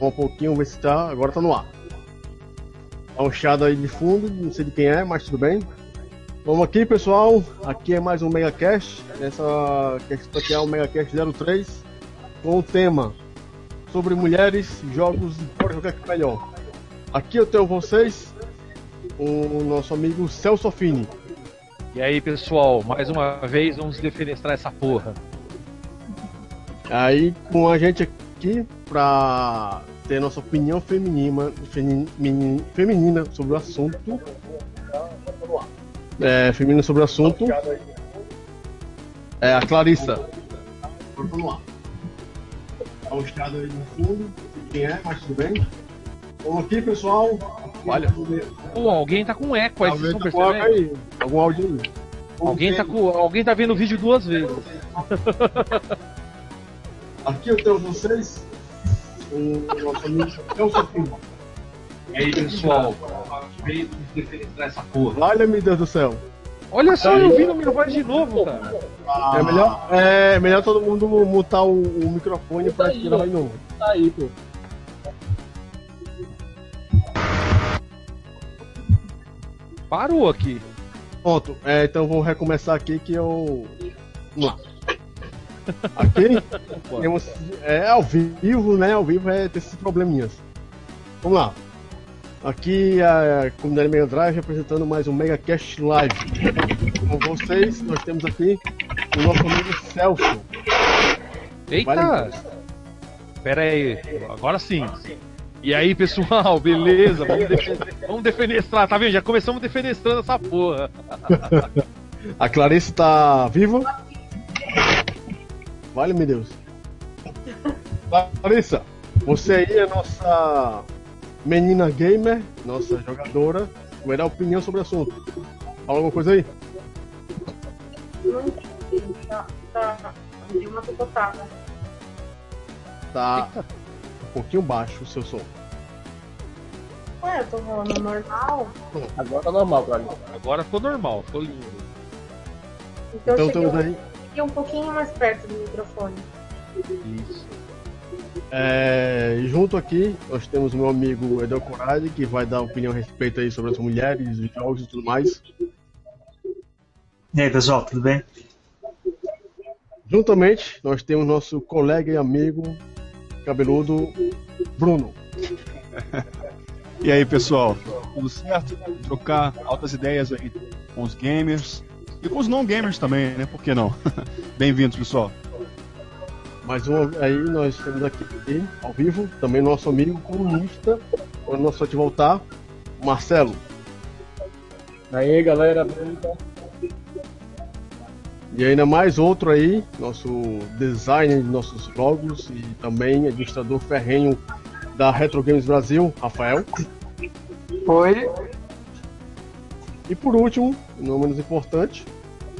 Um pouquinho, ver se tá. Agora tá no ar. Tá um chiado aí de fundo, não sei de quem é, mas tudo bem. Vamos aqui, pessoal. Aqui é mais um MegaCast. Essa questão aqui é o MegaCast 03 com o tema sobre mulheres, jogos e pode jogar que melhor. Aqui eu tenho vocês, o nosso amigo Celso Fini. E aí, pessoal, mais uma vez vamos defenestrar essa porra. Aí com a gente aqui pra ter nossa opinião feminina, feminina, feminina sobre o assunto. É, feminina sobre o assunto. É a Clarissa. Vamos lá. Tá o estado aí no fundo, quem é, mas tudo bem. Vamos aqui, pessoal. Olha. Pô, alguém tá com eco aí, vocês estão percebendo? Aí, algum áudio aí. Alguém tá, com, alguém tá vendo o vídeo duas vezes. Aqui eu tenho vocês, o nosso amigo Celso Filho. E aí, pessoal, veio defenestrar essa porra. Olha, meu Deus do céu. Olha só, eu vi no minha voz de novo, cara. É melhor, é melhor todo mundo mutar o, o microfone pra aí, tirar de novo. Tá aí, pô. Parou aqui. Pronto, é, então eu vou recomeçar aqui que eu. Vamos lá. Aqui temos, é ao vivo, né? Ao vivo é ter esses probleminhas. Vamos lá. Aqui a comunidade Mega Drive apresentando mais um Mega Cast Live. Com vocês, nós temos aqui o nosso amigo Celso. Eita! Vai, Pera aí, agora sim. E aí, pessoal, beleza? Vamos, defe- vamos defenestrar, tá vendo? Já começamos defenestrando essa porra. A Clarice tá viva? Vale, meu Deus. Clarissa, você aí é nossa menina gamer, nossa jogadora. Vai dar opinião sobre o assunto. Fala alguma coisa aí? Não entendi. Tá, tá. Deu uma picotada. Tá um pouquinho baixo o seu som. Ué, eu tô falando normal. Agora tá normal, pra mim. Agora ficou normal, ficou lindo. Então, Então um- aí. Um pouquinho mais perto do microfone. Isso. É, e junto aqui nós temos o meu amigo Edel Corade, que vai dar opinião a respeito aí sobre as mulheres, os jogos e tudo mais. E aí, pessoal, tudo bem? Juntamente, nós temos nosso colega e amigo cabeludo Bruno. E aí, pessoal, tudo certo? Trocar altas ideias aí com os gamers e com os não gamers também, né? Por que não? Bem-vindos, pessoal. Mais uma aí nós temos aqui ao vivo também nosso amigo comunista, quando nós só te voltar, Marcelo. Aí, galera? E ainda mais outro aí, nosso designer de nossos logos e também administrador ferrenho da Retro Games Brasil, Rafael. Oi, E por último, não menos importante,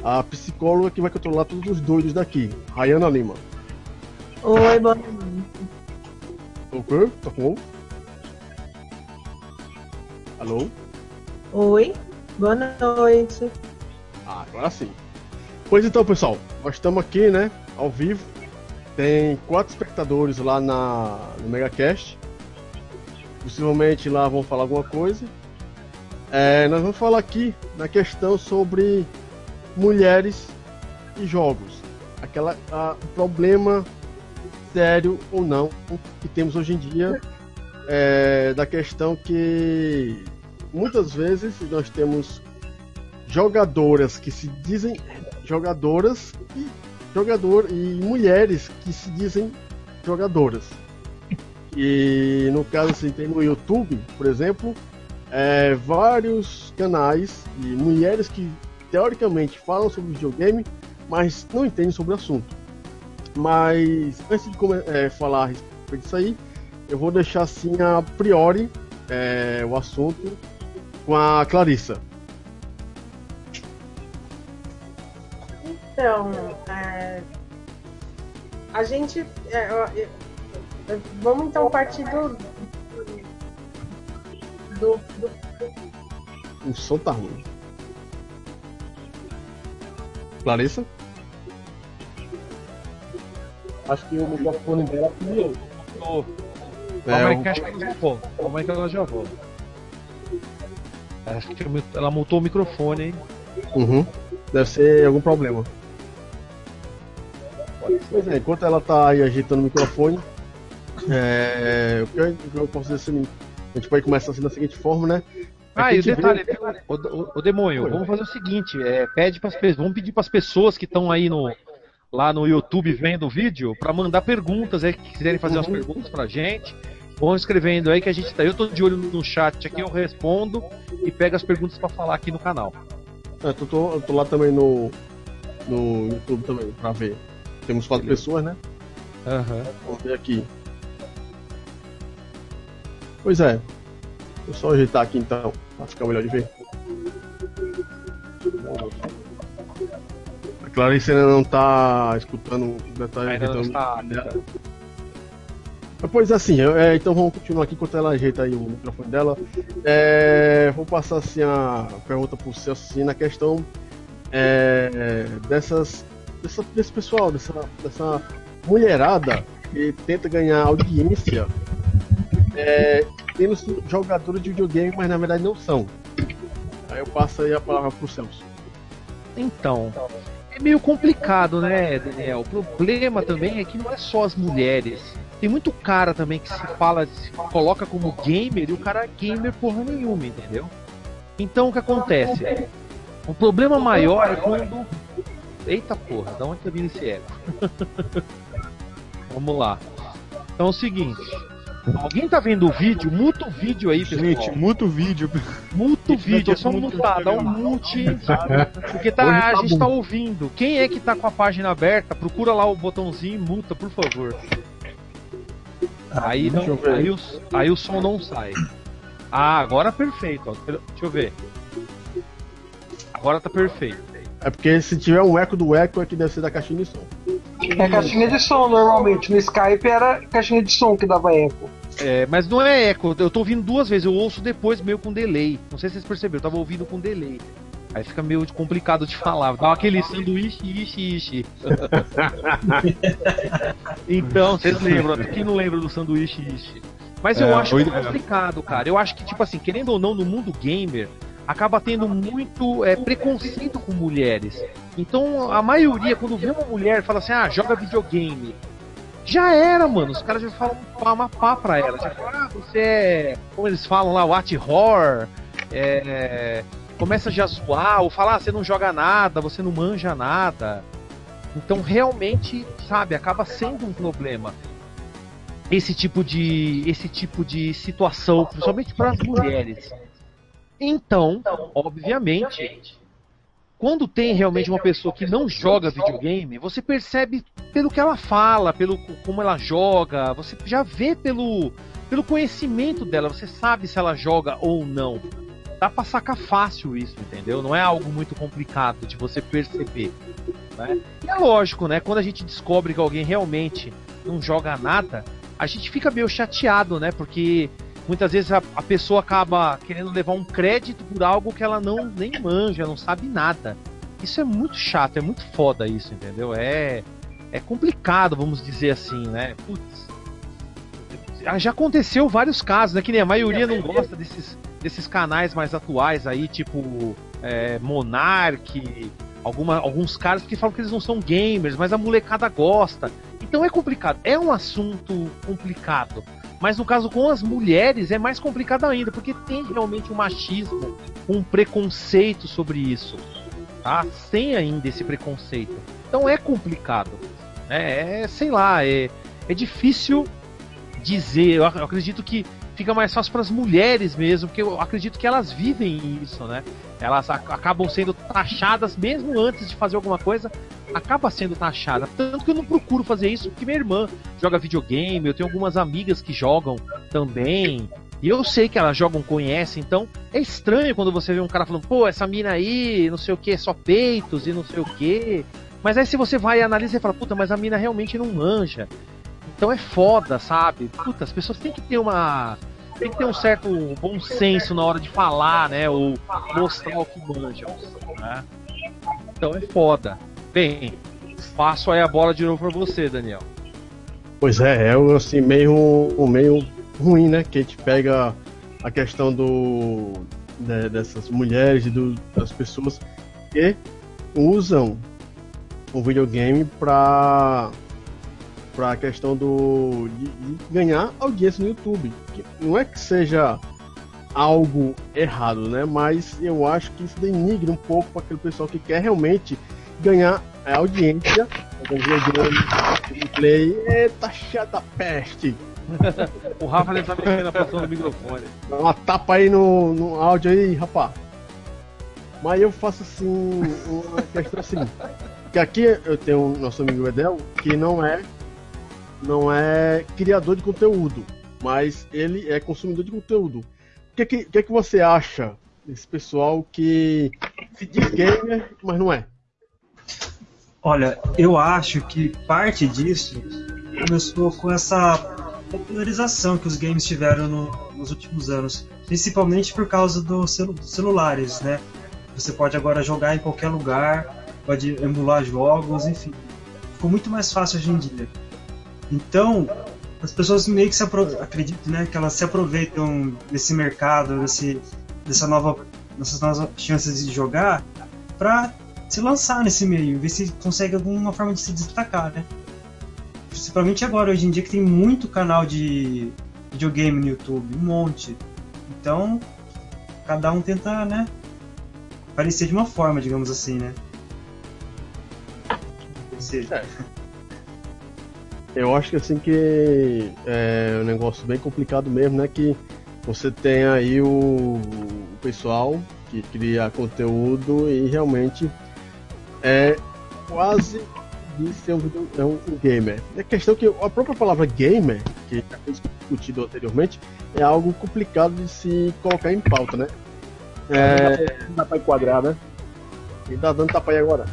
a psicóloga que vai controlar todos os doidos daqui, Rayana Lima. oi, boa O quê? Tá com? Alô? Oi, boa noite. Ah, agora sim. Pois então, pessoal, nós estamos aqui, né, ao vivo. Tem quatro espectadores lá na, no MegaCast. Possivelmente lá vão falar alguma coisa. É, nós vamos falar aqui na questão sobre mulheres e jogos. Aquela a, problema sério ou não que temos hoje em dia é, da questão que muitas vezes nós temos jogadoras que se dizem jogadoras e jogador e mulheres que se dizem jogadoras. E no caso assim, tem no YouTube, por exemplo, é, vários canais de mulheres que teoricamente falam sobre videogame, mas não entendem sobre o assunto. Mas antes de é, falar a respeito disso aí, eu vou deixar assim a priori é, o assunto com a Clarissa. Então, é, a gente. é, vamos então partir do. Do, do, O som tá ruim. Clarissa? Acho que o microfone dela piou. Ô, Calma aí o- que acho que ela já volta. Calma aí que ela já volta. Acho que ela mutou o microfone, hein? Uhum. Deve ser algum problema. Pois é, enquanto ela tá aí ajeitando o microfone, é, o que eu, o que eu posso dizer assim, a gente pode começar assim da seguinte forma, né? Ah, e a o detalhe, vê- o, o, o demônio, vamos fazer o seguinte, é, pede pras pessoas, vamos pedir pras pessoas que estão aí no lá no YouTube vendo o vídeo pra mandar perguntas aí que quiserem fazer umas Uhum. perguntas pra gente. Vão escrevendo aí que a gente tá. Eu tô de olho no chat aqui, eu respondo e pego as perguntas pra falar aqui no canal. É, eu tô, eu tô lá também no, no YouTube também, pra ver. Temos quatro pessoas, né? Aham. Vamos ver aqui. Pois é. Deixa eu só ajeitar aqui então, pra ficar melhor de ver. A Clarice ainda não tá escutando o detalhe. Ainda não está. Mas, Pois assim, eu- é, então vamos continuar aqui enquanto ela ajeita aí o microfone dela. É, vou passar assim a pergunta pro Celso assim, na questão é, dessas, dessa, desse pessoal, dessa, dessa mulherada que tenta ganhar audiência é, sido jogadores de videogame, mas na verdade não são. Aí eu passo aí a palavra pro Celso. Então, é meio complicado, né, Daniel? O problema também é que não é só as mulheres. Tem muito cara também que se fala, se coloca como gamer e o cara é gamer porra nenhuma, entendeu? Então o que acontece? O problema maior é quando. Eita porra, da onde tá vindo esse eco? Vamos lá. Então é o seguinte. Alguém tá vendo o vídeo? Muta o vídeo aí, pessoal. Gente, muta o vídeo. Muta o vídeo, é só mutar, dá um mute. Porque tá, Hoje a tá gente bom. tá ouvindo. Quem é que tá com a página aberta, procura lá o botãozinho e muta, por favor. Aí, não, aí, o, aí o som não sai. Ah, agora perfeito. ó. Deixa eu ver. Agora tá perfeito. É porque se tiver um eco do eco é que deve ser da caixinha de som. É caixinha de som normalmente. No Skype era caixinha de som que dava eco. É, mas não é eco, eu tô ouvindo duas vezes, eu ouço depois meio com delay. Não sei se vocês perceberam, eu tava ouvindo com delay. Aí fica meio complicado de falar, dá aquele sanduíche, ishi, ishi. então, vocês lembram, quem não lembra do sanduíche, ishi? Mas eu É, acho que é complicado, cara. Eu acho que, tipo assim, querendo ou não, no mundo gamer, acaba tendo muito é, preconceito com mulheres. Então, a maioria, quando vê uma mulher, fala assim, ah, joga videogame. Já era, mano. Os caras já falam uma pá pra ela. Já falam, ah, você é. Como eles falam lá, what horror. É, começa já a zoar, ou falar, ah, você não joga nada, você não manja nada. Então realmente, sabe, acaba sendo um problema. Esse tipo de. esse tipo de situação, principalmente para as mulheres. Então, obviamente, quando tem realmente uma pessoa que não joga videogame, você percebe pelo que ela fala, pelo co- como ela joga, você já vê pelo, pelo conhecimento dela, você sabe se ela joga ou não. Dá pra sacar fácil isso, entendeu? Não é algo muito complicado de você perceber. Né? E é lógico, né? Quando a gente descobre que alguém realmente não joga nada, a gente fica meio chateado, né? Porque muitas vezes a, a pessoa acaba querendo levar um crédito por algo que ela não nem manja, não sabe nada. Isso é muito chato, é muito foda isso, entendeu? É é complicado, vamos dizer assim, né? Putz. Ah, Já aconteceu vários casos, né? Que nem a maioria não gosta desses, desses canais mais atuais aí, tipo é, Monark, alguma, alguns caras que falam que eles não são gamers, mas a molecada gosta. Então é complicado, é um assunto complicado. Mas no caso com as mulheres é mais complicado ainda, porque tem realmente um machismo, um preconceito sobre isso. Tá? Tem ainda esse preconceito. Então é complicado. É, é, sei lá, é, é difícil dizer. Eu eu acredito que fica mais fácil para as mulheres mesmo, porque eu acredito que elas vivem isso, né? Elas ac- acabam sendo taxadas mesmo antes de fazer alguma coisa, acaba sendo taxada. Tanto que eu não procuro fazer isso porque minha irmã joga videogame, eu tenho algumas amigas que jogam também. E eu sei que elas jogam, conhecem, então é estranho quando você vê um cara falando, pô, essa mina aí, não sei o que, só peitos e não sei o que. Mas aí se você vai e analisa e fala, puta, mas a mina realmente não manja. Então é foda, sabe? Puta, as pessoas têm que ter uma. Tem que ter um certo bom senso na hora de falar, né? Ou mostrar o que manjam. Né? Então é foda. Bem, passo aí a bola de novo pra você, Daniel. Pois é, é um, assim, meio, meio ruim, né? Que a gente pega a questão do de- dessas mulheres e das pessoas que usam o videogame pra para a questão do de, de ganhar audiência no YouTube. Não é que seja algo errado, né? Mas eu acho que isso denigra um pouco para aquele pessoal que quer realmente ganhar a audiência videogame, gameplay. Eita, chata peste! O Rafa deve estar mexendo na posição do microfone. Dá uma tapa aí no, no áudio aí, rapaz. Mas eu faço assim, uma questão assim. Que aqui eu tenho o nosso amigo Edel, que não é não é criador de conteúdo, mas ele é consumidor de conteúdo. O que, que, que, que você acha desse pessoal que se diz gamer, mas não é? Olha, eu acho que parte disso começou com essa popularização que os games tiveram no- nos últimos anos, principalmente por causa celu- dos celulares, né? Você pode agora jogar em qualquer lugar, pode emular jogos, enfim. Ficou muito mais fácil hoje em dia. Então, as pessoas meio que se acreditam, né, que elas se aproveitam desse mercado, desse, dessa nova, dessas novas chances de jogar, para se lançar nesse meio, ver se consegue alguma forma de se destacar, né? Principalmente agora, hoje em dia, que tem muito canal de videogame no YouTube, um monte. Então, cada um tenta, né? Aparecer de uma forma, digamos assim, né? Aparecer. Eu acho que assim que é um negócio bem complicado mesmo, né? Que você tem aí o, o pessoal que cria conteúdo e realmente é quase de ser um, é um, um gamer. É questão que a própria palavra gamer, que já foi discutido anteriormente, é algo complicado de se colocar em pauta, né? É, dá pra enquadrar, né? quem tá dando tapa aí agora?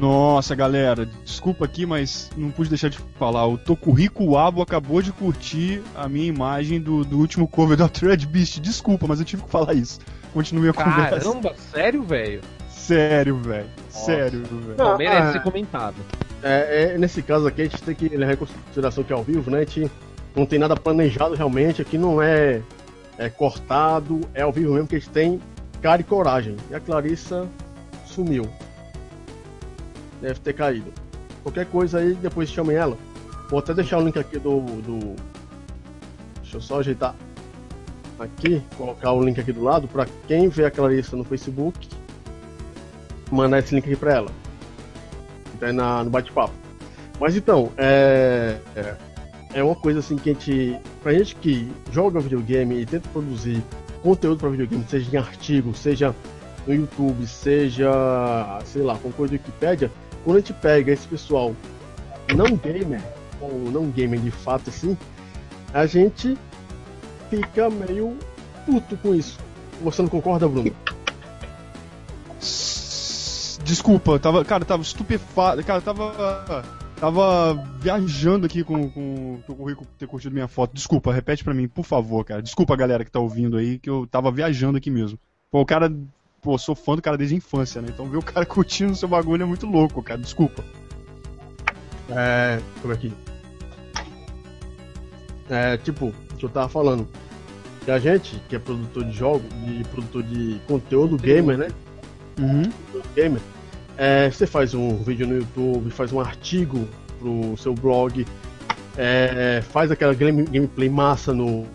Nossa, galera, desculpa aqui, mas não pude deixar de falar. O Tokurico Abo acabou de curtir a minha imagem do, do último cover do Altered Beast. Desculpa, mas eu tive que falar isso. Continue a conversa. Caramba, sério, velho? Sério, velho. Sério, velho. Não, merece ah. ser comentado. É, é, nesse caso aqui, a gente tem que levar em consideração que é ao vivo, né? A gente não tem nada planejado realmente, aqui não é, é cortado, é ao vivo mesmo que a gente tem cara e coragem. E a Clarissa sumiu. Deve ter caído. Qualquer coisa aí, depois chamem ela. Vou até deixar o link aqui do. do... Deixa eu só ajeitar aqui, colocar o link aqui do lado, pra quem vê a Clarissa no Facebook, mandar esse link aqui pra ela até na, no bate-papo. Mas então, é, é, é uma coisa assim que a gente. Pra gente que joga videogame e tenta produzir conteúdo para videogame, seja em artigo, seja no YouTube, seja, sei lá, com coisa do Wikipedia, quando a gente pega esse pessoal não gamer, ou não gamer de fato assim, a gente fica meio puto com isso. Você não concorda, Bruno? Desculpa, tava, cara, tava estupefato, cara, tava, tava viajando aqui com, com, com o Rico ter curtido minha foto. Desculpa, repete pra mim, por favor, cara. Desculpa a galera que tá ouvindo aí, que eu tava viajando aqui mesmo. Pô, o cara, pô, sou fã do cara desde a infância, né? Então ver o cara curtindo o seu bagulho é muito louco, cara. Desculpa. É. Como é que. É, tipo, que eu tava falando. Que a gente, que é produtor de jogos, de produtor de conteúdo gamer, né? Uhum. Gamer, é, você faz um vídeo no YouTube, faz um artigo pro seu blog, é, faz aquela game- gameplay massa no.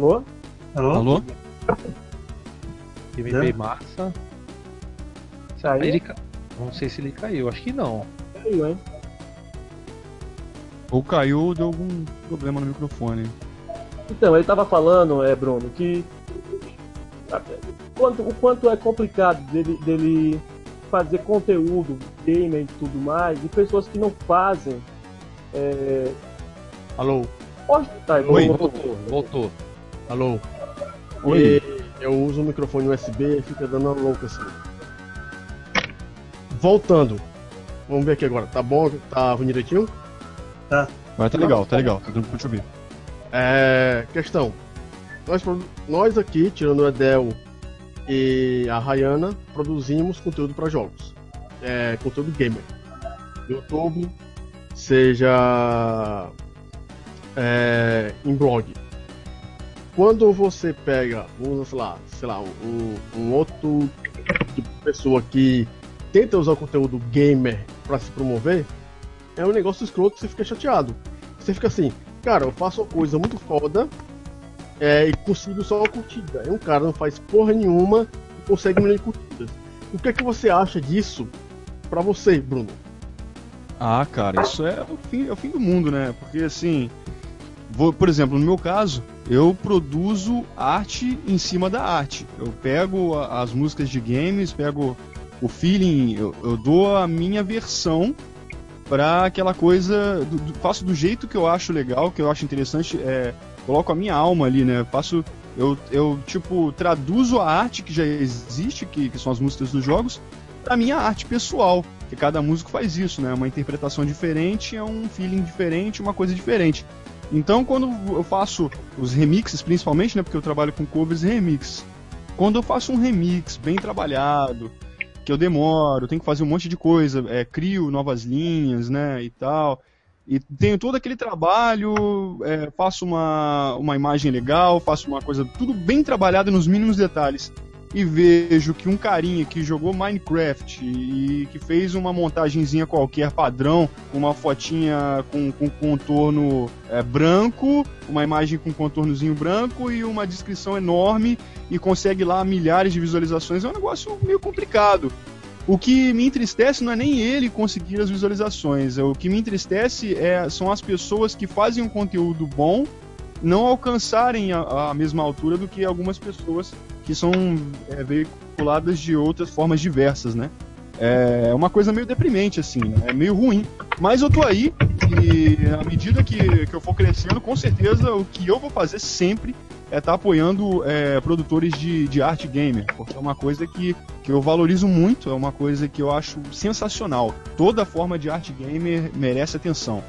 Alô? Alô? Alô? Gameplay massa. Saiu? Ele ca- Não sei se ele caiu, acho que não. Saiu, hein? Ou caiu ou deu algum problema no microfone. Então, ele tava falando, é, Bruno, que quanto, o quanto é complicado dele, dele fazer conteúdo, gamer e tudo mais, e pessoas que não fazem. É... Alô? Pode tá, Oi. voltou. Voltou, voltou. Alô? Oi. E eu uso o microfone USB e fica dando uma louca assim. Voltando. Vamos ver aqui agora. Tá bom? Tá ruim direitinho? Mas tá legal, tá legal, tá dando pra te ouvir. É. Questão. Nós, nós aqui, tirando o Edel e a Rayana, produzimos conteúdo para jogos. é, conteúdo gamer. YouTube, seja é, em blog. Quando você pega, vamos lá, sei lá, um, um outro tipo de pessoa que tenta usar o conteúdo gamer para se promover, é um negócio escroto que você fica chateado. Você fica assim, cara, eu faço uma coisa muito foda é, e consigo só uma curtida. Aí um cara não faz porra nenhuma e consegue um milhão de curtidas. O que é que você acha disso pra você, Bruno? Ah, cara, isso é o fim, é o fim do mundo, né? Porque assim, vou, por exemplo, no meu caso, eu produzo arte em cima da arte. Eu pego a- as músicas de games, pego o feeling, eu, eu dou a minha versão pra aquela coisa, do- do- faço do jeito que eu acho legal, que eu acho interessante, é, coloco a minha alma ali, né? Faço, eu, eu tipo traduzo a arte que já existe, que, que são as músicas dos jogos, pra minha arte pessoal. Que cada músico faz isso, né? Uma interpretação diferente, é um feeling diferente, uma coisa diferente. Então, quando eu faço os remixes, principalmente, né? Porque eu trabalho com covers e remixes. Quando eu faço um remix bem trabalhado, que eu demoro, tenho que fazer um monte de coisa, é, crio novas linhas, né? E tal. E tenho todo aquele trabalho, é, faço uma, uma imagem legal, faço uma coisa tudo bem trabalhado nos mínimos detalhes e vejo que um carinha que jogou Minecraft e que fez uma montagenzinha qualquer padrão, uma fotinha com, com contorno é, branco, uma imagem com contornozinho branco e uma descrição enorme e consegue lá milhares de visualizações, é um negócio meio complicado. O que me entristece não é nem ele conseguir as visualizações, é o que me entristece é, são as pessoas que fazem um conteúdo bom não alcançarem a, a mesma altura do que algumas pessoas que são é, veiculadas de outras formas diversas, né? É uma coisa meio deprimente, assim, né? é meio ruim. Mas eu tô aí e à medida que, que eu for crescendo, com certeza o que eu vou fazer sempre é estar apoiando é, produtores de, de arte gamer, porque é uma coisa que, que eu valorizo muito, é uma coisa que eu acho sensacional. Toda forma de arte gamer merece atenção.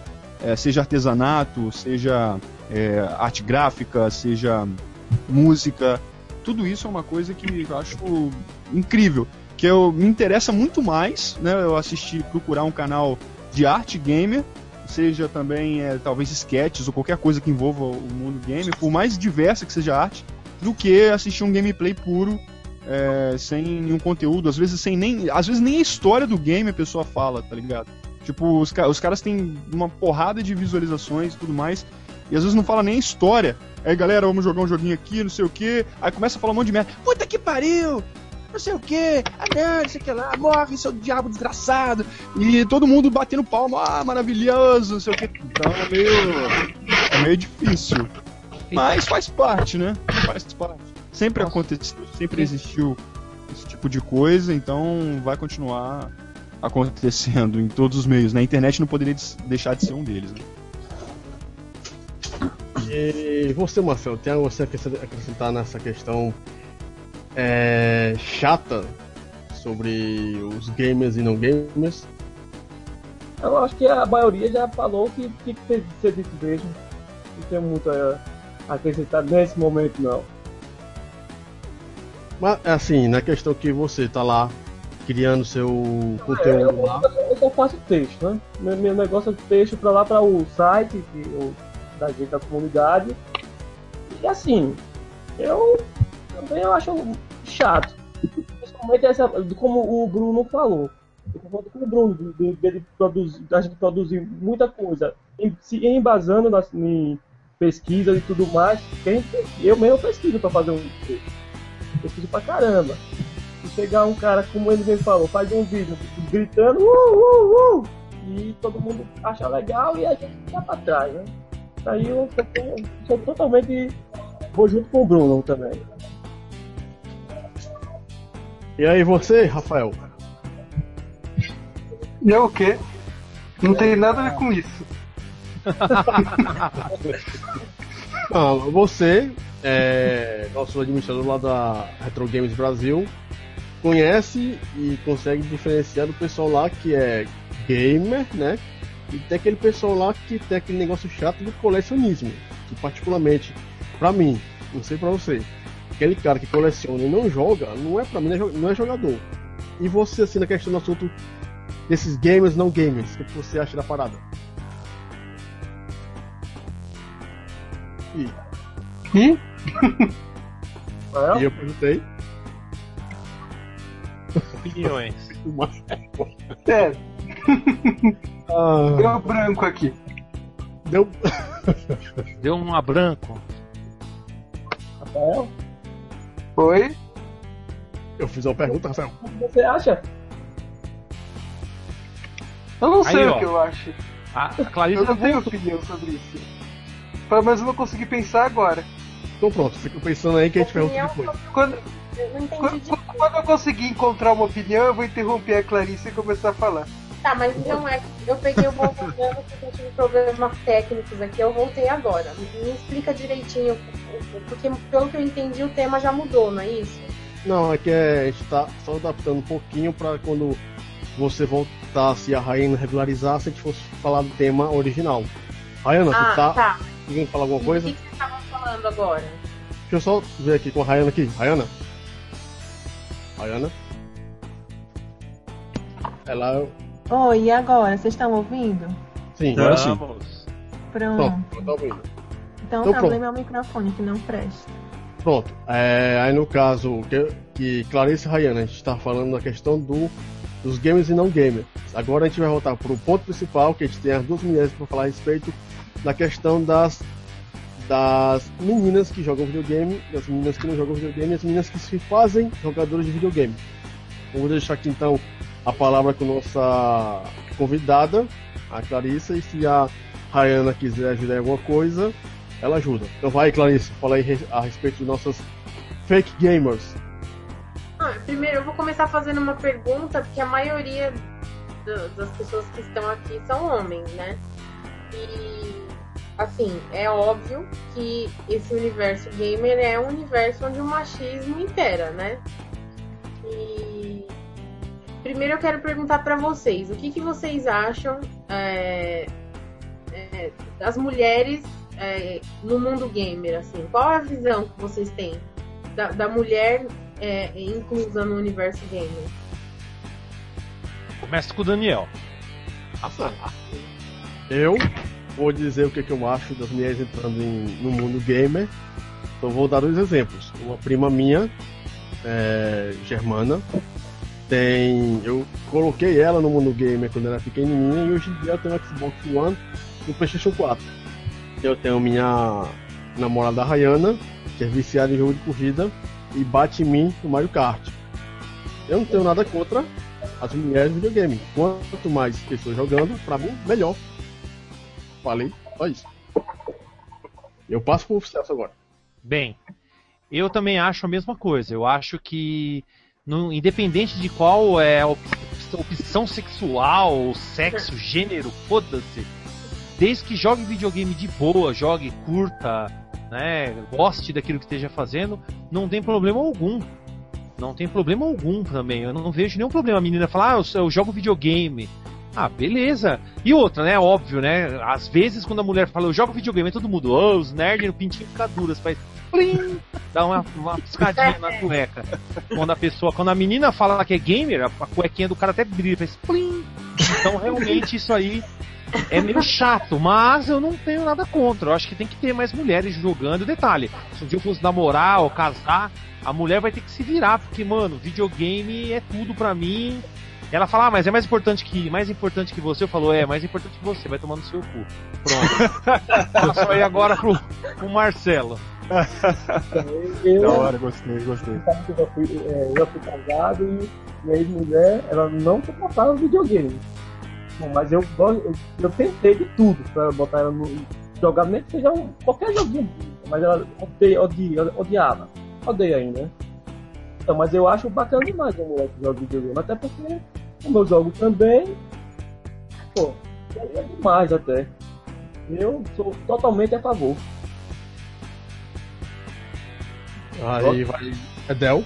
É, seja artesanato, seja é, arte gráfica, seja música, tudo isso é uma coisa que eu acho incrível. Que eu me interessa muito mais, né? Eu assistir, procurar um canal de arte gamer, seja também é, talvez sketches ou qualquer coisa que envolva o mundo gamer, por mais diversa que seja a arte, do que assistir um gameplay puro, é, sem nenhum conteúdo, às vezes sem nem. Às vezes nem a história do game a pessoa fala, tá ligado? Tipo, os, os caras têm uma porrada de visualizações e tudo mais, e às vezes não fala nem a história. Aí, galera, vamos jogar um joguinho aqui, não sei o que. Aí começa a falar um monte de merda. Puta que pariu! Não sei o que, ah não, não sei o que lá, morre, seu diabo desgraçado. E todo mundo batendo palma, ah, maravilhoso, não sei o que. Então é meio. É meio difícil. Mas faz parte, né? Faz parte. Sempre aconteceu, sempre existiu esse tipo de coisa, então vai continuar acontecendo em todos os meios. Na internet não poderia deixar de ser um deles. Né? E você, Marcelo, tem algo a acrescentar nessa questão é, chata sobre os gamers e não gamers? Eu acho que a maioria já falou que tinha que ser dito mesmo. Não tem muito a acrescentar nesse momento, não. Mas assim, na questão que você tá lá criando seu É, conteúdo lá. eu, eu só faço texto, né? Meu, meu negócio é texto pra lá, para o site que eu, da gente da comunidade. E assim, eu também eu acho chato. Principalmente essa, como o Bruno falou. Eu concordo com o Bruno, de- de- dele produzir, da gente produzir muita coisa, em- se embasando nas, em pesquisas e tudo mais. a gente- eu mesmo pesquiso pra fazer um texto. Pesquiso pra caramba. Se chegar um cara, como ele mesmo falou, faz um vídeo gritando, uh, uh, uh, e todo mundo acha legal e a gente fica pra trás, né? Aí eu sou, eu sou totalmente. Vou junto com o Bruno também. E aí você, Rafael? E eu o quê? Não tem nada a ver com isso. Ah, você, é, nosso administrador lá da Retro Games Brasil, conhece e consegue diferenciar do pessoal lá que é gamer, né? E tem aquele pessoal lá que tem aquele negócio chato do colecionismo. Que particularmente, pra mim, não sei pra você, aquele cara que coleciona e não joga, não é pra mim, não é é jogador. E você, assim, na questão do assunto desses gamers não gamers. O que você acha da parada? E, Ih, Rafael? e eu perguntei. Opiniões. é, Ah, deu branco aqui. deu. Deu um a branco. Rafael? Oi? Eu fiz uma pergunta, Rafael. O que você acha? Eu não Aí, sei ó. o que eu acho. A a Clarice Eu não tenho opinião sobre isso. Pelo menos eu não consegui pensar agora. Então pronto, fica pensando aí que a gente pergunta depois. Quando, Eu quando, de quando eu conseguir encontrar uma opinião, eu vou interromper a Clarice e começar a falar. Tá, mas não é. Eu peguei o voltando porque eu tive problemas técnicos aqui, eu voltei agora. Me explica direitinho, porque pelo que eu entendi o tema já mudou, não é isso? Não, é que a gente tá só adaptando um pouquinho pra quando você voltasse a Raina regularizar, se a gente fosse falar do tema original. Rayana, ah, tu tá tá. querendo falar alguma E coisa? O que, que vocês estavam falando agora? Deixa eu só ver aqui com a Rayana aqui. Rayana? Rayana? Ela. Oi, e agora? Vocês estão ouvindo? Sim, Tá. sim. Pronto. pronto, eu tô ouvindo. Então Então o problema é o microfone que não presta. Pronto. É, aí no caso que, que Clarice e Rayana, a gente está falando da questão do, dos gamers e não gamers. Agora a gente vai voltar para o ponto principal, que a gente tem as duas mulheres para falar a respeito da questão das, das meninas que jogam videogame, das meninas que não jogam videogame e as meninas que se fazem jogadoras de videogame. Vou deixar aqui então a palavra com nossa convidada, a Clarissa, e se a Rayana quiser ajudar em alguma coisa, ela ajuda. Então vai, Clarice, fala aí a respeito de nossas fake gamers. Ah, primeiro, eu vou começar fazendo uma pergunta, porque a maioria do- das pessoas que estão aqui são homens, né? E, assim, é óbvio que esse universo gamer é um universo onde o machismo impera, né? E. Primeiro eu quero perguntar pra vocês, o que, que vocês acham é, é, das mulheres é, no mundo gamer, assim? Qual é a visão que vocês têm da, da mulher é, inclusa no universo gamer? Começa com o Daniel. Eu vou dizer o que, que eu acho das mulheres entrando em- no mundo gamer. Então vou dar dois exemplos. Uma prima minha, é, Germana, tem. Eu coloquei ela no mundo gamer quando ela era pequenininha e hoje em dia tem um Xbox One e um PlayStation 4. Eu tenho minha namorada Rayana, que é viciada em jogo de corrida e bate em mim no Mario Kart. Eu não tenho nada contra as mulheres no videogame. Quanto mais pessoas jogando, pra mim, melhor. Falei, só isso. Eu passo pro sucesso agora. Bem, eu também acho a mesma coisa. Eu acho que, no- independente de qual é a op- opção sexual, sexo, gênero, foda-se. Desde que jogue videogame de boa, jogue, curta, né, goste daquilo que esteja fazendo, não tem problema algum. Não tem problema algum também. Eu não vejo nenhum problema a menina falar, ah, eu, eu jogo videogame. Ah, beleza. E outra, né? Óbvio, né? Às vezes quando a mulher fala, eu jogo videogame, todo mundo, oh, os nerds no pintinho fica duras, faz plim, dá uma, uma piscadinha na cueca. Quando a pessoa, quando a menina fala que é gamer, a, a cuequinha do cara até brilha, faz plim. Então realmente isso aí é meio chato, mas eu não tenho nada contra. Eu acho que tem que ter mais mulheres jogando. Detalhe, se um dia eu fosse namorar ou casar, a mulher vai ter que se virar, porque, mano, videogame é tudo pra mim. Ela fala, ah, mas é mais importante que mais importante que você. Eu falo, é, mais importante que você, vai tomar no seu cu. Pronto. Passo aí agora pro, pro Marcelo. Eu, Da hora, gostei, gostei. eu já fui, é, já fui casado e minha ex-mulher, ela não suportava videogame. Bom, mas eu, eu, eu tentei de tudo pra botar ela no. jogar, nem que seja um, qualquer joguinho. Mas ela odeia, odia, odiava. Odeia ainda. né? Então, mas eu acho bacana demais a mulher que joga videogame. Até porque, como eu jogo também, pô, é demais até. Eu sou totalmente a favor. Aí vai. Edel.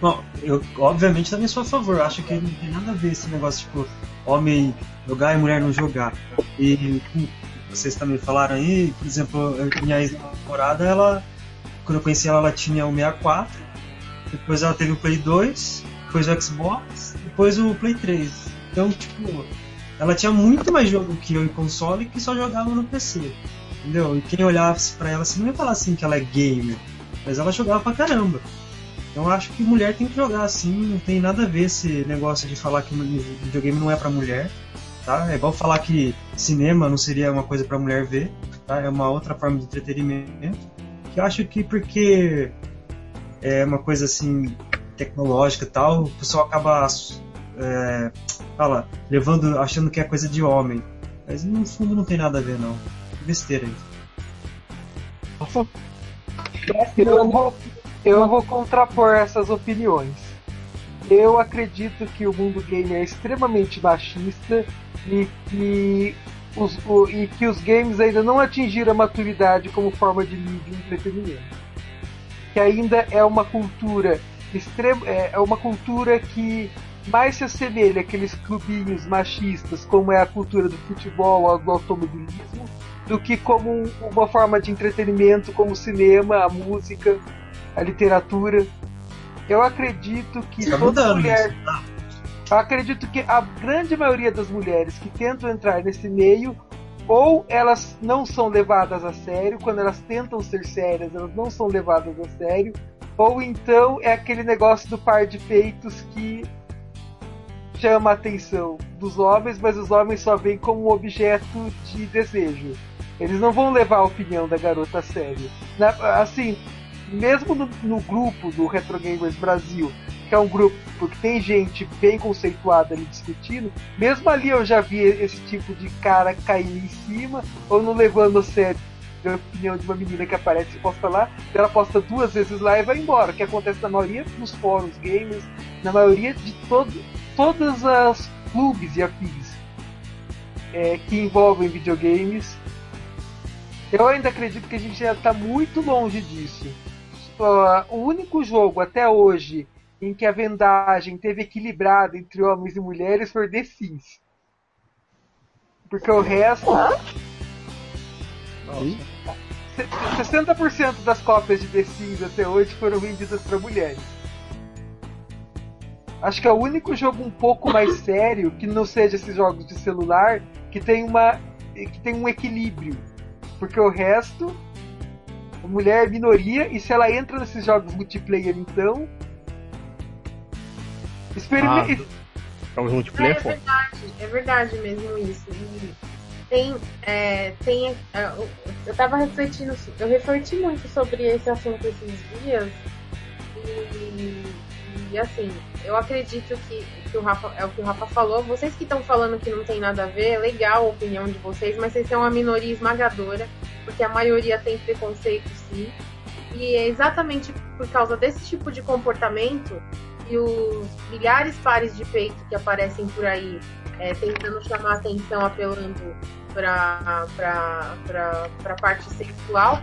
Bom, eu obviamente também sou a favor. Acho que não tem nada a ver esse negócio, tipo, homem jogar e mulher não jogar. E vocês também falaram aí, por exemplo, eu- minha ex-namorada, ela. Quando eu conheci ela, ela tinha o 64. Depois ela teve o Play 2. depois o Xbox, depois o Play 3. Então, tipo, ela tinha muito mais jogo que eu em console que só jogava no PC. Entendeu? E quem olhasse pra ela assim não ia falar assim que ela é gamer, mas ela jogava pra caramba. Então eu acho que mulher tem que jogar assim, não tem nada a ver esse negócio de falar que videogame não é pra mulher, tá? É igual falar que cinema não seria uma coisa pra mulher ver, tá? É uma outra forma de entretenimento. Que eu acho que porque é uma coisa assim tecnológica e tal, o pessoal acaba é, fala, levando, achando que é coisa de homem. Mas no fundo não tem nada a ver não. Besteira aí. Eu vou, eu vou contrapor essas opiniões. Eu acredito que o mundo gamer é extremamente machista e que os, o, e que os games ainda não atingiram a maturidade como forma de mídia e entretenimento. Que ainda é uma cultura extrema, é, é uma cultura que mais se assemelha àqueles clubinhos machistas, como é a cultura do futebol ou do automobilismo, do que como um, uma forma de entretenimento, como o cinema, a música, a literatura. Eu acredito que Tá toda mulher. tá? Eu acredito que a grande maioria das mulheres que tentam entrar nesse meio, ou elas não são levadas a sério, quando elas tentam ser sérias, elas não são levadas a sério, ou então é aquele negócio do par de peitos que chama a atenção dos homens, mas os homens só veem como um objeto de desejo. Eles não vão levar a opinião da garota a sério. Na- assim, mesmo no, no grupo do Retro Gamers Brasil, que é um grupo que tem gente bem conceituada ali discutindo, mesmo ali eu já vi esse tipo de cara cair em cima ou não levando a sério a opinião de uma menina que aparece e posta lá, ela posta duas vezes lá e vai embora, o que acontece na maioria dos fóruns gamers, na maioria de todo, todas as clubes e afins é, que envolvem videogames. Eu ainda acredito que a gente já está muito longe disso. Só- o único jogo até hoje em que a vendagem teve equilibrado entre homens e mulheres foi The Sims. Porque o resto. Se- 60% das cópias de The Sims até hoje foram vendidas para mulheres. Acho que é o único jogo um pouco mais sério que não seja esses jogos de celular que tem uma que tem um equilíbrio, porque o resto a mulher é minoria e se ela entra nesses jogos multiplayer então experimente Jogos É, multiplayer é é verdade, é verdade mesmo isso. E tem, é, tem, é, eu- eu tava refletindo, eu refleti muito sobre esse assunto esses dias e, e, assim, eu acredito que, que o Rafa, é o que o Rafa falou. Vocês que estão falando que não tem nada a ver, é legal a opinião de vocês, mas vocês são uma minoria esmagadora, porque a maioria tem preconceito sim. E é exatamente por causa desse tipo de comportamento e os milhares pares de peito que aparecem por aí é, tentando chamar atenção, apelando para a parte sexual,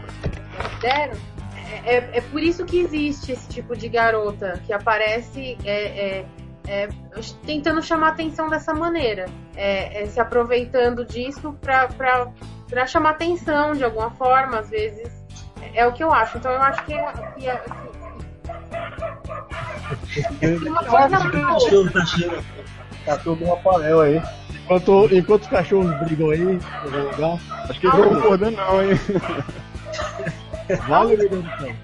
considero, é, é, é por isso que existe esse tipo de garota que aparece é, é, é, tentando chamar atenção dessa maneira, é, é, se aproveitando disso para chamar atenção de alguma forma, às vezes. É, é o que eu acho. Então eu acho que é, que é- que uma coisa tá cheio. Cachorro do Rafael aí. Enquanto, enquanto os cachorros brigam aí, acho que Não eles tô vão. concordando não, hein? Vale, do céu.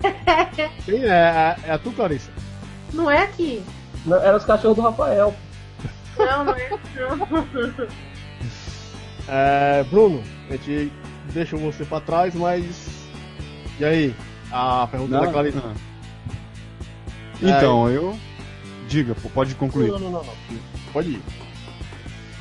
Quem é? É, é a tu, Clarissa? Não é aqui. Não, Era os cachorros do Rafael. Não, não é. Não. É, Bruno, a gente deixou você pra trás, mas. E aí? A pergunta da Clarissa. Ah. Então, eu. Diga, pô, pode concluir. Não, não, não, não. Pode ir.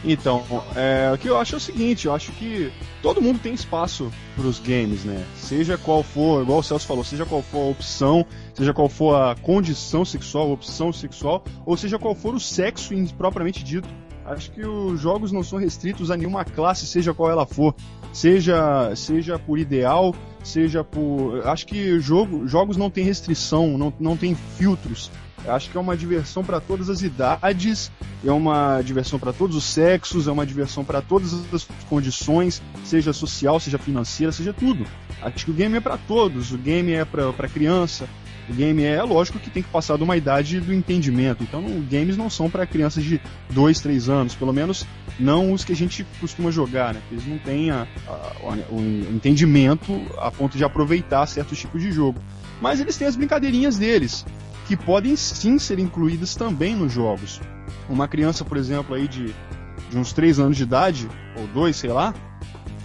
Então, é, o que eu acho é o seguinte, eu acho que todo mundo tem espaço para os games, né? Seja qual for, igual o Celso falou, seja qual for a opção, seja qual for a condição sexual, opção sexual, ou seja qual for o sexo propriamente dito. Acho que os jogos não são restritos a nenhuma classe, seja qual ela for. Seja, seja por ideal, seja por. Acho que jogo, jogos não tem restrição, não, não tem filtros. Acho que é uma diversão para todas as idades, é uma diversão para todos os sexos, é uma diversão para todas as condições, seja social, seja financeira, seja tudo. Acho que o game é para todos, o game é para criança, O game é, lógico que tem que passar de uma idade do entendimento. Então, games não são para crianças de 2, 3 anos, pelo menos não os que a gente costuma jogar, né? Eles não têm a- a- o entendimento a ponto de aproveitar certos tipos de jogo. Mas eles têm as brincadeirinhas deles, que podem sim ser incluídas também nos jogos. Uma criança, por exemplo, aí de, de uns 3 anos de idade, ou 2, sei lá,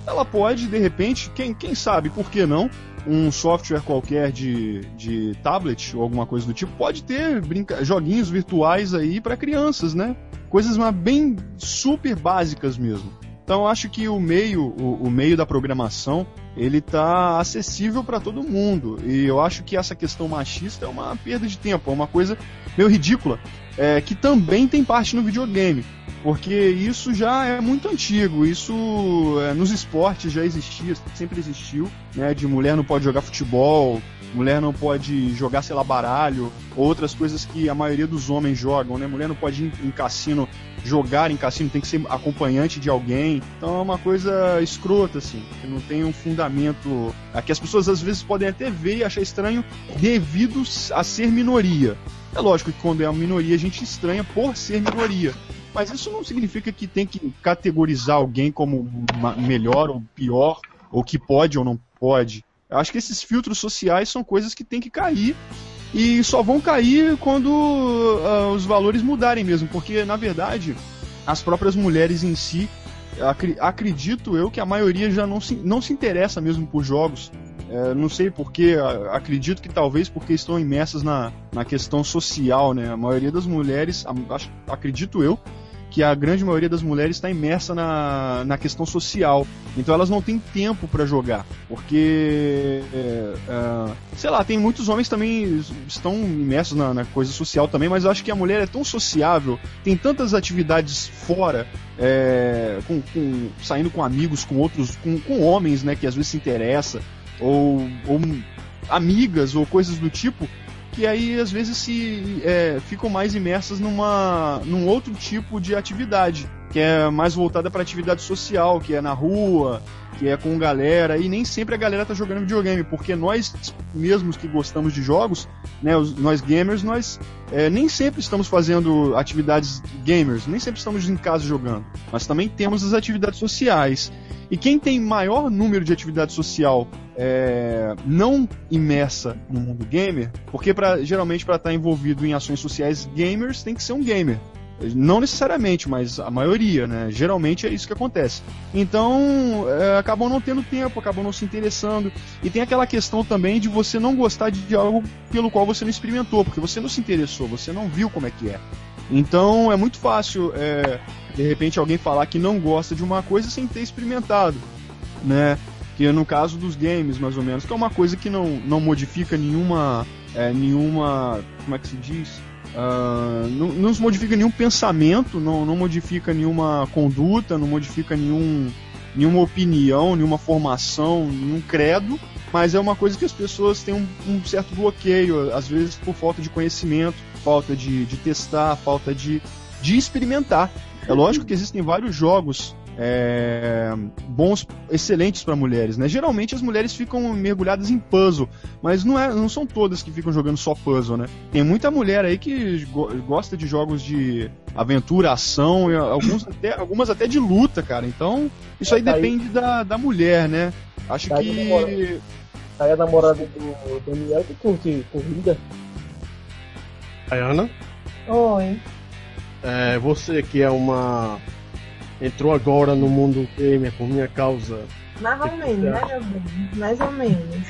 ela pode, de repente, quem, quem sabe, por que não, um software qualquer de, de tablet ou alguma coisa do tipo, pode ter brinca joguinhos virtuais aí para crianças, né? Coisas bem super básicas mesmo. Então acho que o meio, o, o meio da programação, ele tá acessível para todo mundo. E eu acho que essa questão machista é uma perda de tempo, é uma coisa meio ridícula, é, que também tem parte no videogame. Porque isso já é muito antigo, isso é, nos esportes já existia, sempre existiu, né? De mulher não pode jogar futebol, mulher não pode jogar, sei lá, baralho, outras coisas que a maioria dos homens jogam, né? Mulher não pode ir em cassino jogar em cassino, tem que ser acompanhante de alguém. Então é uma coisa escrota, assim, que não tem um fundamento. é, que as pessoas às vezes podem até ver e achar estranho devido a ser minoria. É lógico que quando é uma minoria a gente estranha por ser minoria. Mas isso não significa que tem que categorizar alguém como melhor ou pior, ou que pode ou não pode. Eu acho que esses filtros sociais são coisas que tem que cair e só vão cair quando ah, os valores mudarem mesmo, porque na verdade as próprias mulheres em si, acredito eu que a maioria já não se, não se interessa mesmo por jogos. É, não sei porquê, acredito que talvez porque estão imersas na, na questão social, né? A maioria das mulheres, acho- acredito eu, que a grande maioria das mulheres está imersa na, na questão social. Então elas não têm tempo para jogar. Porque, é, é, sei lá, tem muitos homens também estão imersos na, na coisa social também, mas eu acho que a mulher é tão sociável, tem tantas atividades fora, é, com, com- saindo com amigos, com outros, com, com homens, né, que às vezes se interessa, ou, ou amigas, ou coisas do tipo, que aí às vezes se é, ficam mais imersas numa, num outro tipo de atividade, que é mais voltada para atividade social, que é na rua, que é com galera, e nem sempre a galera tá jogando videogame, porque nós mesmos que gostamos de jogos, né, os- nós gamers, nós é, nem sempre estamos fazendo atividades gamers, nem sempre estamos em casa jogando, mas também temos as atividades sociais. E quem tem maior número de atividade social é, não imersa no mundo gamer, porque pra, geralmente para estar envolvido em ações sociais gamers tem que ser um gamer. Não necessariamente, mas a maioria, né? Geralmente é isso que acontece. Então, é, acabam não tendo tempo, acabam não se interessando. E tem aquela questão também de você não gostar de algo pelo qual você não experimentou, porque você não se interessou, você não viu como é que é. Então, é muito fácil, é, de repente, alguém falar que não gosta de uma coisa sem ter experimentado, né? Que no caso dos games, mais ou menos, que é uma coisa que não, não modifica nenhuma, é, nenhuma, como é que se diz? Ah, não, não se modifica nenhum pensamento, não, não modifica nenhuma conduta, não modifica nenhum, nenhuma opinião, nenhuma formação, nenhum credo, mas é uma coisa que as pessoas têm um, um certo bloqueio, às vezes por falta de conhecimento, falta de, de testar, falta de, de experimentar. É lógico que existem vários jogos é, bons, excelentes para mulheres, né? Geralmente as mulheres ficam mergulhadas em puzzle, mas não, é, não são todas que ficam jogando só puzzle, né? Tem muita mulher aí que go- gosta de jogos de aventura, ação, e alguns até, algumas até de luta, cara. Então, isso aí Tá aí. depende da, da mulher, né? Acho Tá que. namorado. Aí a namorada do Daniel que curte corrida. Ayana, Oi. é, você que é uma. Entrou agora no mundo gamer por minha causa. Mais ou menos, né, meu bem? Mais ou menos.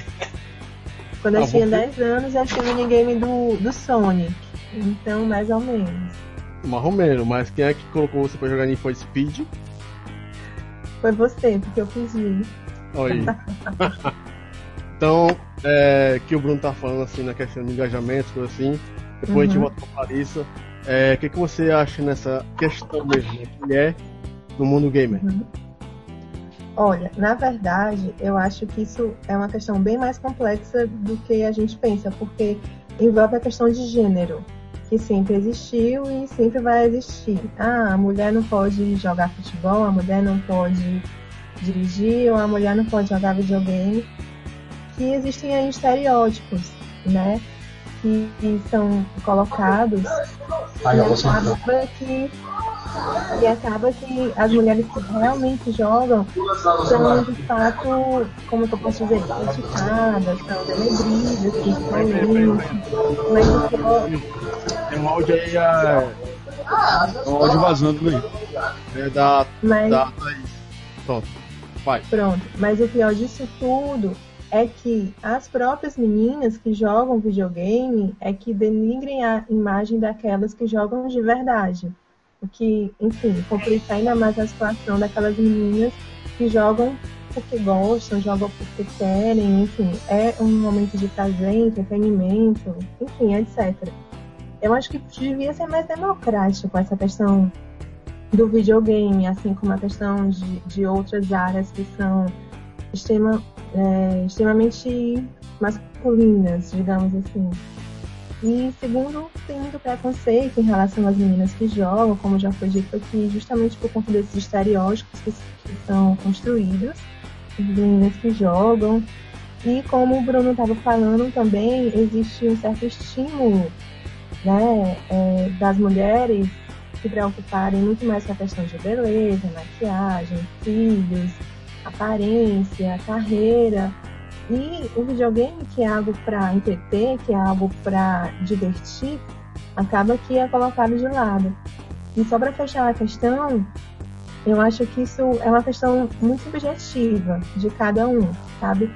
Quando eu Ah, tinha você- 10 anos, eu tinha minigame do, do Sonic. Então, mais ou menos. Marromeno, mas quem é que colocou você pra jogar Need for Speed? Foi você, porque eu pedi. Aí. então, é, que o Bruno tá falando assim na questão de engajamento, coisa assim. Depois a gente Uhum. volta pra Larissa. É, O que, que você acha nessa questão mesmo de mulher no mundo gamer? Olha, na verdade, eu acho que isso é uma questão bem mais complexa do que a gente pensa, porque envolve a questão de gênero, que sempre existiu e sempre vai existir. Ah, a mulher não pode jogar futebol, a mulher não pode dirigir, ou a mulher não pode jogar videogame. Que existem aí estereótipos, né? que, que são colocados e ó, você acaba que e acaba que as mulheres que realmente jogam são de fato, como eu posso dizer, criticadas, são denegridas, principalmente. Mas o pior, Tem um áudio aí, é, Um áudio vazando aí. é da, mas da Thaís. Pronto. Vai. Pronto, mas o pior disso tudo é que as próprias meninas que jogam videogame é que denigrem a imagem daquelas que jogam de verdade. O que, enfim, complica ainda mais a situação daquelas meninas que jogam porque gostam, jogam porque querem, enfim, é um momento de prazer, entretenimento, enfim, etc. Eu acho que devia ser mais democrático essa questão do videogame, assim como a questão de, de outras áreas que são extrema, é, extremamente masculinas, digamos assim. E segundo, tem muito preconceito em relação às meninas que jogam, como já foi dito aqui, justamente por conta desses estereótipos que, que são construídos, as meninas que jogam. E como o Bruno estava falando também, existe um certo estímulo né, é, das mulheres se preocuparem muito mais com a questão de beleza, maquiagem, filhos, aparência, carreira. E o videogame, que é algo para entreter, que é algo para divertir, acaba que é colocado de lado. E só para fechar a questão, eu acho que isso é uma questão muito subjetiva de cada um, sabe?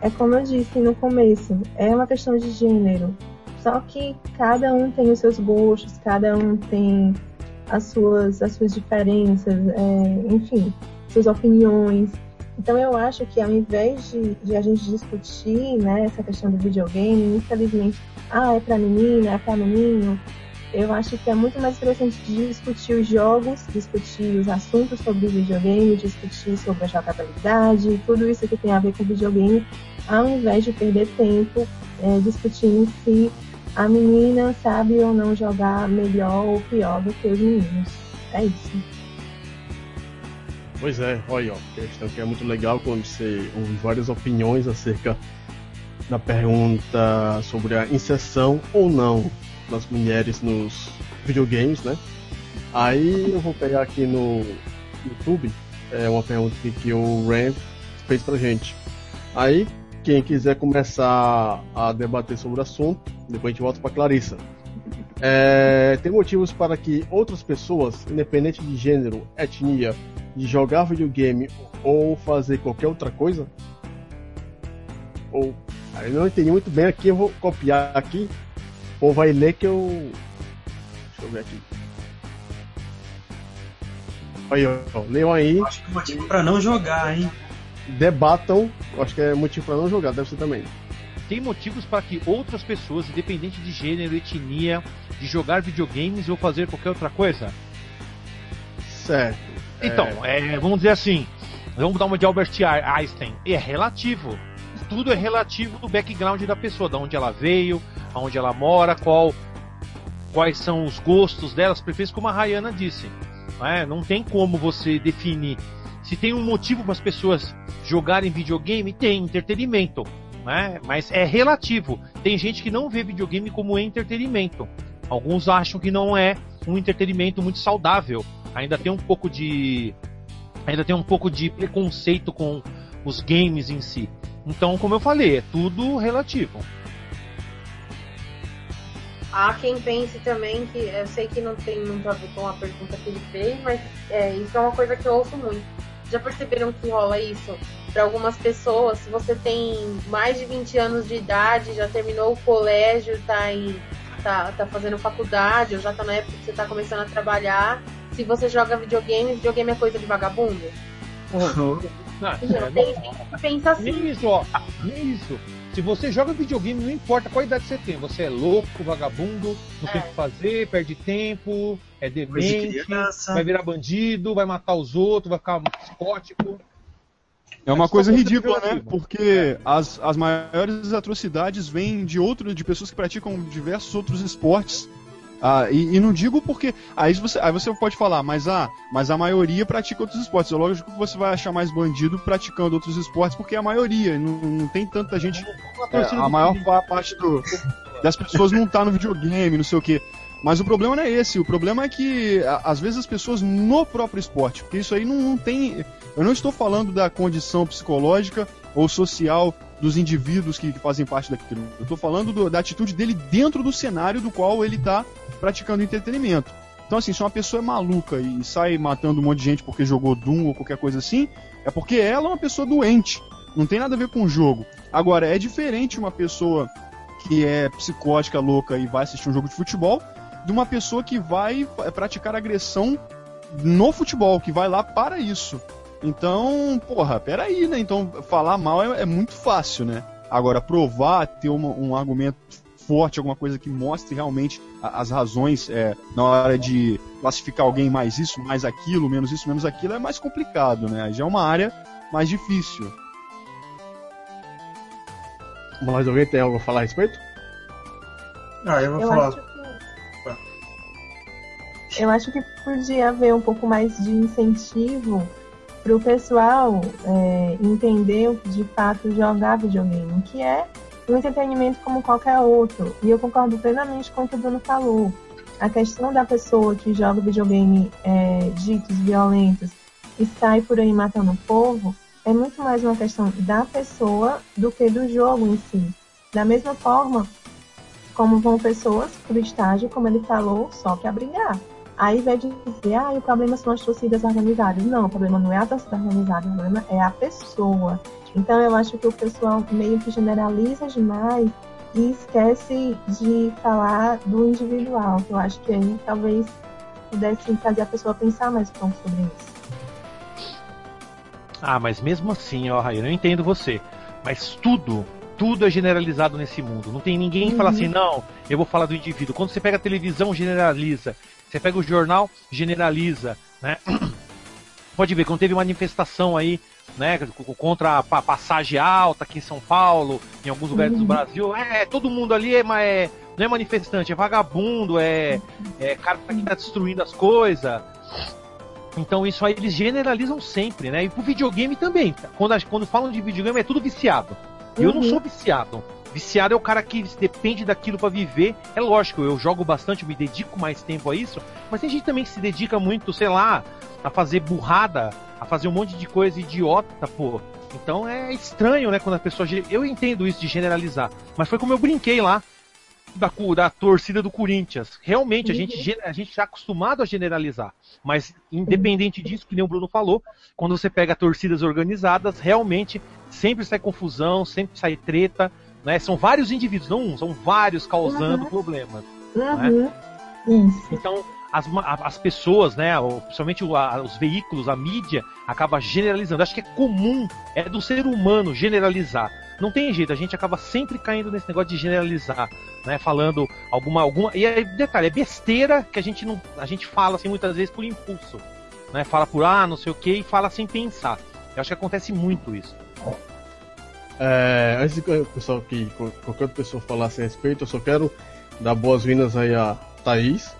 É como eu disse no começo, é uma questão de gênero. Só que cada um tem os seus gostos, cada um tem as suas, as suas diferenças, é, enfim, suas opiniões. Então eu acho que ao invés de, de, a gente discutir né, essa questão do videogame, infelizmente, ah, é para menina, é para menino, eu acho que é muito mais interessante discutir os jogos, discutir os assuntos sobre o videogame, discutir sobre a jogabilidade, tudo isso que tem a ver com videogame, ao invés de perder tempo é, discutindo se a menina sabe ou não jogar melhor ou pior do que os meninos. É isso. Pois é, olha, ó, questão que é muito legal quando você ouve várias opiniões acerca da pergunta sobre a inserção ou não das mulheres nos videogames, né? Aí eu vou pegar aqui no YouTube, é uma pergunta que, que o Ram fez pra gente. Aí, quem quiser começar a debater sobre o assunto, depois a gente volta para Clarissa. É, tem motivos para que outras pessoas, independente de gênero, etnia, de jogar videogame ou fazer qualquer outra coisa? Ou. Eu não entendi muito bem aqui, eu vou copiar aqui. Ou vai ler que eu. Deixa eu ver aqui. Aí, ó, leiam aí. Acho que é motivo pra não jogar, hein? Debatam. Acho que é motivo para não jogar, deve ser também. Tem motivos para que outras pessoas, independente de gênero, etnia, de jogar videogames ou fazer qualquer outra coisa? Certo. Então, é, vamos dizer assim, vamos dar uma de Albert Einstein. É relativo. Tudo é relativo do background da pessoa, de onde ela veio, aonde ela mora, qual, quais são os gostos delas, preferências, como a Rayana disse. É? não tem como você definir. Se tem um motivo para as pessoas jogarem videogame, tem entretenimento. Né? Mas é relativo. Tem gente que não vê videogame como entretenimento. Alguns acham que não é um entretenimento muito saudável. Ainda tem um pouco de ainda tem um pouco de preconceito com os games em si. Então, como eu falei, é tudo relativo. Há quem pense também que eu sei que não tem muito a ver com a pergunta que ele fez, mas é, isso é uma coisa que eu ouço muito. Já perceberam que rola isso? Para algumas pessoas, se você tem mais de 20 anos de idade, já terminou o colégio, tá, em, tá, tá fazendo faculdade, ou já tá na época que você tá começando a trabalhar, se você joga videogame, videogame é coisa de vagabundo? Ah, Não, gente que pensa assim. Nem isso, ó. Nem isso. Se você joga videogame, não importa qual idade você tem. Você é louco, vagabundo, não tem o que fazer, perde tempo, é demente, vai virar bandido, vai matar os outros, vai ficar psicótico. É uma Só coisa ridícula, né? Porque as, as maiores atrocidades vêm de outro, de pessoas que praticam diversos outros esportes. Ah, e, e não digo porque. Aí você, aí você pode falar, mas a, mas a maioria pratica outros esportes. É lógico que você vai achar mais bandido praticando outros esportes, porque é a maioria. Não, não tem tanta gente. É, torcida a maior parte do. das pessoas não tá no videogame, não sei o quê. Mas o problema não é esse, o problema é que às vezes as pessoas no próprio esporte, porque isso aí não, não tem. Eu não estou falando da condição psicológica ou social dos indivíduos que, que fazem parte daquilo. Eu estou falando do, da atitude dele dentro do cenário do qual ele está praticando entretenimento. Então, assim, se uma pessoa é maluca e sai matando um monte de gente porque jogou Doom ou qualquer coisa assim, é porque ela é uma pessoa doente. Não tem nada a ver com o jogo. Agora, é diferente uma pessoa que é psicótica, louca e vai assistir um jogo de futebol de uma pessoa que vai praticar agressão no futebol, que vai lá para isso. Então, porra, peraí, né? Então, falar mal é, é muito fácil, né? Agora, provar, ter uma, um argumento forte, alguma coisa que mostre realmente as razões é, na hora de classificar alguém mais isso, mais aquilo, menos isso, menos aquilo, é mais complicado, né? Já é uma área mais difícil. Mas alguém tem algo a falar a respeito? Ah, eu vou eu falar. Acho eu acho que podia haver um pouco mais de incentivo para o pessoal é, entender de fato jogar videogame, que é um entretenimento como qualquer outro. E eu concordo plenamente com o que o Bruno falou. A questão da pessoa que joga videogame é, ditos violentos e sai por aí matando o povo é muito mais uma questão da pessoa do que do jogo em si. Da mesma forma como vão pessoas para o estágio, como ele falou, só que a brigar. Aí vai dizer, ah, o problema são as torcidas organizadas. Não, o problema não é a torcida organizada, o problema é a pessoa. Então eu acho que o pessoal meio que generaliza demais e esquece de falar do individual. Eu acho que aí talvez pudesse fazer a pessoa pensar mais um pouco sobre isso. Ah, mas mesmo assim, ó, eu não entendo você. Mas tudo, tudo é generalizado nesse mundo. Não tem ninguém que fala assim, uhum. não, eu vou falar do indivíduo. Quando você pega a televisão, generaliza. Você pega o jornal, generaliza, né? Pode ver, quando teve manifestação aí, né, contra a passagem alta aqui em São Paulo, em alguns lugares do uhum. Brasil, é, todo mundo ali é, é, não é manifestante, é vagabundo, é, é cara que tá destruindo as coisas. Então isso aí eles generalizam sempre, né? E pro videogame também. Quando, quando falam de videogame é tudo viciado. Eu não uhum. sou viciado. Viciado é o cara que depende daquilo para viver. É lógico, eu jogo bastante, me dedico mais tempo a isso, mas tem gente também que se dedica muito, sei lá, a fazer burrada, a fazer um monte de coisa idiota, pô. Então é estranho, né, quando a pessoa. Eu entendo isso de generalizar, mas foi como eu brinquei lá da, da torcida do Corinthians. Realmente, a gente, a gente já é acostumado a generalizar. Mas, independente disso, que nem o Bruno falou, quando você pega torcidas organizadas, realmente sempre sai confusão, sempre sai treta. Né? São vários indivíduos, não um, são vários causando uhum. problemas. Uhum. Né? Então, as, as pessoas, né, principalmente os veículos, a mídia, acaba generalizando. Acho que é comum, é do ser humano generalizar. Não tem jeito, a gente acaba sempre caindo nesse negócio de generalizar, né, falando alguma alguma e aí, detalhe, é besteira que a gente não a gente fala assim muitas vezes por impulso, né? Fala por ah, não sei o que e fala sem pensar. Eu acho que acontece muito isso. É, antes o pessoal que qualquer pessoa falasse a respeito, eu só quero dar boas-vindas aí a Thaís,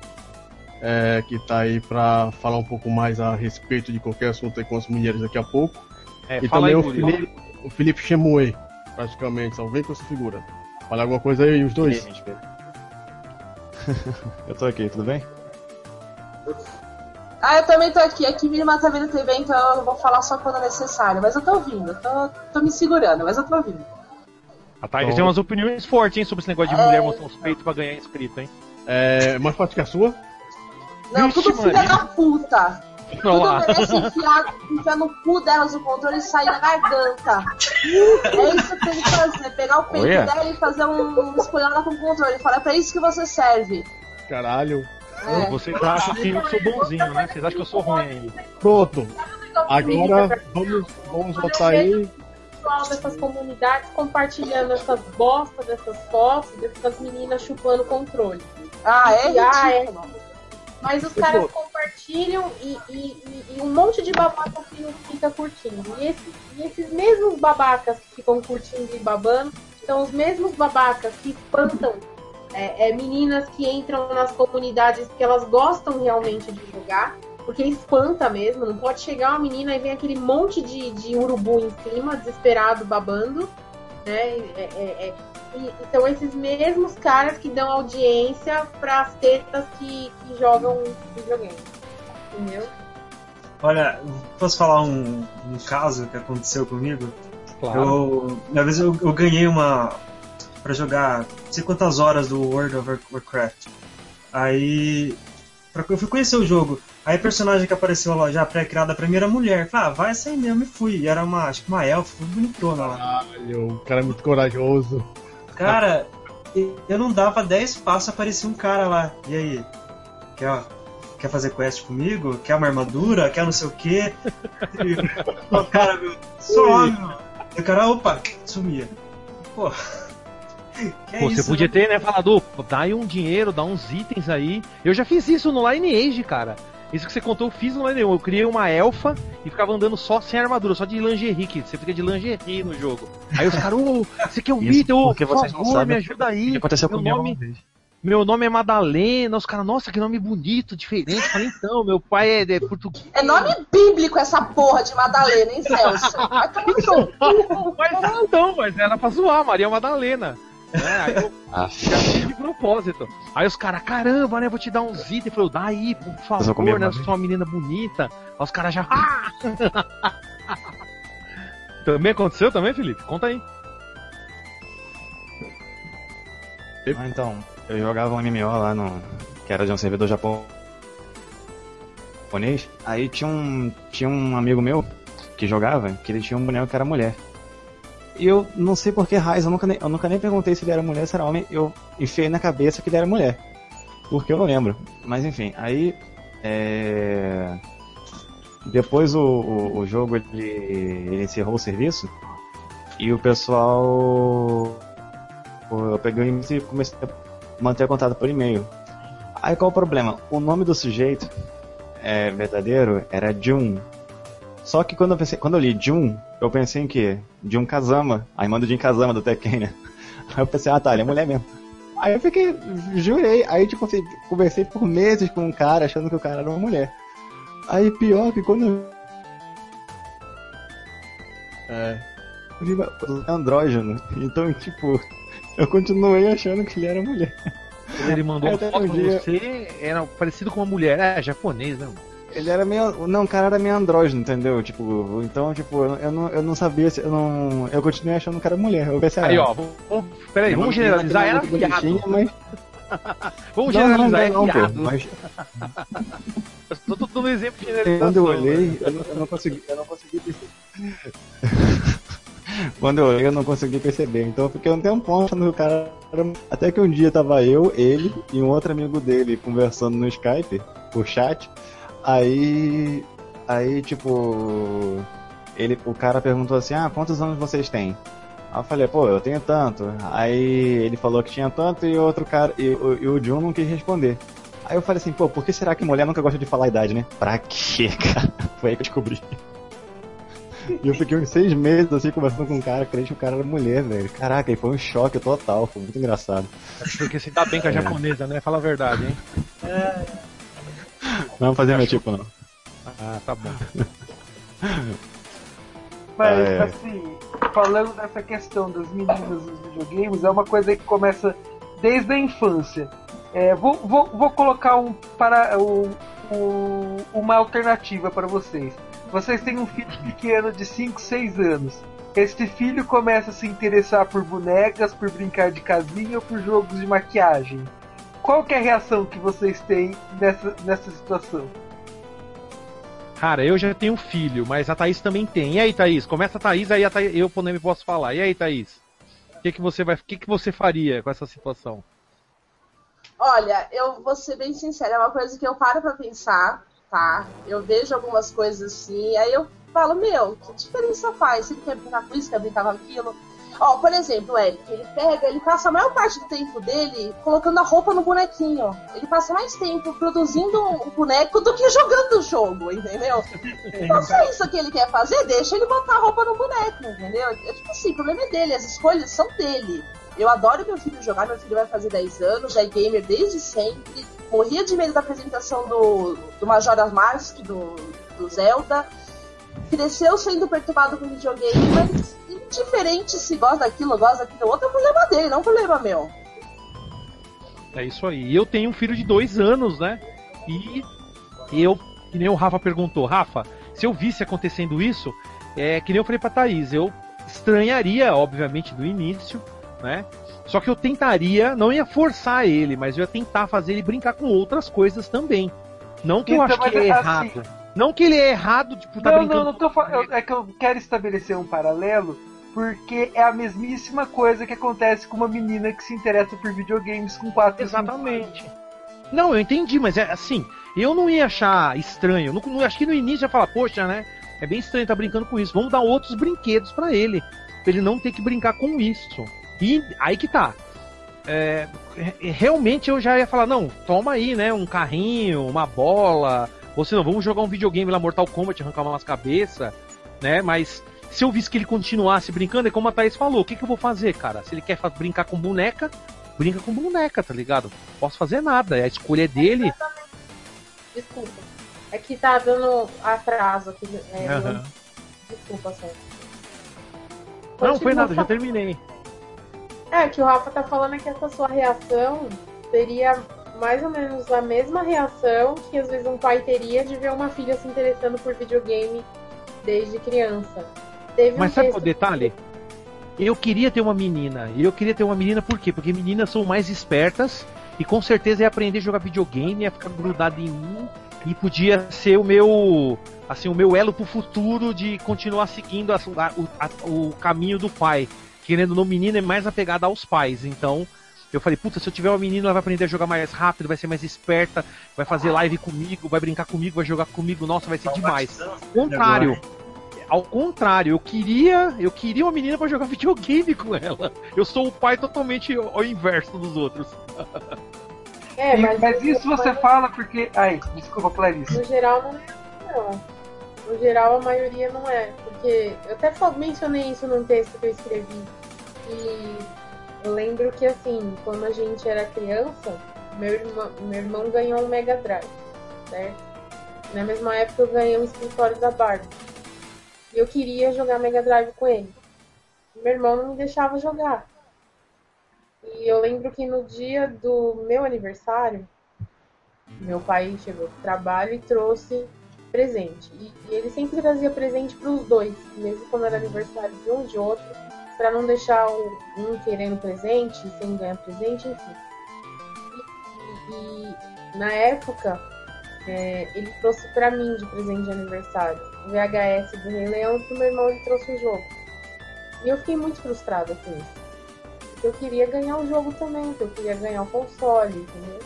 é, que está aí para falar um pouco mais a respeito de qualquer assunto aí com as mulheres daqui a pouco. É, e também aí, o, Felipe, o Felipe Chemoe, praticamente, só vem com essa figura. Fala alguma coisa aí, os dois. eu tô aqui, tudo bem? Ah, eu também tô aqui. Aqui me mata na TV, então eu vou falar só quando é necessário. Mas eu tô ouvindo, tô, tô me segurando, mas eu tô ouvindo. A Thaís então... tem umas opiniões fortes, hein, sobre esse negócio de é... mulher mostrar os peitos pra ganhar inscrito, hein? É. Mais forte que a sua? Não, Vixe, tudo filha da puta. Não, tudo merece enfiar, enfiar no cu delas o controle e sair na garganta. É isso que tem que fazer. Pegar o peito dela e fazer um, um escolhada com o controle. Falar, é pra isso que você serve. Caralho. É. Vocês acham que eu sou bonzinho, né? Vocês acham que eu sou ruim ainda. Pronto. Agora vamos, vamos voltar aí. pessoal dessas comunidades compartilhando essas bostas dessas fotos, dessas meninas chupando controle. Ah, é? Ah, é. Mas os caras compartilham e, e, e, um monte de babaca fica curtindo. E esses, e esses mesmos babacas que ficam curtindo e babando são os mesmos babacas que espantam é, é, meninas que entram nas comunidades que elas gostam realmente de jogar, porque espanta mesmo. Não pode chegar uma menina e vem aquele monte de, de urubu em cima, desesperado, babando. Né? É, é, é E, e são esses mesmos caras que dão audiência para as tetas que, que jogam videogame. Entendeu? Olha, posso falar um, um caso que aconteceu comigo? Claro. Eu, uma vez eu, eu ganhei uma. pra jogar não sei quantas horas do World of Warcraft. Aí. pra- eu fui conhecer o jogo. Aí a personagem que apareceu lá já pré-criada pra mim era mulher. Falei, ah, vai aí mesmo e fui. E era uma, acho que uma elfa, bonitona lá. Caralho, o cara é muito corajoso. Cara, eu não dava 10 passos, aparecia um cara lá. E aí? Quer, ó, quer fazer quest comigo? Quer uma armadura? Quer não sei o quê? E, o cara, meu, some, mano. E o cara, opa, sumia. Pô. Que Pô, você isso, podia né? ter, né, falado, "Ô, dá aí um dinheiro, dá uns itens aí. Eu já fiz isso no Lineage, cara. Isso que você contou, eu fiz no Lineage. Eu criei uma elfa e ficava andando só sem armadura, só de lingerie, que você fica de lingerie no jogo. Aí os caras, ô, você quer um item? Ô, por vocês não favor, sabem me o ajuda O aí. que aconteceu Meu comigo nome, meu nome é Madalena. Os caras, nossa, que nome bonito, diferente. Eu falei, então, meu pai é, é português. É nome bíblico essa porra de Madalena, hein, Celso? Vai tomar no. Mas então, mas era pra zoar, Maria Madalena. Né? Aí eu Ah, já fiz de propósito. Aí os caras, caramba, né? Vou te dar uns itens. Eu falei, dá aí, por favor, né? uma Você é uma menina bonita. Aí os caras já. "Ah!" também aconteceu também, Felipe? Conta aí. Ah, então, eu jogava um MMO lá no. que era de um servidor japonês. Aí tinha um. tinha um amigo meu que jogava, que ele tinha um boneco que era mulher. E eu não sei por que raiz, eu nunca, nem, eu nunca nem perguntei se ele era mulher ou se era homem, eu enfiei na cabeça que ele era mulher. Porque eu não lembro. Mas enfim, aí. É... Depois o, o, o jogo ele, ele encerrou o serviço e o pessoal eu peguei o e-mail e comecei a manter contato por e-mail. Aí qual o problema? O nome do sujeito é, verdadeiro era Jun. Só que quando eu, pensei, quando eu li Jun, eu pensei em quê? Jun Kazama, a irmã do Jin Kazama do Tekken, né? Aí eu pensei, ah tá, ele é mulher mesmo. Aí eu fiquei, jurei, aí tipo assim, conversei por meses com um cara achando que o cara era uma mulher. Aí pior que quando eu É. é andrógeno, então tipo, eu continuei achando que ele era mulher. Ele mandou Aí até foto um pra dia- você, era parecido com uma mulher. É, japonês, né? Ele era meio. Não, o cara era meio andrógeno, entendeu? Tipo, então, tipo, eu, eu não, eu não sabia se. Eu, não, eu continuei achando que era mulher. Eu pensei, Aí, ah, ó, vamos, peraí, vamos generalizar, era viado. Mas... Vamos Não, não, generalizar, é não, não, pô, viado. mas Eu tô dando um exemplo de generalização. quando eu né? olhei, eu não, eu não consegui, eu não consegui perceber. quando eu olhei, eu não consegui perceber. Então eu fiquei um tempão achando que o cara era... Até que um dia tava eu, ele e um outro amigo dele conversando no Skype, por chat. Aí. Aí, tipo. Ele, o cara perguntou assim: Ah, quantos anos vocês têm? Aí eu falei, pô, eu tenho tanto. Aí ele falou que tinha tanto e o outro cara. E, o- e o John não quis responder. Aí eu falei assim, pô, por que será que mulher nunca gosta de falar a idade, né? Pra quê, cara? Foi aí que eu descobri. E eu fiquei uns seis meses assim conversando com um cara, crente que o cara era mulher, velho. Caraca, e foi um choque total, foi muito engraçado. Porque você tá bem com a japonesa, né? Fala a verdade, hein? Não vamos fazer meu tipo, não. Ah, tá bom. Mas, Ah, é. assim, falando dessa questão das meninas dos videogames, é uma coisa que começa desde a infância. É, vou, vou, vou colocar um, para, um, um- uma alternativa para vocês. Vocês têm um filho pequeno de 5, 6 anos. Este filho começa a se interessar por bonecas, por brincar de casinha ou por jogos de maquiagem. Qual que é a reação que vocês têm nessa, nessa situação? Cara, eu já tenho filho, mas a Thaís também tem. E aí, Thaís? Começa a Thaís, aí a Thaís, eu nem posso falar. E aí, Thaís? O que, que você vai, o que, que você faria com essa situação? Olha, eu vou ser bem sincera, é uma coisa que eu paro pra pensar, tá? Eu vejo algumas coisas assim, aí eu falo, meu, que diferença faz? Se ele quer brincar com isso, quer brincar com aquilo. Ó, por exemplo, o Eric, ele pega, ele passa a maior parte do tempo dele colocando a roupa no bonequinho. Ele passa mais tempo produzindo o boneco do que jogando o jogo, entendeu? Então, se é isso que ele quer fazer, deixa ele botar a roupa no boneco, entendeu? É tipo assim, o problema é dele, as escolhas são dele. Eu adoro meu filho jogar, meu filho vai fazer 10 anos, é gamer desde sempre. Morria de medo da apresentação do, do Majora's Mask, do, do Zelda. Cresceu sendo perturbado com videogame, mas indiferente se gosta daquilo, gosta daquilo, outro é problema dele, não problema meu. É isso aí. Eu tenho um filho de dois anos, né? E eu, que nem o Rafa perguntou, Rafa, se eu visse acontecendo isso, é que nem eu falei pra Thaís, eu estranharia, obviamente, do início, né? Só que eu tentaria, não ia forçar ele, mas eu ia tentar fazer ele brincar com outras coisas também. Não que então, eu acho que é, é errado. Assim, não que ele é errado, tipo, tá não, brincando. Não, não tô falando. É que eu quero estabelecer um paralelo, porque é a mesmíssima coisa que acontece com uma menina que se interessa por videogames com 4 Exatamente. Não, eu entendi, mas é assim, eu não ia achar estranho. Não, acho que no início ia falar, poxa, né? É bem estranho estar tá brincando com isso. Vamos dar outros brinquedos para ele. Pra ele não ter que brincar com isso. E aí que tá. É, realmente eu já ia falar, não, toma aí, né? Um carrinho, uma bola. Ou se não, vamos jogar um videogame lá, Mortal Kombat, arrancar umas cabeças, né? Mas se eu visse que ele continuasse brincando, é como a Thaís falou, o que, que eu vou fazer, cara? Se ele quer brincar com boneca, brinca com boneca, tá ligado? Não posso fazer nada, a escolha é dele. Desculpa. É que tá dando atraso aqui. É, uhum. Desculpa, Sérgio. Não, foi nada, já terminei. É, que o Rafa tá falando é que essa sua reação seria mais ou menos a mesma reação que às vezes um pai teria de ver uma filha se interessando por videogame desde criança. Teve Mas um sabe o detalhe? Eu queria ter uma menina. E eu queria ter uma menina por quê? Porque meninas são mais espertas e com certeza ia aprender a jogar videogame, ia ficar grudada em mim e podia ser o meu assim o meu elo pro futuro de continuar seguindo a, a, o, o caminho do pai. Querendo ou não, menina é mais apegada aos pais. Então, eu falei, puta, se eu tiver uma menina, ela vai aprender a jogar mais rápido, vai ser mais esperta, vai fazer live comigo, vai brincar comigo, vai jogar comigo, nossa, vai ser demais. Contrário ao contrário, eu queria, eu queria uma menina para jogar videogame com ela. Eu sou o pai totalmente ao inverso dos outros. É, mas, mas isso você fala porque. Ai, desculpa, Clarice. No geral não é não. No geral a maioria não é. Porque eu até mencionei isso num texto que eu escrevi. E eu lembro que assim, quando a gente era criança, meu irmão, meu irmão ganhou um Mega Drive, certo? Na mesma época eu ganhei um escritório da Barbie. E eu queria jogar Mega Drive com ele. Meu irmão não me deixava jogar. E eu lembro que no dia do meu aniversário, meu pai chegou do trabalho e trouxe presente. E, e ele sempre trazia presente para os dois, mesmo quando era aniversário de um de outro, para não deixar um querendo presente, sem ganhar presente, enfim. E, e, na época, é, ele trouxe para mim de presente de aniversário VHS do Rei Leão e pro meu irmão ele trouxe o jogo. E eu fiquei muito frustrada com isso. Porque eu queria ganhar o jogo também, porque eu queria ganhar o console, entendeu?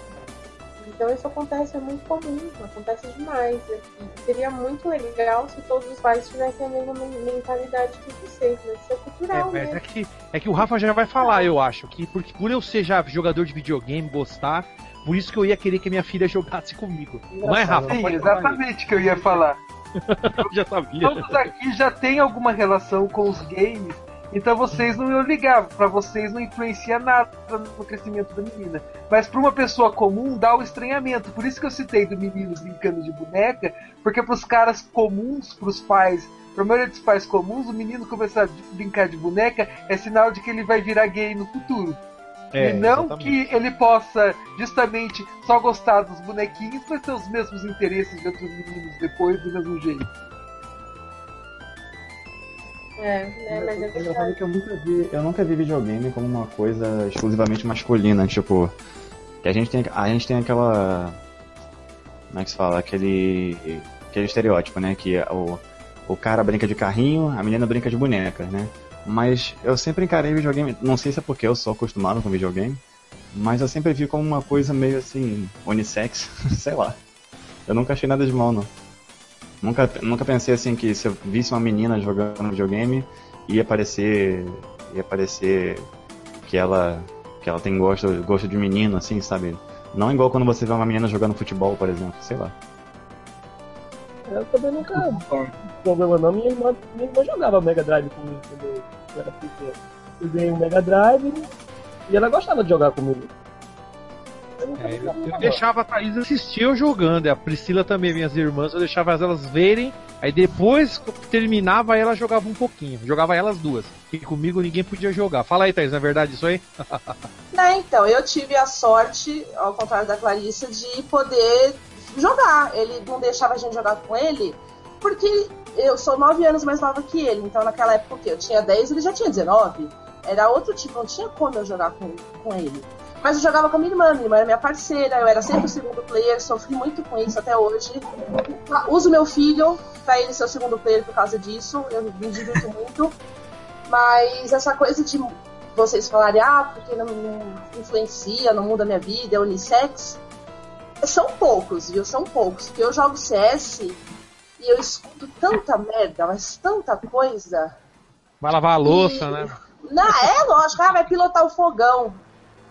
Então isso acontece, é muito comum, acontece demais. E seria muito legal se todos os pais tivessem a mesma mentalidade que você, mas isso é cultural. É, é, que, é que o Rafa já vai falar, eu acho, que por, por eu ser já jogador de videogame, gostar, por isso que eu ia querer que minha filha jogasse comigo. Não é, Rafa? Sim, exatamente que eu ia falar. já sabia. Todos aqui já têm alguma relação com os games, então vocês não iam ligar, para vocês não influencia nada no crescimento da menina. Mas para uma pessoa comum dá o estranhamento. Por isso que eu citei do menino brincando de boneca, porque para os caras comuns, para os pais, para a maioria dos pais comuns, o menino começar a brincar de boneca é sinal de que ele vai virar gay no futuro. É, e não exatamente. que ele possa justamente só gostar dos bonequinhos, mas ter os mesmos interesses de outros meninos depois do mesmo jeito. É, né, mas é engraçado que eu nunca, vi, eu nunca vi videogame como uma coisa exclusivamente masculina, tipo. Que a gente tem, a gente tem aquela. Como é que se fala? Aquele. Aquele estereótipo, né? Que o, o cara brinca de carrinho, a menina brinca de boneca, né? Mas eu sempre encarei videogame, não sei se é porque eu sou acostumado com videogame, mas eu sempre vi como uma coisa meio assim, unissex, sei lá. Eu nunca achei nada de mal, não. Nunca, nunca pensei assim que se eu visse uma menina jogando videogame, ia parecer. ia parecer que ela. que ela tem gosto, gosto de menino, assim, sabe? Não igual quando você vê uma menina jogando futebol, por exemplo, sei lá. Eu também nunca problema não. Minha irmã, minha irmã jogava Mega Drive comigo quando eu era pequeno. Eu ganhei um Mega Drive e ela gostava de jogar comigo. É, eu, eu deixava a Thaís assistir eu jogando, e a Priscila também, minhas irmãs, eu deixava elas verem, aí depois que terminava ela jogava um pouquinho, jogava elas duas, e comigo ninguém podia jogar. Fala aí, Thaís, não é verdade isso aí? Não, então, eu tive a sorte, ao contrário da Clarissa, de poder jogar. Ele não deixava a gente jogar com ele, porque eu sou nove anos mais nova que ele, então naquela época eu tinha 10, ele já tinha 19. Era outro tipo, não tinha como eu jogar com, com ele. Mas eu jogava com a minha irmã, minha irmã era minha parceira, eu era sempre o segundo player, sofri muito com isso até hoje. Uso meu filho pra ele ser o segundo player por causa disso, eu me divirto muito. Mas essa coisa de vocês falarem, ah, porque não, influencia, não muda a minha vida, é unissex. São poucos, viu? São poucos. Porque eu jogo CS e eu escuto tanta merda, mas tanta coisa. Vai lavar a louça, e... né? Não, é lógico, ah, vai pilotar o fogão.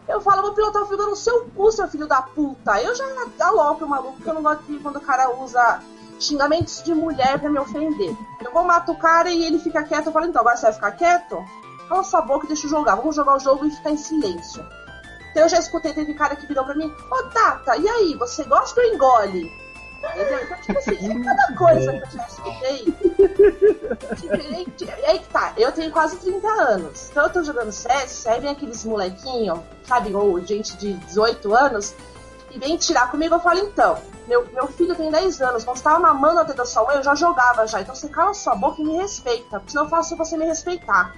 Eu falo, vou pilotar o fogão no seu cu, seu filho da puta. Eu já aloco o maluco, porque eu não gosto de quando o cara usa xingamentos de mulher pra me ofender. Eu vou matar o cara e ele fica quieto. Eu falo, então, agora você vai ficar quieto? Cala sua boca e deixa eu jogar. Vamos jogar o jogo e ficar em silêncio. Então eu já escutei, teve cara que virou pra mim, ô oh, Tata, e aí, você gosta ou engole? Então, tipo assim, cada coisa que eu já escutei. E aí que tá, eu tenho quase 30 anos. Então eu tô jogando CS, aí vem aqueles molequinhos, sabe, ou gente de 18 anos, e vem tirar comigo, eu falo, então, meu, meu filho tem 10 anos, quando você tava mamando a teta sua mãe, eu já jogava já. Então você cala sua boca e me respeita, senão eu faço você me respeitar.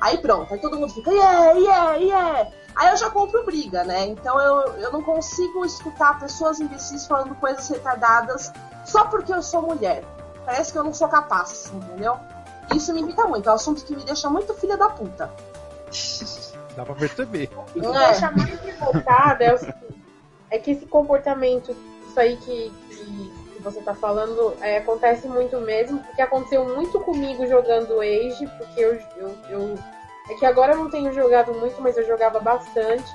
Aí pronto, aí todo mundo fica, yeah, yeah, yeah. Aí eu já compro briga, né? Então eu, eu não consigo escutar pessoas imbecis falando coisas retardadas só porque eu sou mulher. Parece que eu não sou capaz, entendeu? Isso me irrita muito, é um assunto que me deixa muito filha da puta. Dá pra perceber. O que me é. deixa mais revoltada é, é que esse comportamento, isso aí que, que, que você tá falando, é, acontece muito mesmo, porque aconteceu muito comigo jogando Age, porque eu, eu, eu é que agora eu não tenho jogado muito, mas eu jogava bastante.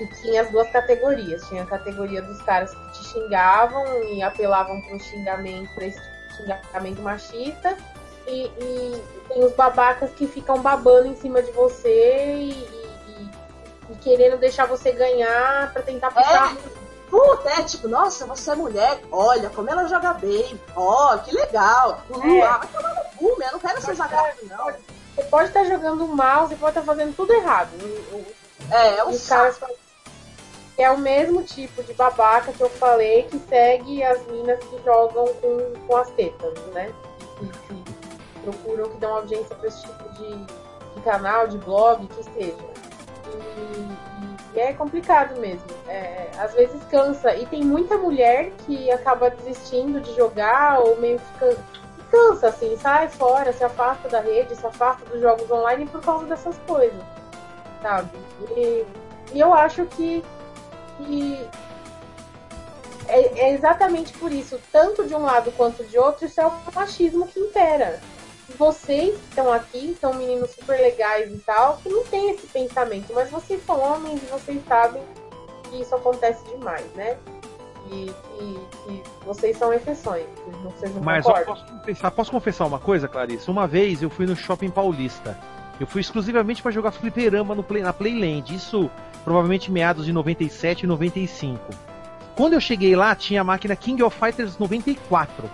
E tinha as duas categorias. Tinha a categoria dos caras que te xingavam e apelavam para um xingamento, pra esse xingamento machista. E, e, tem os babacas que ficam babando em cima de você e, e, e querendo deixar você ganhar para tentar puxar. É. Puta, é tipo, nossa, você é mulher, olha como ela joga bem, ó, oh, que legal. Uh, é. ah, vai tomar no cu, eu não quero ser zagueiro, não. Você pode estar jogando mal, você pode estar fazendo tudo errado. É, é um caras é o mesmo tipo de babaca que eu falei que segue as minas que jogam com, com as tetas, né? Que, que procuram, que dão audiência para esse tipo de, de, canal, de blog, que seja. E, é complicado mesmo. É, às vezes cansa. E tem muita mulher que acaba desistindo de jogar ou meio que cansa, assim, sai fora, se afasta da rede, se afasta dos jogos online por causa dessas coisas, sabe? E, e eu acho que, que é, é, exatamente por isso, tanto de um lado quanto de outro, isso é o machismo que impera. Vocês que estão aqui, são meninos super legais e tal, que não tem esse pensamento, mas vocês são homens e vocês sabem que isso acontece demais, né? que, que, vocês são exceções. Vocês não Mas eu posso confessar, posso confessar uma coisa, Clarice? Uma vez eu fui no Shopping Paulista. Eu fui exclusivamente para jogar fliperama no play, na Playland. Isso provavelmente meados de 97 e 95. Quando eu cheguei lá, tinha a máquina King of Fighters 94.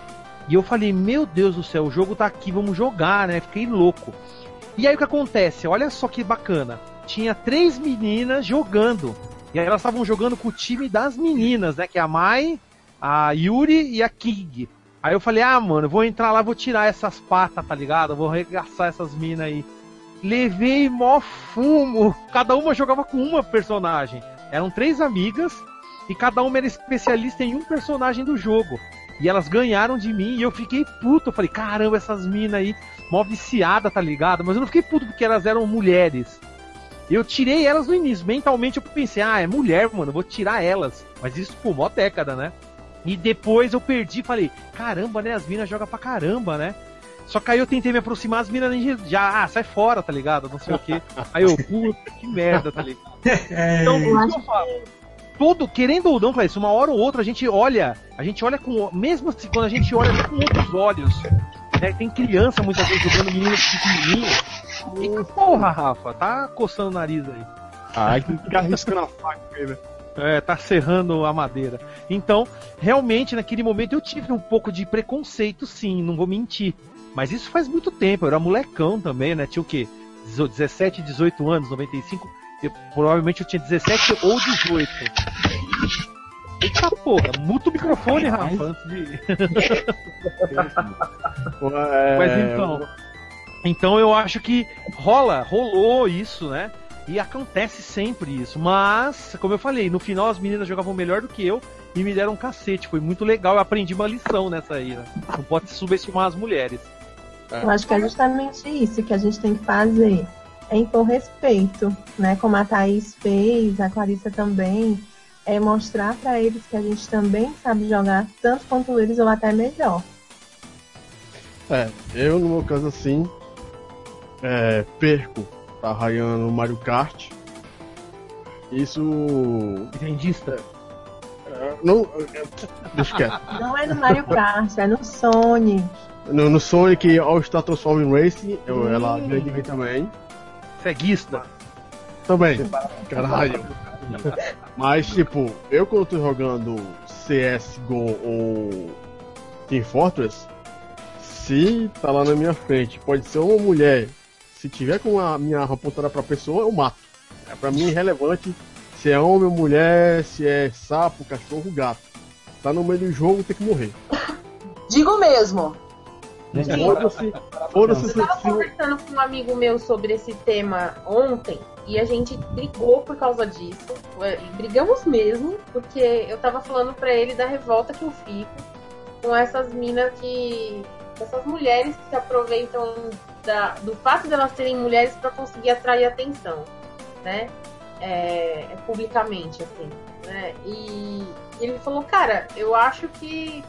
E eu falei, meu Deus do céu, o jogo tá aqui, vamos jogar, né? Fiquei louco. E aí o que acontece? Olha só que bacana. Tinha três meninas jogando. E aí elas estavam jogando com o time das meninas, né? Que é a Mai, a Yuri e a King. Aí eu falei, ah, mano, vou entrar lá, vou tirar essas patas, tá ligado? Vou arregaçar essas minas aí. Levei mó fumo. Cada uma jogava com uma personagem. Eram três amigas e cada uma era especialista em um personagem do jogo. E elas ganharam de mim e eu fiquei puto. Eu falei, caramba, essas minas aí, mó viciada, tá ligado? Mas eu não fiquei puto porque elas eram mulheres. Eu tirei elas no início. Mentalmente eu pensei, ah, é mulher, mano, eu vou tirar elas. Mas isso por mó década, né? E depois eu perdi falei, caramba, né? As minas jogam pra caramba, né? Só que aí eu tentei me aproximar, as minas já, ah, sai fora, tá ligado? Não sei o quê. Aí eu, puta, que merda, tá ligado? É. Então, o que eu falo? Todo, querendo ou não, isso uma hora ou outra a gente olha, a gente olha com, mesmo assim, quando a gente olha com outros olhos, né? Tem criança muitas vezes jogando menino pequenininho, e porra, Rafa? Tá coçando o nariz aí. Ai, que fica arriscando a faca aí, né? É, tá serrando a madeira. Então, realmente, naquele momento eu tive um pouco de preconceito, sim, não vou mentir. Mas isso faz muito tempo, eu era molecão também, né? Tinha o quê? 17, 18 anos, 95. Eu, provavelmente eu tinha 17 ou 18. Eita porra, muta o microfone, Rafa, antes de. É, Mas então. Então eu acho que rola, rolou isso, né? E acontece sempre isso. Mas, como eu falei, no final as meninas jogavam melhor do que eu e me deram um cacete. Foi muito legal, eu aprendi uma lição nessa aí, né? Não pode subestimar as mulheres. Eu acho que é justamente isso que a gente tem que fazer. É impor respeito, né? Como a Thaís fez, a Clarissa também. É mostrar para eles que a gente também sabe jogar tanto quanto eles ou até melhor. É, eu no meu caso assim, é, perco pra Ryan no Mario Kart. Isso. Entendista? é, não. é, Deixa quieto. Não é no Mario Kart, é no Sonic. No, no Sonic All Star Transforming Racing, eu, ela ganha de mim também. Ceguista. Também. Caralho. Mas, tipo, eu quando tô jogando CSGO ou Team Fortress, se tá lá na minha frente, pode ser uma mulher. Se tiver com a minha arma apontada pra pessoa, eu mato. É pra mim irrelevante se é homem ou mulher, se é sapo, cachorro, gato. Tá no meio do jogo, tem que morrer. Digo mesmo. Foda-se. Foda-se Eu tava conversando com um amigo meu sobre esse tema ontem e a gente brigou por causa disso. É, e Brigamos mesmo, porque eu tava falando pra ele da revolta que eu fico com essas minas que. essas mulheres que se aproveitam da- do fato de elas serem mulheres pra conseguir atrair atenção, né? É, publicamente, assim. Né? E ele falou, cara, eu acho que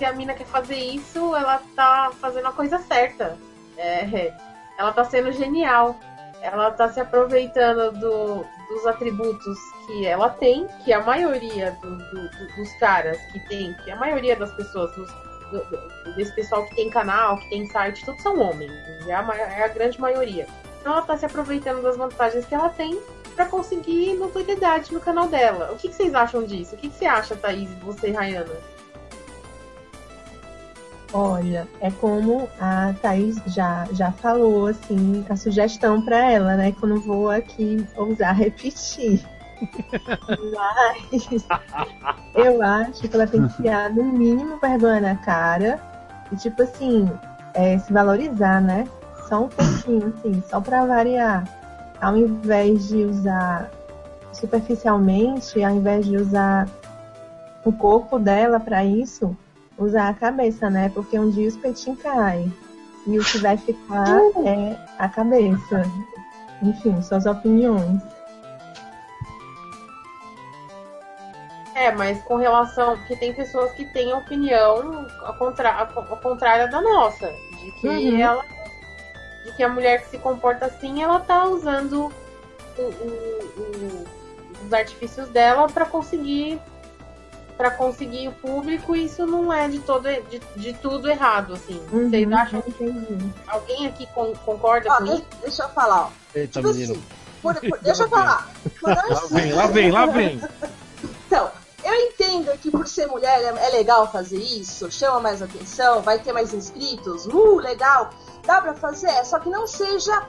se a mina quer fazer isso, ela tá fazendo a coisa certa. É, ela tá sendo genial. Ela tá se aproveitando do- dos atributos que ela tem, que a maioria do- do- do- dos caras que tem, que a maioria das pessoas, dos- do- do- desse pessoal que tem canal, que tem site, todos são homens. É a, é a grande maioria. Então ela tá se aproveitando das vantagens que ela tem pra conseguir notoriedade no canal dela. O que, que vocês acham disso? O que, que você acha, Thaís, você e Rayana? Olha, é como a Thaís já, já falou, assim, a sugestão para ela, né? Que eu não vou aqui ousar repetir. Mas eu acho que ela tem que criar, no mínimo, vergonha na cara e, tipo assim, é, se valorizar, né? Só um pouquinho, assim, só para variar. Ao invés de usar superficialmente, ao invés de usar o corpo dela para isso, usar a cabeça, né? Porque um dia os peitinhos caem. E o que vai ficar é a cabeça. Enfim, suas opiniões. É, mas com relação. Porque tem pessoas que têm opinião ao, contra, ao da nossa. De que Uhum. ela. De que a mulher que se comporta assim, ela tá usando o- o- o- os artifícios dela pra conseguir. Para conseguir o público, isso não é de, todo, de, de tudo errado, assim. Vocês Uhum, acham? entendi. Alguém aqui con- concorda Ó, com isso? deixa eu falar, ó. Eita, Tipo menino. assim, por- por- deixa eu falar. Lá vem, lá vem, lá vem. Então, eu entendo que por ser mulher é, é legal fazer isso, chama mais atenção, vai ter mais inscritos, uh, legal, dá pra fazer, só que não seja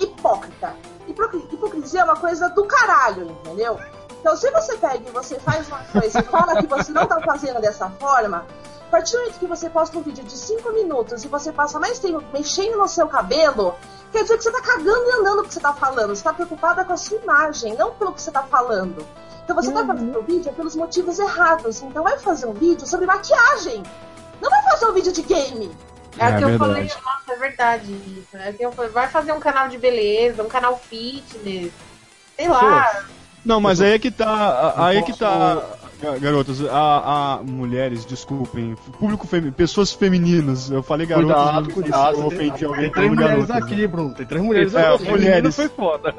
hipócrita. Hipocri- Hipocrisia é uma coisa do caralho, entendeu? Então, se você pega e você faz uma coisa e fala que você não tá fazendo dessa forma, a partir do momento que você posta um vídeo de 5 minutos e você passa mais tempo mexendo no seu cabelo, quer dizer que você tá cagando e andando o que você tá falando. Você tá preocupada com a sua imagem, não pelo que você tá falando. Então você tá fazendo o vídeo pelos motivos errados. Então vai fazer um vídeo sobre maquiagem. Não vai fazer um vídeo de game. É, o É que eu verdade. falei, nossa, é verdade isso. É que eu falei, vai fazer um canal de beleza, um canal fitness, sei lá. Não, mas aí é que tá. Aí é que tá. ga- Garotas, a, a- mulheres, desculpem, público feminino, pessoas femininas. Eu falei garotas, Cuidado, mas cuidado. eu Tem, ofendi alguém tem três mulheres garotas. aqui, Bruno. Tem três mulheres É, aqui. mulheres. Foi foda.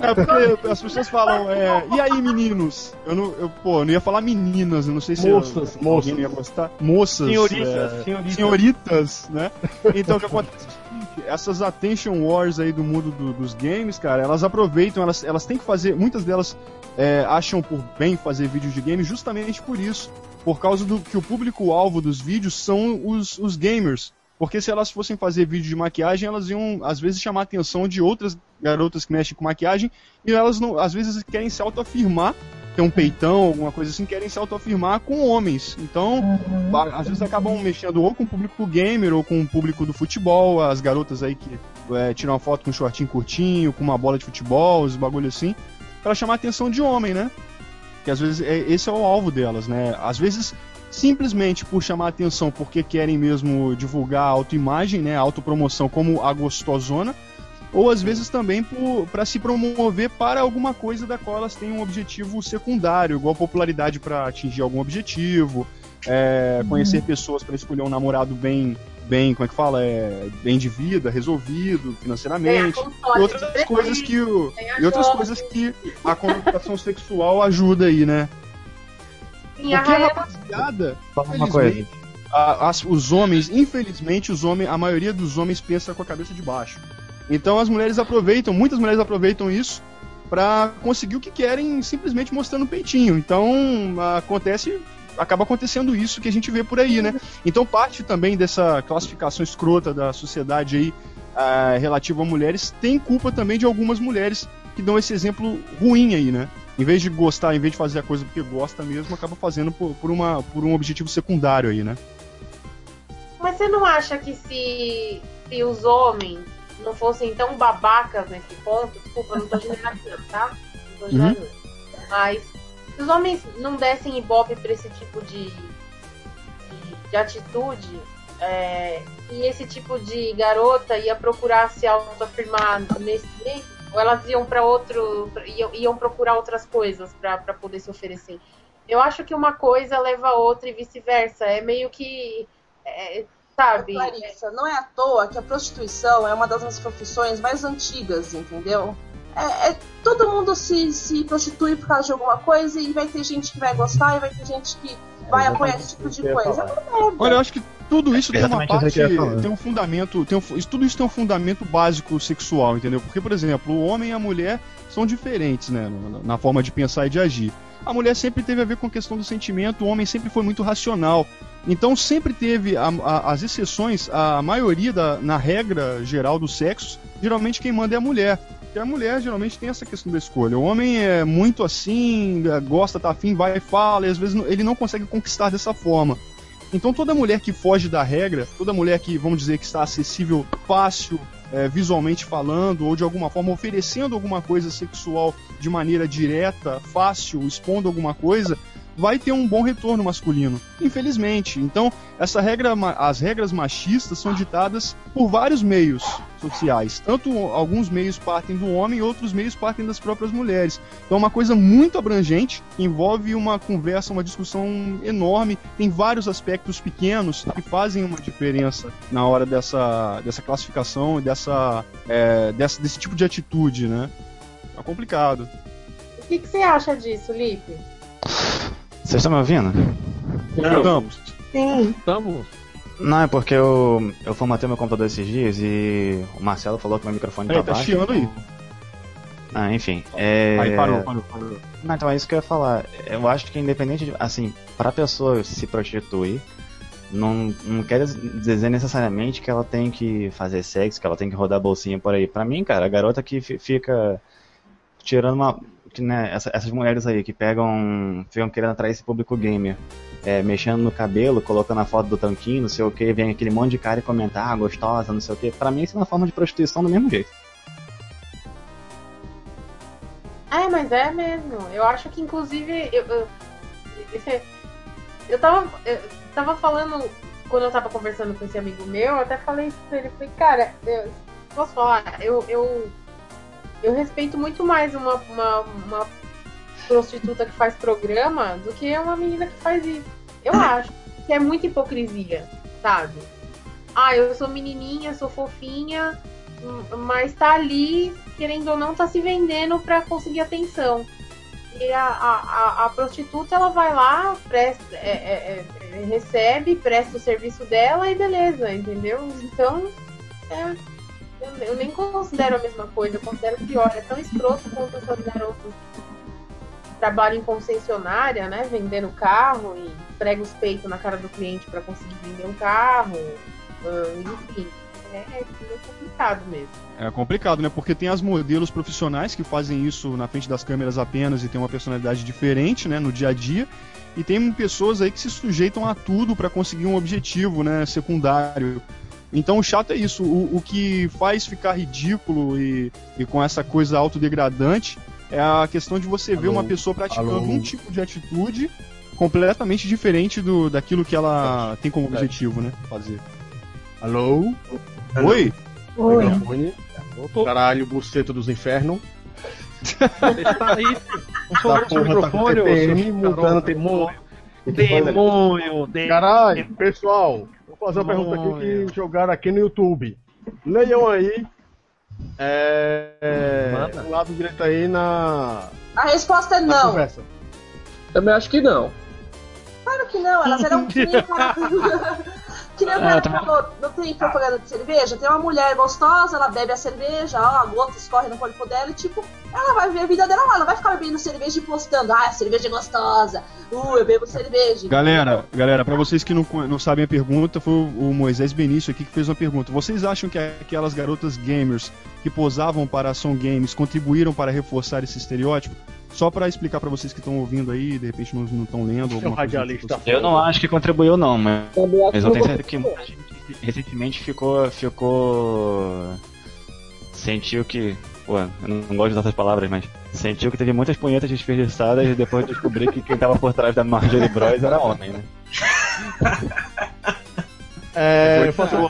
É porque as pessoas falam, é, e aí meninos? Eu não, eu, pô, eu não ia falar meninas, eu não sei se Moças, alguém moças. ia gostar. Moças, Senhoritas, é, senhoritas. senhoritas, né? Então o que acontece? Essas attention wars aí do mundo do, dos games, cara, elas aproveitam, elas, elas têm que fazer, muitas delas é, acham por bem fazer vídeos de game justamente por isso, por causa do que o público-alvo dos vídeos são os, os gamers. Porque se elas fossem fazer vídeo de maquiagem, elas iam, às vezes, chamar a atenção de outras garotas que mexem com maquiagem, e elas, não, às vezes, querem se autoafirmar tem um peitão, alguma coisa assim, querem se autoafirmar com homens. Então, uhum. às vezes acabam mexendo ou com o público gamer ou com o público do futebol, as garotas aí que é, tiram uma foto com um shortinho curtinho, com uma bola de futebol, os bagulho assim, para chamar a atenção de homem, né? Que às vezes é, esse é o alvo delas, né? Às vezes simplesmente por chamar a atenção porque querem mesmo divulgar a autoimagem, né, a autopromoção como a gostosona, ou às vezes também para se promover para alguma coisa da qual elas têm um objetivo secundário, igual popularidade para atingir algum objetivo, é, uhum. conhecer pessoas para escolher um namorado bem, bem, como é que fala, é, bem de vida, resolvido financeiramente, e outras coisas que o, e outras coisas que a comunicação sexual ajuda aí, né? Sim, Porque a rapaziada, uma coisa. A, as, os homens, infelizmente, os homens, a maioria dos homens pensa com a cabeça de baixo. Então as mulheres aproveitam, muitas mulheres aproveitam isso para conseguir o que querem simplesmente mostrando o peitinho. Então acontece acaba acontecendo isso que a gente vê por aí, né? Então parte também dessa classificação escrota da sociedade aí uh, relativa a mulheres tem culpa também de algumas mulheres que dão esse exemplo ruim aí, né? Em vez de gostar, em vez de fazer a coisa porque gosta mesmo, acaba fazendo por, por, uma, por um objetivo secundário aí, né? Mas você não acha que se, se os homens não fossem tão babacas nesse ponto, desculpa, não tô generalizando, tá? Não tô generalizando. Uhum. Mas se os homens não dessem ibope pra esse tipo de, de, de atitude, é, e esse tipo de garota ia procurar se autoafirmar nesse meio, ou elas iam para outro. Iam, iam, procurar outras coisas para poder se oferecer. Eu acho que uma coisa leva a outra e vice-versa. É meio que. É, sabe? Clarissa, não é à toa que a prostituição é uma das profissões mais antigas, entendeu? É, é, todo mundo se, se prostitui por causa de alguma coisa e vai ter gente que vai gostar e vai ter gente que vai apoiar esse tipo de coisa. É Olha, eu acho que tudo isso tem uma parte, tem um fundamento, tem um, tudo isso tem um fundamento básico sexual, entendeu? Porque, por exemplo, o homem e a mulher são diferentes, né, na forma de pensar e de agir. A mulher sempre teve a ver com a questão do sentimento, o homem sempre foi muito racional. Então sempre teve a, a, as exceções, a maioria da, na regra geral do sexo, geralmente quem manda é a mulher. Porque a mulher geralmente tem essa questão da escolha. O homem é muito assim, é, gosta, tá afim, vai e fala, e às vezes ele não consegue conquistar dessa forma. Então toda mulher que foge da regra, toda mulher que, vamos dizer, que está acessível fácil, é, visualmente falando, ou de alguma forma oferecendo alguma coisa sexual de maneira direta, fácil, expondo alguma coisa, vai ter um bom retorno masculino, infelizmente. Então, essa regra, as regras machistas são ditadas por vários meios sociais. Tanto alguns meios partem do homem, outros meios partem das próprias mulheres. Então, é uma coisa muito abrangente, envolve uma conversa, uma discussão enorme, tem vários aspectos pequenos que fazem uma diferença na hora dessa, dessa classificação e dessa, é, dessa, desse tipo de atitude, né? É complicado. O que, que você acha disso, Lipe? Vocês estão me ouvindo? Estamos. Sim. Estamos. Não, é porque eu, eu formatei meu computador esses dias e o Marcelo falou que meu microfone tá, tá baixo. Tá chiando aí. Ah, enfim. É... Aí parou, parou, parou. Não, então é isso que eu ia falar. Eu acho que independente de. Assim, pra pessoa se prostituir, não, não quer dizer necessariamente que ela tem que fazer sexo, que ela tem que rodar bolsinha por aí. Pra mim, cara, a garota que fica tirando uma né, essa, essas mulheres aí que pegam, ficam querendo atrair esse público gamer, é, mexendo no cabelo, colocando a foto do tanquinho, não sei o que, vem aquele monte de cara e comentar, ah, gostosa, não sei o que. Pra mim isso é uma forma de prostituição do mesmo jeito. É, mas é mesmo. Eu acho que inclusive eu, eu, eu tava, eu tava falando quando eu tava conversando com esse amigo meu, eu até falei isso pra ele, falei, cara, eu, posso falar, eu, eu eu respeito muito mais uma, uma, uma prostituta que faz programa do que uma menina que faz isso. Eu acho que é muita hipocrisia, sabe? Ah, eu sou menininha, sou fofinha, mas tá ali, querendo ou não, tá se vendendo pra conseguir atenção. E a, a, a prostituta, ela vai lá, presta, é, é, é, recebe, presta o serviço dela e beleza, entendeu? Então, é, Eu, nem considero a mesma coisa, eu considero pior. É tão escroto quanto essas garotas trabalham em concessionária, né? Vendendo carro e prega os peitos na cara do cliente para conseguir vender um carro. Uh, enfim, é, é complicado mesmo. É complicado, né? Porque tem as modelos profissionais que fazem isso na frente das câmeras apenas e tem uma personalidade diferente, né, no dia a dia. E tem pessoas aí que se sujeitam a tudo para conseguir um objetivo, né, secundário. Então o chato é isso, o, o que faz ficar ridículo e, e, com essa coisa autodegradante é a questão de você Alô? ver uma pessoa praticando Alô? um tipo de atitude completamente diferente do, daquilo que ela tem como objetivo, né? Fazer. Alô? Oi? Oi. Caralho, buceta dos infernos. Deixa aí. Por favor, seu microfone, tá TPM, mudando demônio. Demônio, demônio. Caralho, pessoal, fazer uma pergunta aqui que jogaram aqui no YouTube. Leiam aí. É. Do lado direito aí na. A resposta é não. Conversa. Também acho que não. Claro que não, elas eram nem Que nem o cara falou, não tem propaganda de cerveja? Tem uma mulher gostosa, ela bebe a cerveja, ó, a gota escorre no corpo dela e, tipo, ela vai ver a vida dela lá, ela vai ficar bebendo cerveja e postando, ah, a cerveja é gostosa, uh, eu bebo cerveja. Galera, galera, pra vocês que não, não sabem a pergunta, foi o Moisés Benício aqui que fez uma pergunta. Vocês acham que aquelas garotas gamers que posavam para ação games contribuíram para reforçar esse estereótipo? Só para explicar para vocês que estão ouvindo aí, de repente não estão lendo alguma coisa. Eu não acho que contribuiu não, mas, mas eu tenho certeza que muita gente recentemente ficou ficou sentiu que, pô, eu não gosto de usar essas palavras, mas sentiu que teve muitas punhetas desperdiçadas e depois de descobrir que quem tava por trás da Marjorie Bros era homem, né? É, eu faço, eu,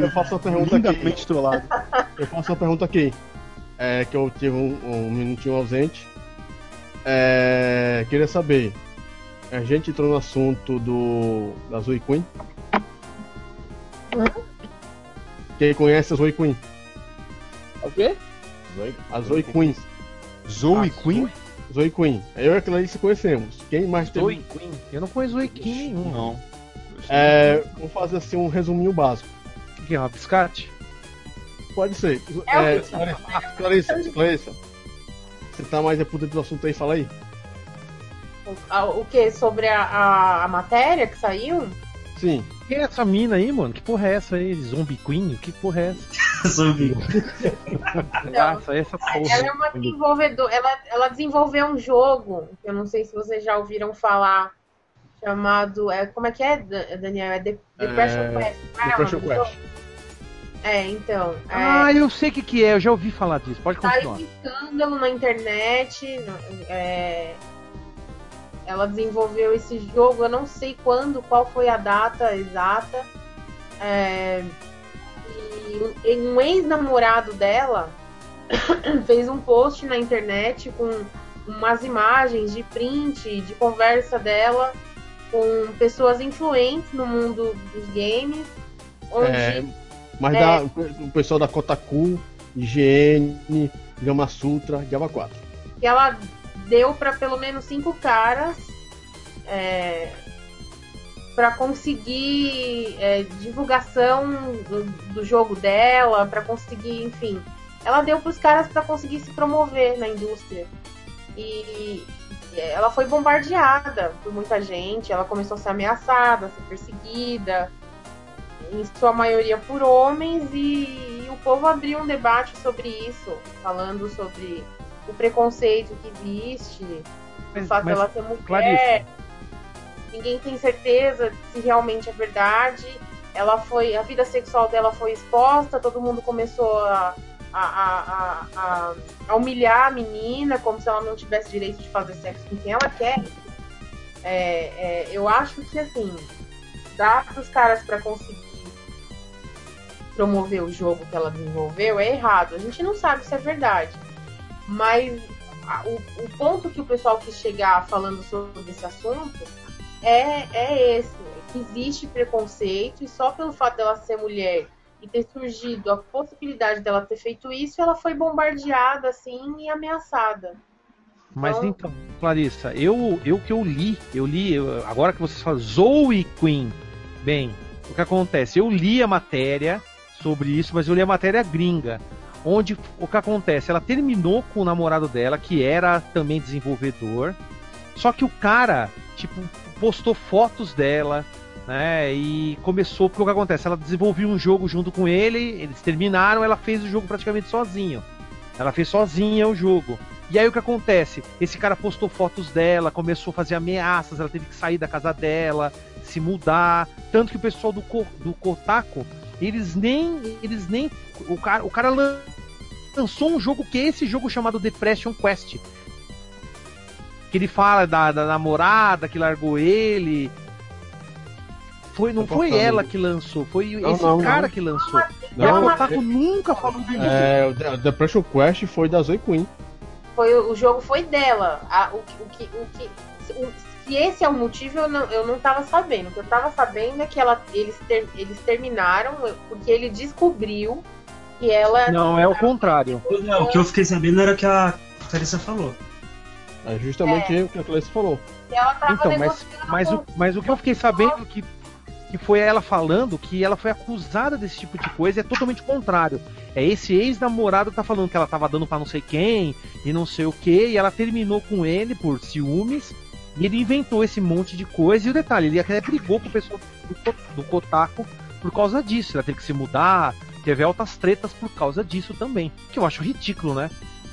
eu faço uma pergunta aqui. Eu faço uma pergunta aqui. É, que eu tive um, um minutinho ausente. É, queria saber, a gente entrou no assunto do da Zoe Queen. Quem conhece a Zoe Queen? O quê? Zoe, a Zoe Queen. Zoe Queen? Zoe Queen. Eu e a Clarice conhecemos. Quem mais tem? Zoe Queen? Eu não conheço Zoe Queen nenhum, não. É, vamos fazer assim um resuminho básico. O que é uma biscate? Pode ser. É, é, Clarissa, Clarissa, você tá mais é por dentro do assunto aí, fala aí. O, o que? Sobre a, a, a, matéria que saiu? Sim. Que é essa mina aí, mano? Que porra é essa aí? Zombie Queen? Que porra é essa? Zombie. Nossa, essa porra. Ela é uma desenvolvedora. Ela, ela desenvolveu um jogo, eu não sei se vocês já ouviram falar, chamado. É, como é que é, Daniel? É Depression é... Quest. Depression Quest. É, então. É... Ah, eu sei o que, que é, eu já ouvi falar disso. Pode continuar. Tá escândalo na internet. É... Ela desenvolveu esse jogo, eu não sei quando, qual foi a data exata. É... E um ex-namorado dela fez um post na internet com umas imagens de print, de conversa dela com pessoas influentes no mundo dos games. Onde é mas é. da, o pessoal da Kotaku, IGN, Gama Sutra, Java 4. Que ela deu para pelo menos cinco caras é, para conseguir é, divulgação do, do, jogo dela, para conseguir, enfim. Ela deu para os caras para conseguir se promover na indústria. E ela foi bombardeada por muita gente, ela começou a ser ameaçada, a ser perseguida em sua maioria por homens, e, e o povo abriu um debate sobre isso, falando sobre o preconceito que existe, mas, o fato dela ser mulher. Clarice. Ninguém tem certeza se realmente é verdade. Ela foi, a vida sexual dela foi exposta, todo mundo começou a, a, a, a, a humilhar a menina, como se ela não tivesse direito de fazer sexo com quem ela quer. É, é, eu acho que assim, dá para os caras para conseguir promover o jogo que ela desenvolveu é errado. A gente não sabe se é verdade. Mas a, o, o, ponto que o pessoal quis chegar falando sobre esse assunto é, é esse: que existe preconceito e só pelo fato dela ser mulher e ter surgido a possibilidade dela ter feito isso, ela foi bombardeada assim e ameaçada. Mas então, então Clarissa, eu, eu que eu li, eu li, eu, agora que vocês falam Zoe Queen, bem, o que acontece? Eu li a matéria, sobre isso, mas eu li a matéria gringa, onde o que acontece? Ela terminou com o namorado dela, que era também desenvolvedor, só que o cara, tipo, postou fotos dela, né? E começou, porque o que acontece? Ela desenvolveu um jogo junto com ele, eles terminaram, ela fez o jogo praticamente sozinho. Ela fez sozinha o jogo. E aí o que acontece? Esse cara postou fotos dela, começou a fazer ameaças, ela teve que sair da casa dela, se mudar. Tanto que o pessoal do, do Kotaku, eles nem. Eles nem. O cara, o cara lançou um jogo que é esse jogo chamado Depression Quest. Que ele fala da, da namorada que largou ele. Foi, não foi ela que lançou, foi não, esse não, cara não. que lançou. Não, e a Kotaku é, nunca falou jogo. É, o Depression Quest foi da Zoe Queen foi o jogo foi dela. A, o, o, que, o o, se esse é o motivo, eu não, eu não tava sabendo. O que eu tava sabendo é que ela, eles, ter, eles terminaram porque ele descobriu que ela. Não, é o contrário. Não, o que eu fiquei sabendo era o que a Clarissa falou. É justamente é. o que a Clarissa falou. então, mas, mas, o, mas o que eu fiquei sabendo que que foi ela falando que ela foi acusada desse tipo de coisa, é totalmente contrário. É esse ex-namorado que tá falando que ela tava dando para não sei quem e não sei o que, e ela terminou com ele por ciúmes, e ele inventou esse monte de coisa. E o detalhe, ele até brigou com o pessoal do, Kotaku por causa disso. Ela teve que se mudar, teve altas tretas por causa disso também. Que eu acho ridículo, né?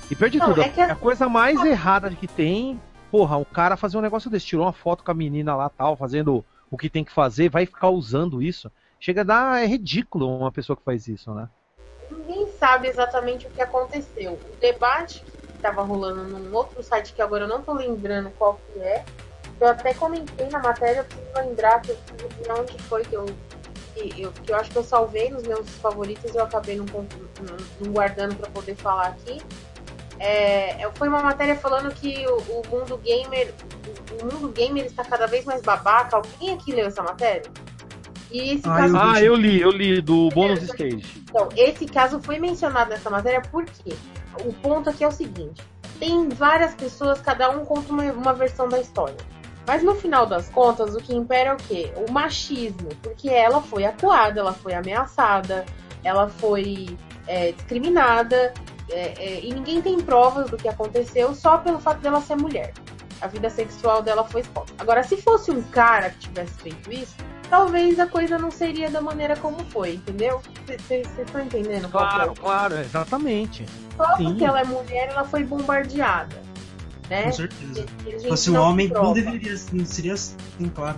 E perdi não, tudo. É, é a coisa mais errada que tem. Porra, o cara fazer um negócio desse, tirou uma foto com a menina lá tal, fazendo o que tem que fazer, vai ficar usando isso. Chega a dar. É ridículo uma pessoa que faz isso, né? Ninguém sabe exatamente o que aconteceu. O debate que estava rolando num outro site que agora eu não tô lembrando qual que é. Eu até comentei na matéria, eu preciso lembrar que eu preciso onde foi que eu, que eu. Que eu acho que eu salvei nos meus favoritos e eu acabei não, não, não guardando para poder falar aqui. É, foi uma matéria falando que o, o, mundo gamer o mundo gamer está cada vez mais babaca. Alguém aqui leu essa matéria? E esse ah, caso... eu, ah, eu li, eu li, do Bônus Stage. Então, esse caso foi mencionado nessa matéria porque o ponto aqui é o seguinte: tem várias pessoas, cada um conta uma, uma versão da história. Mas no final das contas, o que impera é o quê? O machismo. Porque ela foi acuada, ela foi ameaçada, ela foi é, discriminada, é, é, e ninguém tem provas do que aconteceu só pelo fato dela ser mulher. A vida sexual dela foi exposta. Agora, se fosse um cara que tivesse feito isso, talvez a coisa não seria da maneira como foi, entendeu? Vocês estão entendendo? Claro, é? claro, exatamente. Só Sim. porque ela é mulher, ela foi bombardeada. Né? Com certeza. Se fosse um homem, não deveria, não seria assim, claro.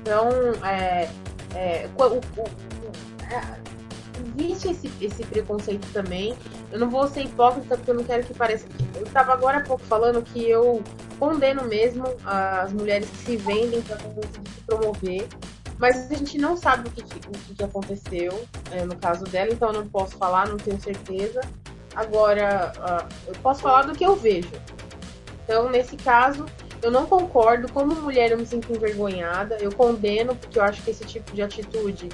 Então, é, é, o, o, o, é, existe esse, esse preconceito também. Eu não vou ser hipócrita porque eu não quero que pareça. Eu estava agora há pouco falando que eu condeno mesmo as mulheres que se vendem para se promover. Mas a gente não sabe o que, o que aconteceu é, no caso dela, então eu não posso falar, não tenho certeza. Agora, uh, eu posso falar do que eu vejo. Então, nesse caso, eu não concordo. Como mulher, eu me sinto envergonhada. Eu condeno, porque eu acho que esse tipo de atitude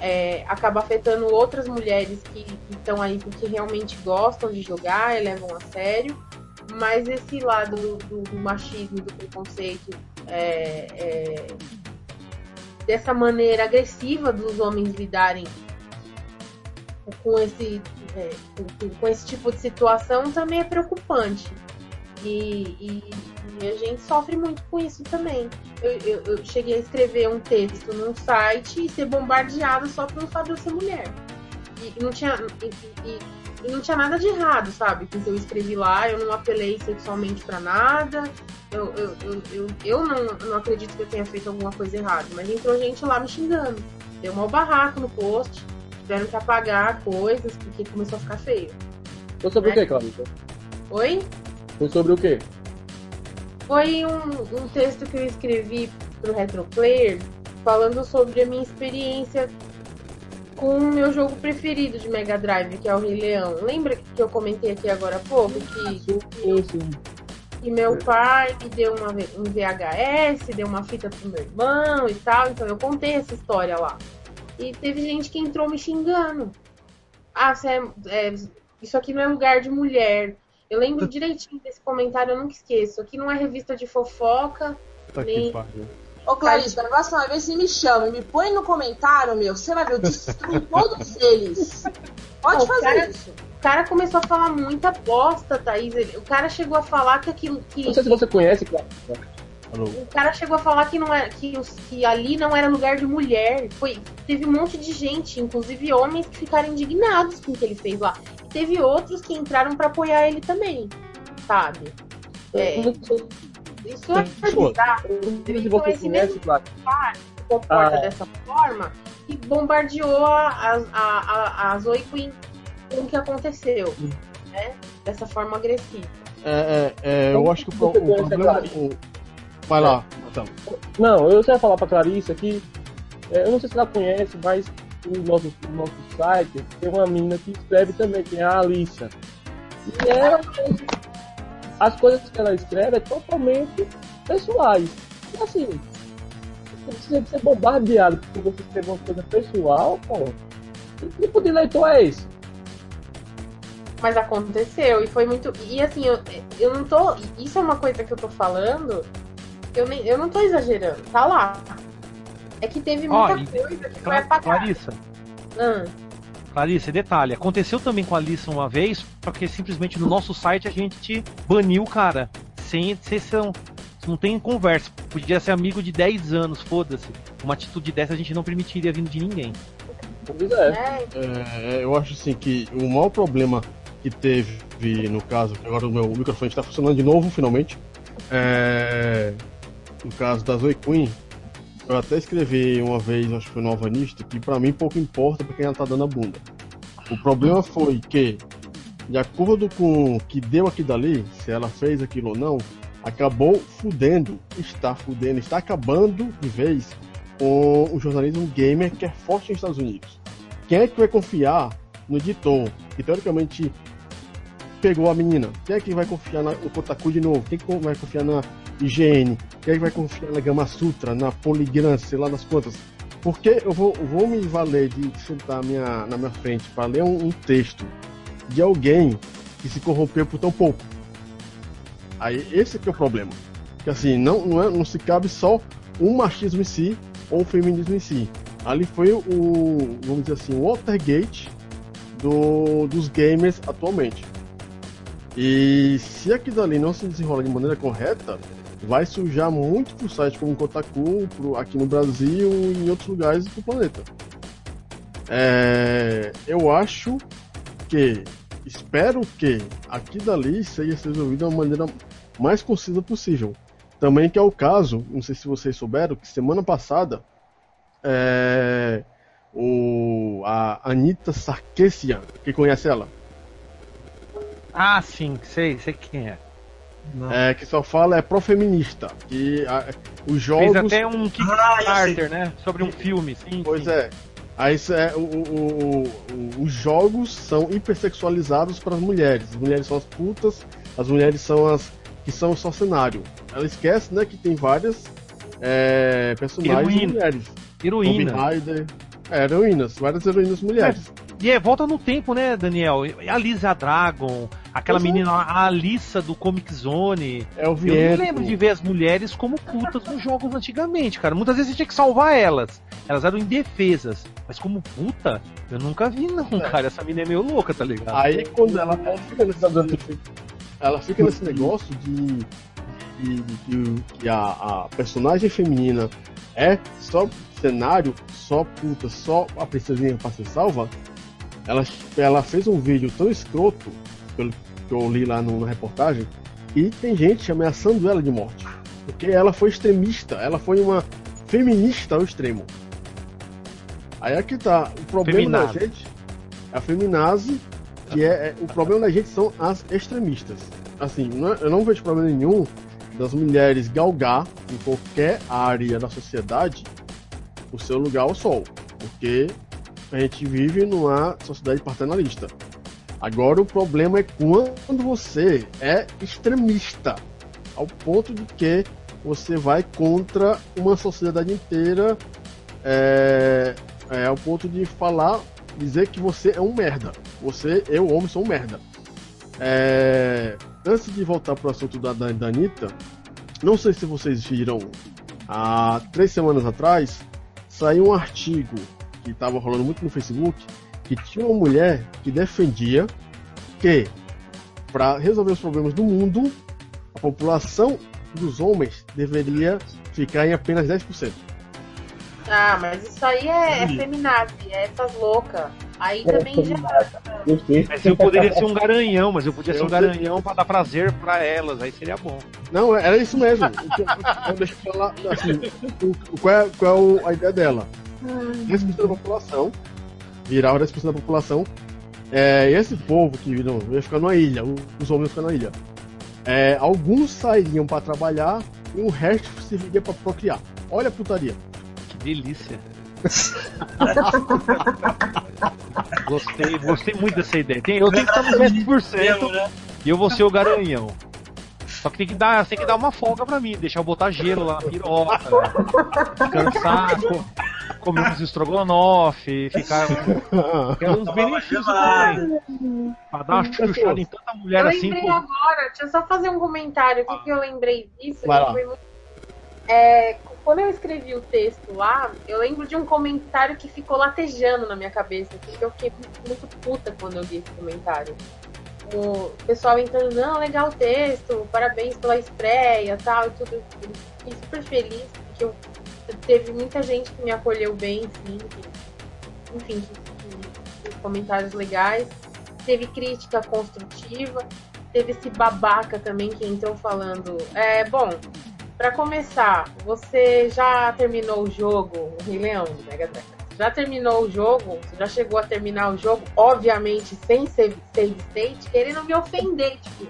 é, acaba afetando outras mulheres que estão aí porque realmente gostam de jogar e levam a sério. Mas esse lado do, do machismo, do preconceito, é, é, dessa maneira agressiva dos homens lidarem com esse, é, com, com esse tipo de situação também é preocupante. E, e, e, a gente sofre muito com isso também. Eu, eu, eu, cheguei a escrever um texto num site e ser bombardeada só pelo fato de eu ser mulher. E, não tinha. E, não tinha nada de errado, sabe? Porque eu escrevi lá, eu não apelei sexualmente para nada, eu, eu, eu, eu, não, não acredito que eu tenha feito alguma coisa errada, mas entrou gente lá me xingando. Deu um barraco no post, tiveram que apagar coisas porque começou a ficar feio. Foi sobre né? o que, Cláudia? Oi? Foi sobre o quê? Foi um, um texto que eu escrevi pro Retroplayer falando sobre a minha experiência com o meu jogo preferido de Mega Drive, que é o Rei Leão. Lembra que eu comentei aqui agora há pouco que, sim, sim. que meu pai me deu uma, um VHS, deu uma fita pro meu irmão e tal, então eu contei essa história lá. E teve gente que entrou me xingando. Ah, é, é, isso aqui não é lugar de mulher. Eu lembro direitinho desse comentário, eu nunca esqueço. Aqui não é revista de fofoca, tá nem... Ô Clarice, da próxima vez você me chama e me põe no comentário, meu, você vai ver, eu destruo todos eles. Pode fazer cara- isso. O cara começou a falar muita bosta, Thaís. O cara chegou a falar que aquilo que. Não sei se você conhece, Clarice. Alô? O cara chegou a falar que, não era, que, os- que ali não era lugar de mulher. Foi, teve um monte de gente, inclusive homens, que ficaram indignados com o que ele fez lá. Teve outros que entraram pra apoiar ele também, sabe? É, isso é bizarro. Então, você esse conhece, mesmo cara se comporta Ah. dessa forma e bombardeou a, a, a, a, a Zoe Queen com o que aconteceu, né? Dessa forma agressiva. É, é, é, eu acho que o, o problema. O- Vai lá, então. Não, eu só ia falar pra Clarice aqui. é, eu não sei se ela conhece, mas o nosso, o nosso site tem uma menina que escreve também, é a Alissa. E ela, as coisas que ela escreve é totalmente pessoais. E assim, você ser bombardeado porque você escreveu uma coisa pessoal, pô. Que tipo de leitor é esse? Mas aconteceu e foi muito. E assim, eu, eu não tô. Isso é uma coisa que eu tô falando. Eu, nem, eu não tô exagerando, tá lá. É que teve muita e- coisa que foi Cla- apagada. Clarissa, Ah, Clarice, detalhe, aconteceu também com a Alissa uma vez, porque simplesmente no nosso site a gente baniu o cara. Sem exceção. Não tem conversa. Podia ser amigo de 10 anos, foda-se. Uma atitude dessa a gente não permitiria vindo de ninguém. Pois é. né? É, eu acho assim que o maior problema que teve no caso, que agora o meu microfone está funcionando de novo, finalmente. É, no caso da Zoe Queen, eu até escrevi uma vez, acho que foi no Alvanista, que pra mim pouco importa pra quem ela tá dando a bunda. O problema foi que, de acordo com o que deu aqui dali, se ela fez aquilo ou não, acabou fudendo, está fudendo, está acabando de vez com o jornalismo gamer que é forte nos Estados Unidos. Quem é que vai confiar no editor, que teoricamente pegou a menina? Quem é que vai confiar no Kotaku de novo? Quem é que vai confiar na IGN? Que vai confiar na Gama Sutra, na Polygram, sei lá das quantas? Porque eu vou, vou me valer de sentar minha, na minha frente para ler um, um texto de alguém que se corrompeu por tão pouco. Aí esse que é o problema. Que assim, não, não, é- não se cabe só um machismo em si ou um feminismo em si. Ali foi o, vamos dizer assim, o Watergate do, dos gamers atualmente. E se aquilo dali não se desenrola de maneira correta, vai sujar muito pro site como o Kotaku, pro, aqui no Brasil e em outros lugares do planeta. É, eu acho que, espero que aqui dali seja resolvido da maneira mais concisa possível. Também que é o caso, não sei se vocês souberam, que semana passada é, o, a Anitta Sarkeesian, quem conhece ela? Ah, sim, sei, sei quem é. É, que só fala é profeminista. Que a- os jogos. Fez até um Ah, Kickstarter, né? Sobre um filme, sim. Pois sim. é. Aí isso é, o, o- o- os jogos são hipersexualizados para as mulheres. As mulheres são as putas, as mulheres são as que são só cenário. Ela esquece, né, que tem várias é, personagens Heroína. mulheres. Heroína. Tomb Raider. É, heroínas, várias heroínas mulheres. E é, volta no tempo, né, Daniel? A Lisa Dragon, aquela é. menina, a Alissa do Comic Zone. É o Eu não lembro de ver as mulheres como putas nos jogos antigamente, cara. Muitas vezes você tinha que salvar elas. Elas eram indefesas. Mas como puta, eu nunca vi, não, cara. Essa menina é meio louca, tá ligado? Aí quando ela, ela fica nesse, ela fica nesse negócio de, de- de que, que a, a personagem feminina é só cenário, só puta, só a princesinha pra ser salva, ela, ela fez um vídeo tão escroto, pelo que eu li lá no- na reportagem, e tem gente ameaçando ela de morte. Porque ela foi extremista, ela foi uma feminista ao extremo. Aí é que tá. O problema da Feminazi. gente é a feminazi, que é, é- o problema da gente são as extremistas. Assim, não é- eu não vejo problema nenhum das mulheres galgar em qualquer área da sociedade o seu lugar ao sol, porque a gente vive numa sociedade paternalista. Agora o problema é quando você é extremista, ao ponto de que você vai contra uma sociedade inteira, é, é, ao ponto de falar, dizer que você é um merda. Você, eu, homem, sou um merda. É, antes de voltar pro assunto da, da, da Anitta, não sei se vocês viram há três semanas atrás, saiu um artigo que estava rolando muito no Facebook que tinha uma mulher que defendia que para resolver os problemas do mundo, a população dos homens deveria ficar em apenas 10%. Ah, mas isso aí é, é feminazi, é essas loucas. Aí também já. Mas eu poderia ser um garanhão, mas eu podia ser um garanhão pra dar prazer pra elas, aí seria bom. Não, era isso mesmo. Então, deixa eu falar assim, o- qual é, qual é a ideia dela? 10% da população virar 10% da população. É, e esse povo que viram, ia ficar numa ilha, o- os homens iam ficar numa ilha. É, alguns sairiam pra trabalhar e o resto serviria pra procriar. Olha a putaria. Que delícia. Gostei, gostei muito dessa ideia. Tem- eu tenho que estar nos 10% e eu vou ser o garanhão. Só que tem que dar, tem que dar uma folga pra mim, deixar eu botar gelo lá na piroca, descansar, co- comer uns estrogonofe, ficar. Quero uns benefícios também. Pra dar uma chuchada em tanta mulher eu assim, lembrei pô. agora, deixa eu só fazer um comentário aqui que eu lembrei disso. Muito- É, quando eu escrevi o texto lá, eu lembro de um comentário que ficou latejando na minha cabeça, que eu fiquei muito, muito puta quando eu li esse comentário. O pessoal entrando, não, legal o texto, parabéns pela estreia tal, e tudo. Fiquei super feliz, porque eu, teve muita gente que me acolheu bem, sim, que- enfim, que, que comentários legais. Teve crítica construtiva, teve esse babaca também que entrou falando. É, bom, pra começar, você já terminou o jogo, Rei Leão Mega Drive? Já terminou o jogo? Já chegou a terminar o jogo, obviamente sem save, save state, querendo me ofender, tipo.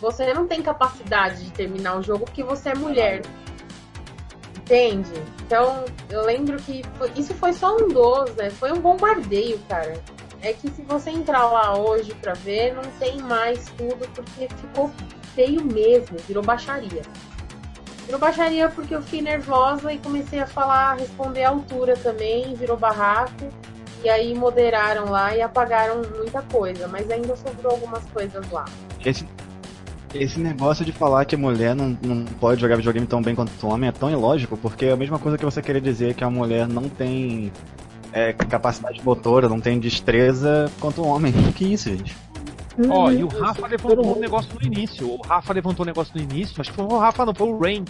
Você não tem capacidade de terminar o jogo porque você é mulher. Entende? Então, eu lembro que foi- isso foi só um dos, né? Foi um bombardeio, cara. É que se você entrar lá hoje pra ver, não tem mais tudo porque ficou feio mesmo, virou baixaria. Virou baixaria porque eu fiquei nervosa e comecei a falar, responder à altura também, virou barraco. E aí moderaram lá e apagaram muita coisa, mas ainda sobrou algumas coisas lá. Esse, esse negócio de falar que mulher não, não pode jogar videogame tão bem quanto homem é tão ilógico, porque é a mesma coisa que você querer dizer que a mulher não tem é, capacidade motora, não tem destreza quanto o homem. Que isso, gente? Ó, e o Rafa levantou um negócio no início. O Rafa levantou um negócio no início, acho que foi o Rafa, não, foi o Rain.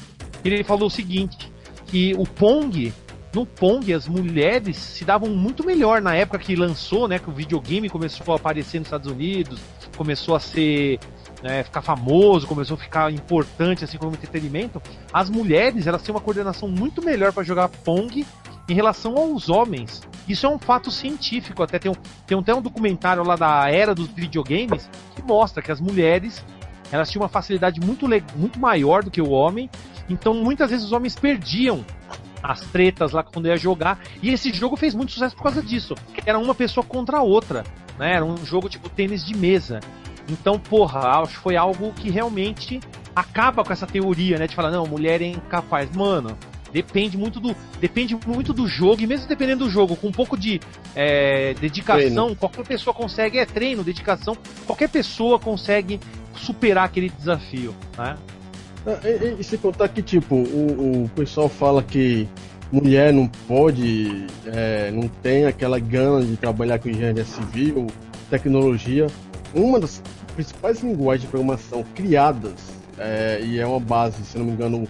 Ele falou o seguinte: que o Pong, no Pong, as mulheres se davam muito melhor na época que lançou, né? Que o videogame começou a aparecer nos Estados Unidos, começou a ser. né, ficar famoso, começou a ficar importante assim como entretenimento. As mulheres, elas têm uma coordenação muito melhor para jogar Pong em relação aos homens. Isso é um fato científico. Até tem um, tem até um documentário lá da era dos videogames que mostra que as mulheres elas tinham uma facilidade muito, muito maior do que o homem. Então muitas vezes os homens perdiam as tretas lá quando ia jogar. E esse jogo fez muito sucesso por causa disso. Era uma pessoa contra a outra. Né? Era um jogo tipo tênis de mesa. Então, porra, acho que foi algo que realmente acaba com essa teoria, né? De falar, não, mulher é incapaz. Mano, depende muito do. Depende muito do jogo, e mesmo dependendo do jogo, com um pouco de é, dedicação, Treino. qualquer pessoa consegue, é treino, dedicação, qualquer pessoa consegue superar aquele desafio, né? E, e- e se contar que, tipo, o, o pessoal fala que mulher não pode, é, não tem aquela gana de trabalhar com engenharia civil, tecnologia. Uma das principais linguagens de programação criadas, é, e é uma base, se não me engano,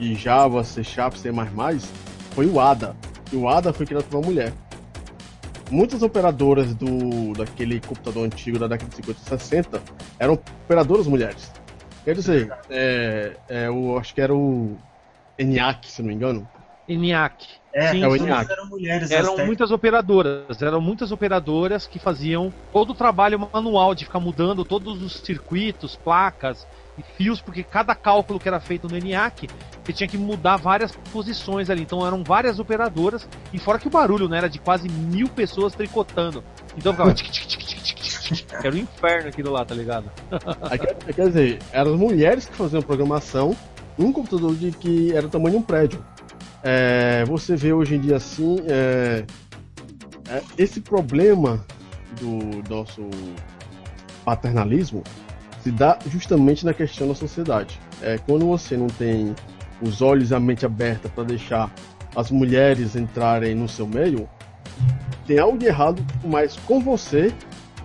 de Java, C Sharp, C++, foi o ADA. E o ADA foi criado por uma mulher. Muitas operadoras do daquele computador antigo da década de 50 e 60 eram operadoras mulheres. Quer dizer, é, é, eu acho que era o ENIAC, se não me engano. ENIAC. É, Sim, é o. ENIAC. eram mulheres Eram muitas operadoras, eram muitas operadoras que faziam todo o trabalho manual de ficar mudando todos os circuitos, placas e fios, porque cada cálculo que era feito no ENIAC, você tinha que mudar várias posições ali. Então eram várias operadoras, e fora que o barulho né, era de quase mil pessoas tricotando. Então ficava. tic, tic, tic, tic. Era um inferno aquilo lá, tá ligado? Quer, dizer, eram mulheres que faziam programação num computador de que era o tamanho de um prédio. É, você vê hoje em dia assim, é, é, esse problema do nosso paternalismo se dá justamente na questão da sociedade. É, quando você não tem os olhos e a mente aberta para deixar as mulheres entrarem no seu meio, tem algo de errado mais com você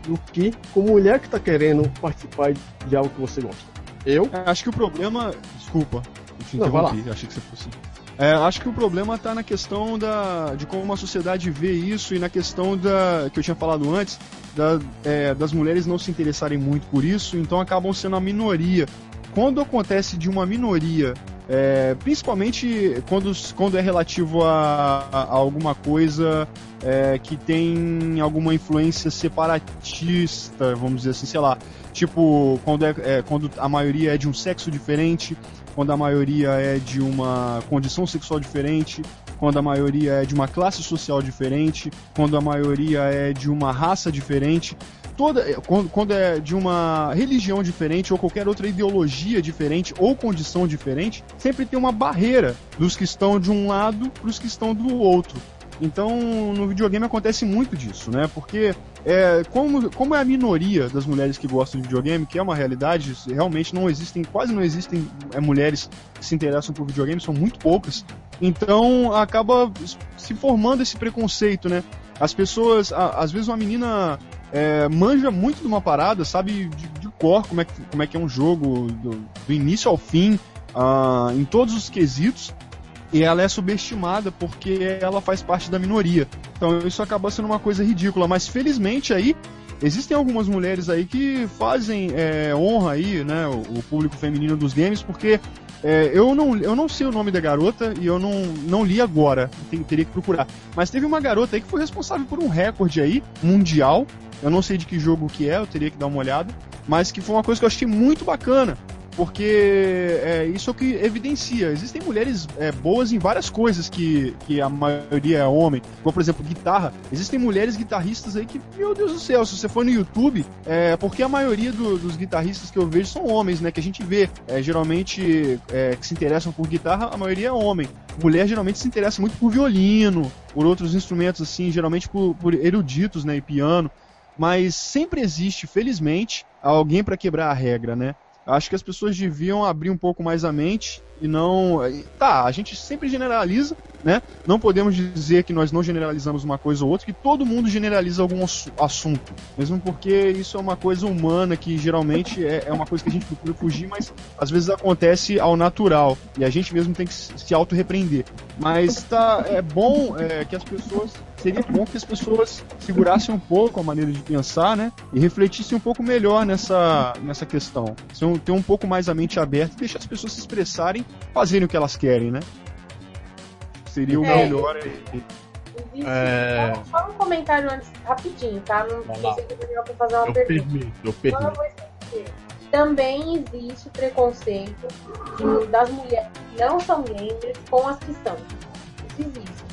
do que com mulher que está querendo participar de algo que você gosta. Eu? Acho que o problema. Desculpa, eu te interrompi, achei que você fosse. É, acho que o problema está na questão da, de como a sociedade vê isso e na questão da que eu tinha falado antes, da, é, das mulheres não se interessarem muito por isso, então acabam sendo a minoria. Quando acontece de uma minoria, é, principalmente quando, quando é relativo a, a alguma coisa é, que tem alguma influência separatista, vamos dizer assim, sei lá, tipo quando, é, é quando a maioria é de um sexo diferente, quando a maioria é de uma condição sexual diferente, quando a maioria é de uma classe social diferente, quando a maioria é de uma raça diferente, toda quando, quando é de uma religião diferente ou qualquer outra ideologia diferente ou condição diferente, sempre tem uma barreira dos que estão de um lado para os que estão do outro. Então, no videogame acontece muito disso, né? Porque é, como, como é a minoria das mulheres que gostam de videogame, que é uma realidade, realmente não existem, quase não existem é, mulheres que se interessam por videogame, são muito poucas. Então acaba se formando esse preconceito, né? As pessoas, a, às vezes uma menina é, manja muito de uma parada, sabe de, de cor como é, que, como é que é um jogo, do, do início ao fim, uh, em todos os quesitos, e ela é subestimada porque ela faz parte da minoria. Então isso acaba sendo uma coisa ridícula, mas felizmente aí existem algumas mulheres aí que fazem é, honra aí, né, o, o, público feminino dos games, porque é, eu, não, eu não sei o nome da garota e eu não, não li agora, tem, teria que procurar. Mas teve uma garota aí que foi responsável por um recorde aí, mundial, eu não sei de que jogo que é, eu teria que dar uma olhada, mas que foi uma coisa que eu achei muito bacana, porque é, isso é o que evidencia. Existem mulheres é, boas em várias coisas que, que a maioria é homem, como por exemplo guitarra. Existem mulheres guitarristas aí que, meu Deus do céu, se você for no YouTube, é porque a maioria do, dos guitarristas que eu vejo são homens, né? Que a gente vê é, geralmente é, que se interessam por guitarra, a maioria é homem. Mulher geralmente se interessa muito por violino, por outros instrumentos assim, geralmente por, por eruditos, né? E piano. Mas sempre existe, felizmente, alguém para quebrar a regra, né? Acho que as pessoas deviam abrir um pouco mais a mente e não. Tá, a gente sempre generaliza, né? Não podemos dizer que nós não generalizamos uma coisa ou outra, que todo mundo generaliza algum assunto. Mesmo porque isso é uma coisa humana que geralmente é, é uma coisa que a gente procura fugir, mas às vezes acontece ao natural. E a gente mesmo tem que se auto-repreender. Mas tá, é bom é, que as pessoas seria bom que as pessoas segurassem um pouco a maneira de pensar, né? E refletissem um pouco melhor nessa, nessa questão. Ter um pouco mais a mente aberta e deixar as pessoas se expressarem, fazerem o que elas querem, né? Seria o é, melhor aí. É... Só um comentário antes, rapidinho, tá? Não, não sei se eu vou fazer uma eu pergunta. Permito, eu permito. Também existe preconceito de, das mulheres que não são gamers com as que são. Isso existe.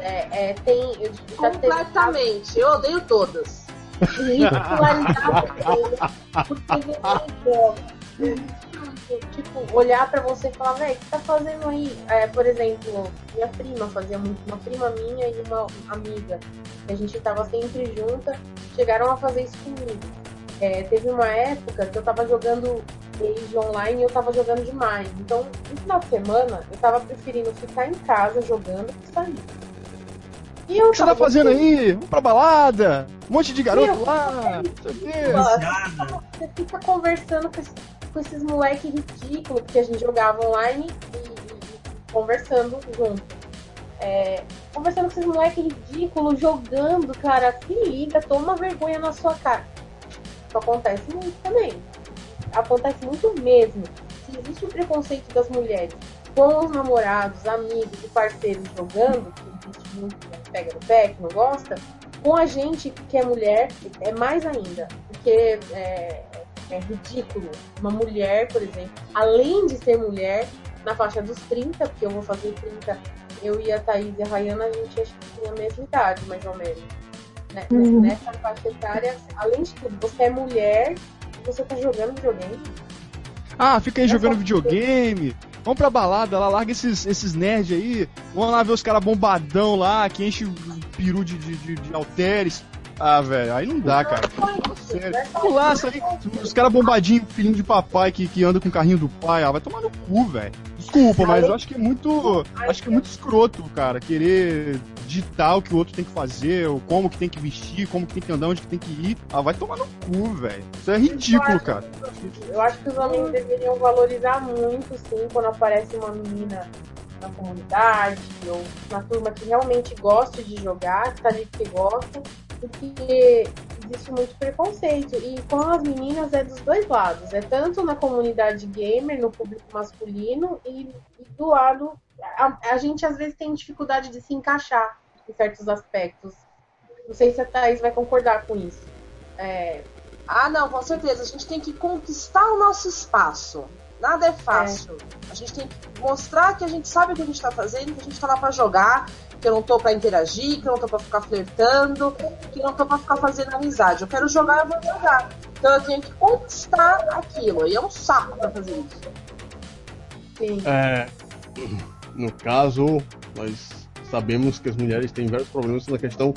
É, é, tem, eu Completamente. Eu odeio todas. tipo, olhar pra você e falar, velho, o que tá fazendo aí? É, por exemplo, minha prima fazia muito, uma prima minha e uma amiga, a gente tava sempre junta, chegaram a fazer isso comigo. É, teve uma época que eu tava jogando Age online e eu tava jogando demais. Então, no final de semana, eu tava preferindo ficar em casa jogando que sair. E o que você tá fazendo aí? Vamos pra balada? Um monte de garoto Meu, lá. Você fica conversando com, esse, com esses moleques ridículos, porque a gente jogava online e, e conversando junto. É, conversando com esses moleques ridículos, jogando, cara, se liga, toma vergonha na sua cara. Isso acontece muito também. Acontece muito mesmo. Se existe o preconceito das mulheres com os namorados, amigos e parceiros jogando, que existe muito que pega no pé, que não gosta, com a gente que é mulher, é mais ainda. Porque é, é ridículo uma mulher, por exemplo, além de ser mulher, na faixa dos 30, porque eu vou fazer 30, eu e a Thaís e a Rayana, a gente acho que tinha a mesma idade, mais ou menos. Né? Uhum. Nessa faixa etária, além de tudo, você é mulher e você tá jogando videogame. Ah, fica aí é jogando videogame. Vamos pra balada lá, larga esses, esses nerds aí. Vamos lá ver os caras bombadão lá, que enche o peru de, de, de, de halteres. Ah, velho, aí não dá, cara. Sério. Pulaça aí, os caras bombadinhos, filhinho de papai que, que anda com o carrinho do pai, ah, vai tomar no cu, velho. Desculpa, mas eu acho que é muito. Acho que é muito escroto, cara, querer ditar o que o outro tem que fazer, ou como que tem que vestir, como que tem que andar, onde que tem que ir. Ah, vai tomar no cu, velho. Isso é ridículo, cara. Eu acho que os homens deveriam valorizar muito, sim, quando aparece uma menina na comunidade ou na turma que realmente gosta de jogar, que tá ali porque gosta, porque existe muito preconceito. E com as meninas é dos dois lados. É tanto na comunidade gamer, no público masculino, e, e do lado. A, a, gente às vezes tem dificuldade de se encaixar em certos aspectos. Não sei se a Thaís vai concordar com isso. É... Ah, não, com certeza. A gente tem que conquistar o nosso espaço. Nada é fácil. É. A gente tem que mostrar que a gente sabe o que a gente está fazendo, que a gente está lá para jogar, que eu não tô para interagir, que eu não tô para ficar flertando, que eu não tô para ficar fazendo amizade. Eu quero jogar, eu vou jogar. Então eu tenho que conquistar aquilo. E é um saco para fazer isso. Sim. É, no caso, nós sabemos que as mulheres têm vários problemas na questão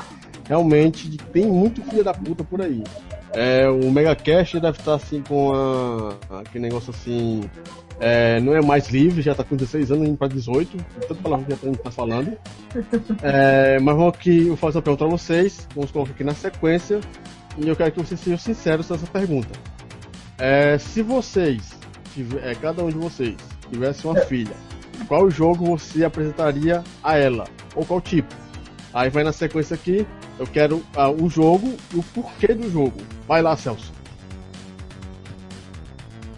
realmente de que tem muito filha da puta por aí. É, o Megacast deve estar assim com a, aquele negócio assim. É, não é mais livre, já está com 16 anos, indo para 18, tanto palavra que já está falando. É, mas vou aqui eu faço uma pergunta para vocês, vamos colocar aqui na sequência, e eu quero que vocês sejam sinceros nessa pergunta. É, se vocês, tiver, é, cada um de vocês, tivesse uma filha, qual jogo você apresentaria a ela? Ou qual tipo? Aí vai na sequência aqui, eu quero uh, o jogo e o porquê do jogo. Vai lá, Celso.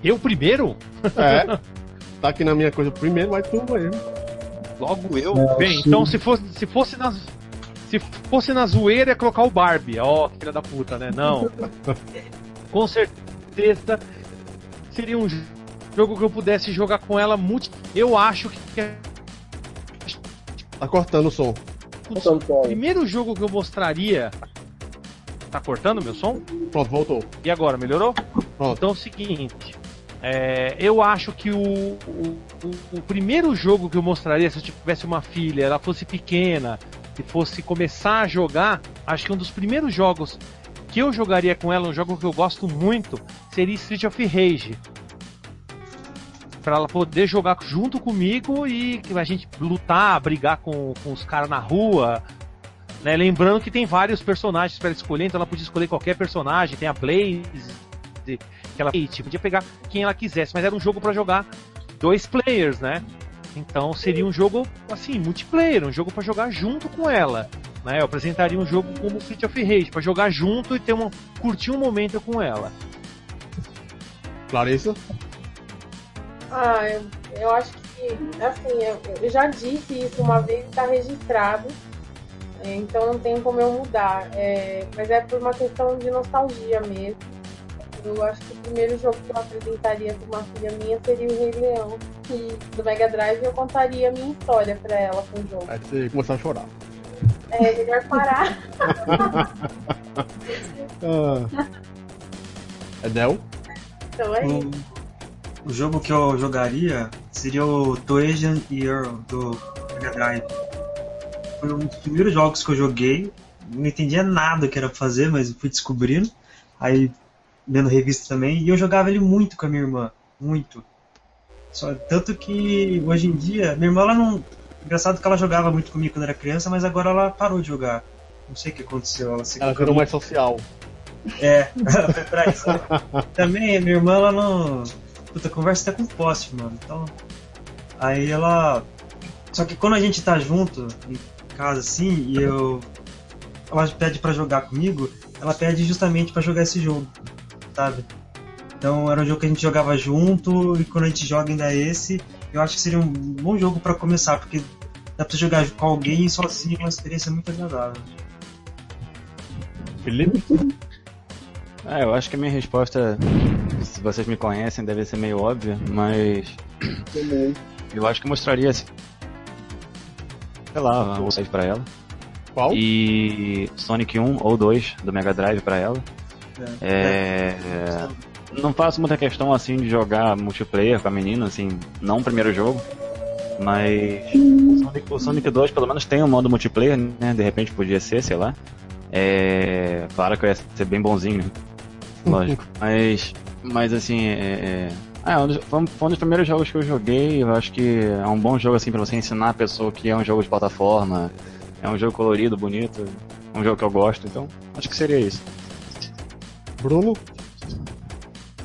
Eu primeiro? É. Tá aqui na minha coisa primeiro, vai tu mesmo. Logo eu? Bem, então se fosse, se fosse na. Se fosse na zoeira, ia colocar o Barbie. Ó, oh, filha da puta, né? Não. Com certeza seria um jogo que eu pudesse jogar com ela multi. Eu acho que. É tá cortando o som. O primeiro jogo que eu mostraria. Tá cortando meu som? Pronto, voltou. E agora, melhorou? Pronto. Então é o seguinte. É, eu acho que o, o, o, primeiro jogo que eu mostraria, se eu tivesse uma filha, ela fosse pequena, e fosse começar a jogar, acho que um dos primeiros jogos que eu jogaria com ela, um jogo que eu gosto muito, seria Street of Rage para ela poder jogar junto comigo e a gente lutar, brigar com, com os caras na rua. Né? Lembrando que tem vários personagens para escolher, então ela podia escolher qualquer personagem. Tem a Blaze, que ela podia pegar quem ela quisesse, mas era um jogo para jogar dois players, né? Então seria um jogo assim, multiplayer, um jogo para jogar junto com ela. Né? Eu apresentaria um jogo como Street of Rage, para jogar junto e ter um, curtir um momento com ela. Clarissa? Ah, eu, eu acho que, assim, eu, eu já disse isso uma vez e está registrado, é, então não tem como eu mudar. É, mas é por uma questão de nostalgia mesmo. Eu acho que o primeiro jogo que eu apresentaria para uma filha minha seria o Rei Leão, que do Mega Drive eu contaria a minha história para ela com o jogo. Aí você começar a chorar. É, melhor parar. ah. Edel? Então é isso. O jogo que eu jogaria seria o Toejan Earl do Mega Drive. Foi um dos primeiros jogos que eu joguei. Não entendia nada que era fazer, mas fui descobrindo. Aí, vendo revista também. E eu jogava ele muito com a minha irmã. Muito. Só, tanto que hoje em dia, minha irmã ela não. Engraçado que ela jogava muito comigo quando era criança, mas agora ela parou de jogar. Não sei o que aconteceu. Ela, ela virou mais social. É, ela foi pra isso. Também, minha irmã ela não puta, conversa até com poste, mano. Então. Aí ela. Só que quando a gente tá junto, em casa assim, e eu. Ela pede para jogar comigo, ela pede justamente para jogar esse jogo, sabe? Então era um jogo que a gente jogava junto, e quando a gente joga ainda esse, eu acho que seria um bom jogo para começar, porque dá pra jogar com alguém sozinho, é uma experiência muito agradável. Felipe? Ah, eu acho que a minha resposta, se vocês me conhecem, deve ser meio óbvia, mas. Também. Eu acho que mostraria. Sei lá, o 6 pra ela. Qual? E Sonic 1 ou 2 do Mega Drive pra ela. É. é... Não faço muita questão assim de jogar multiplayer com a menina, assim, não o primeiro jogo. Mas o Sonic, o Sonic 2 pelo menos tem um modo multiplayer, né? De repente podia ser, sei lá. É, claro que eu ia ser bem bonzinho, né? Lógico. mas, mas assim, é, é, é um dos, foi um dos primeiros jogos que eu joguei. Eu acho que é um bom jogo assim para você ensinar a pessoa que é um jogo de plataforma. É um jogo colorido, bonito. É um jogo que eu gosto, então acho que seria isso. Bruno?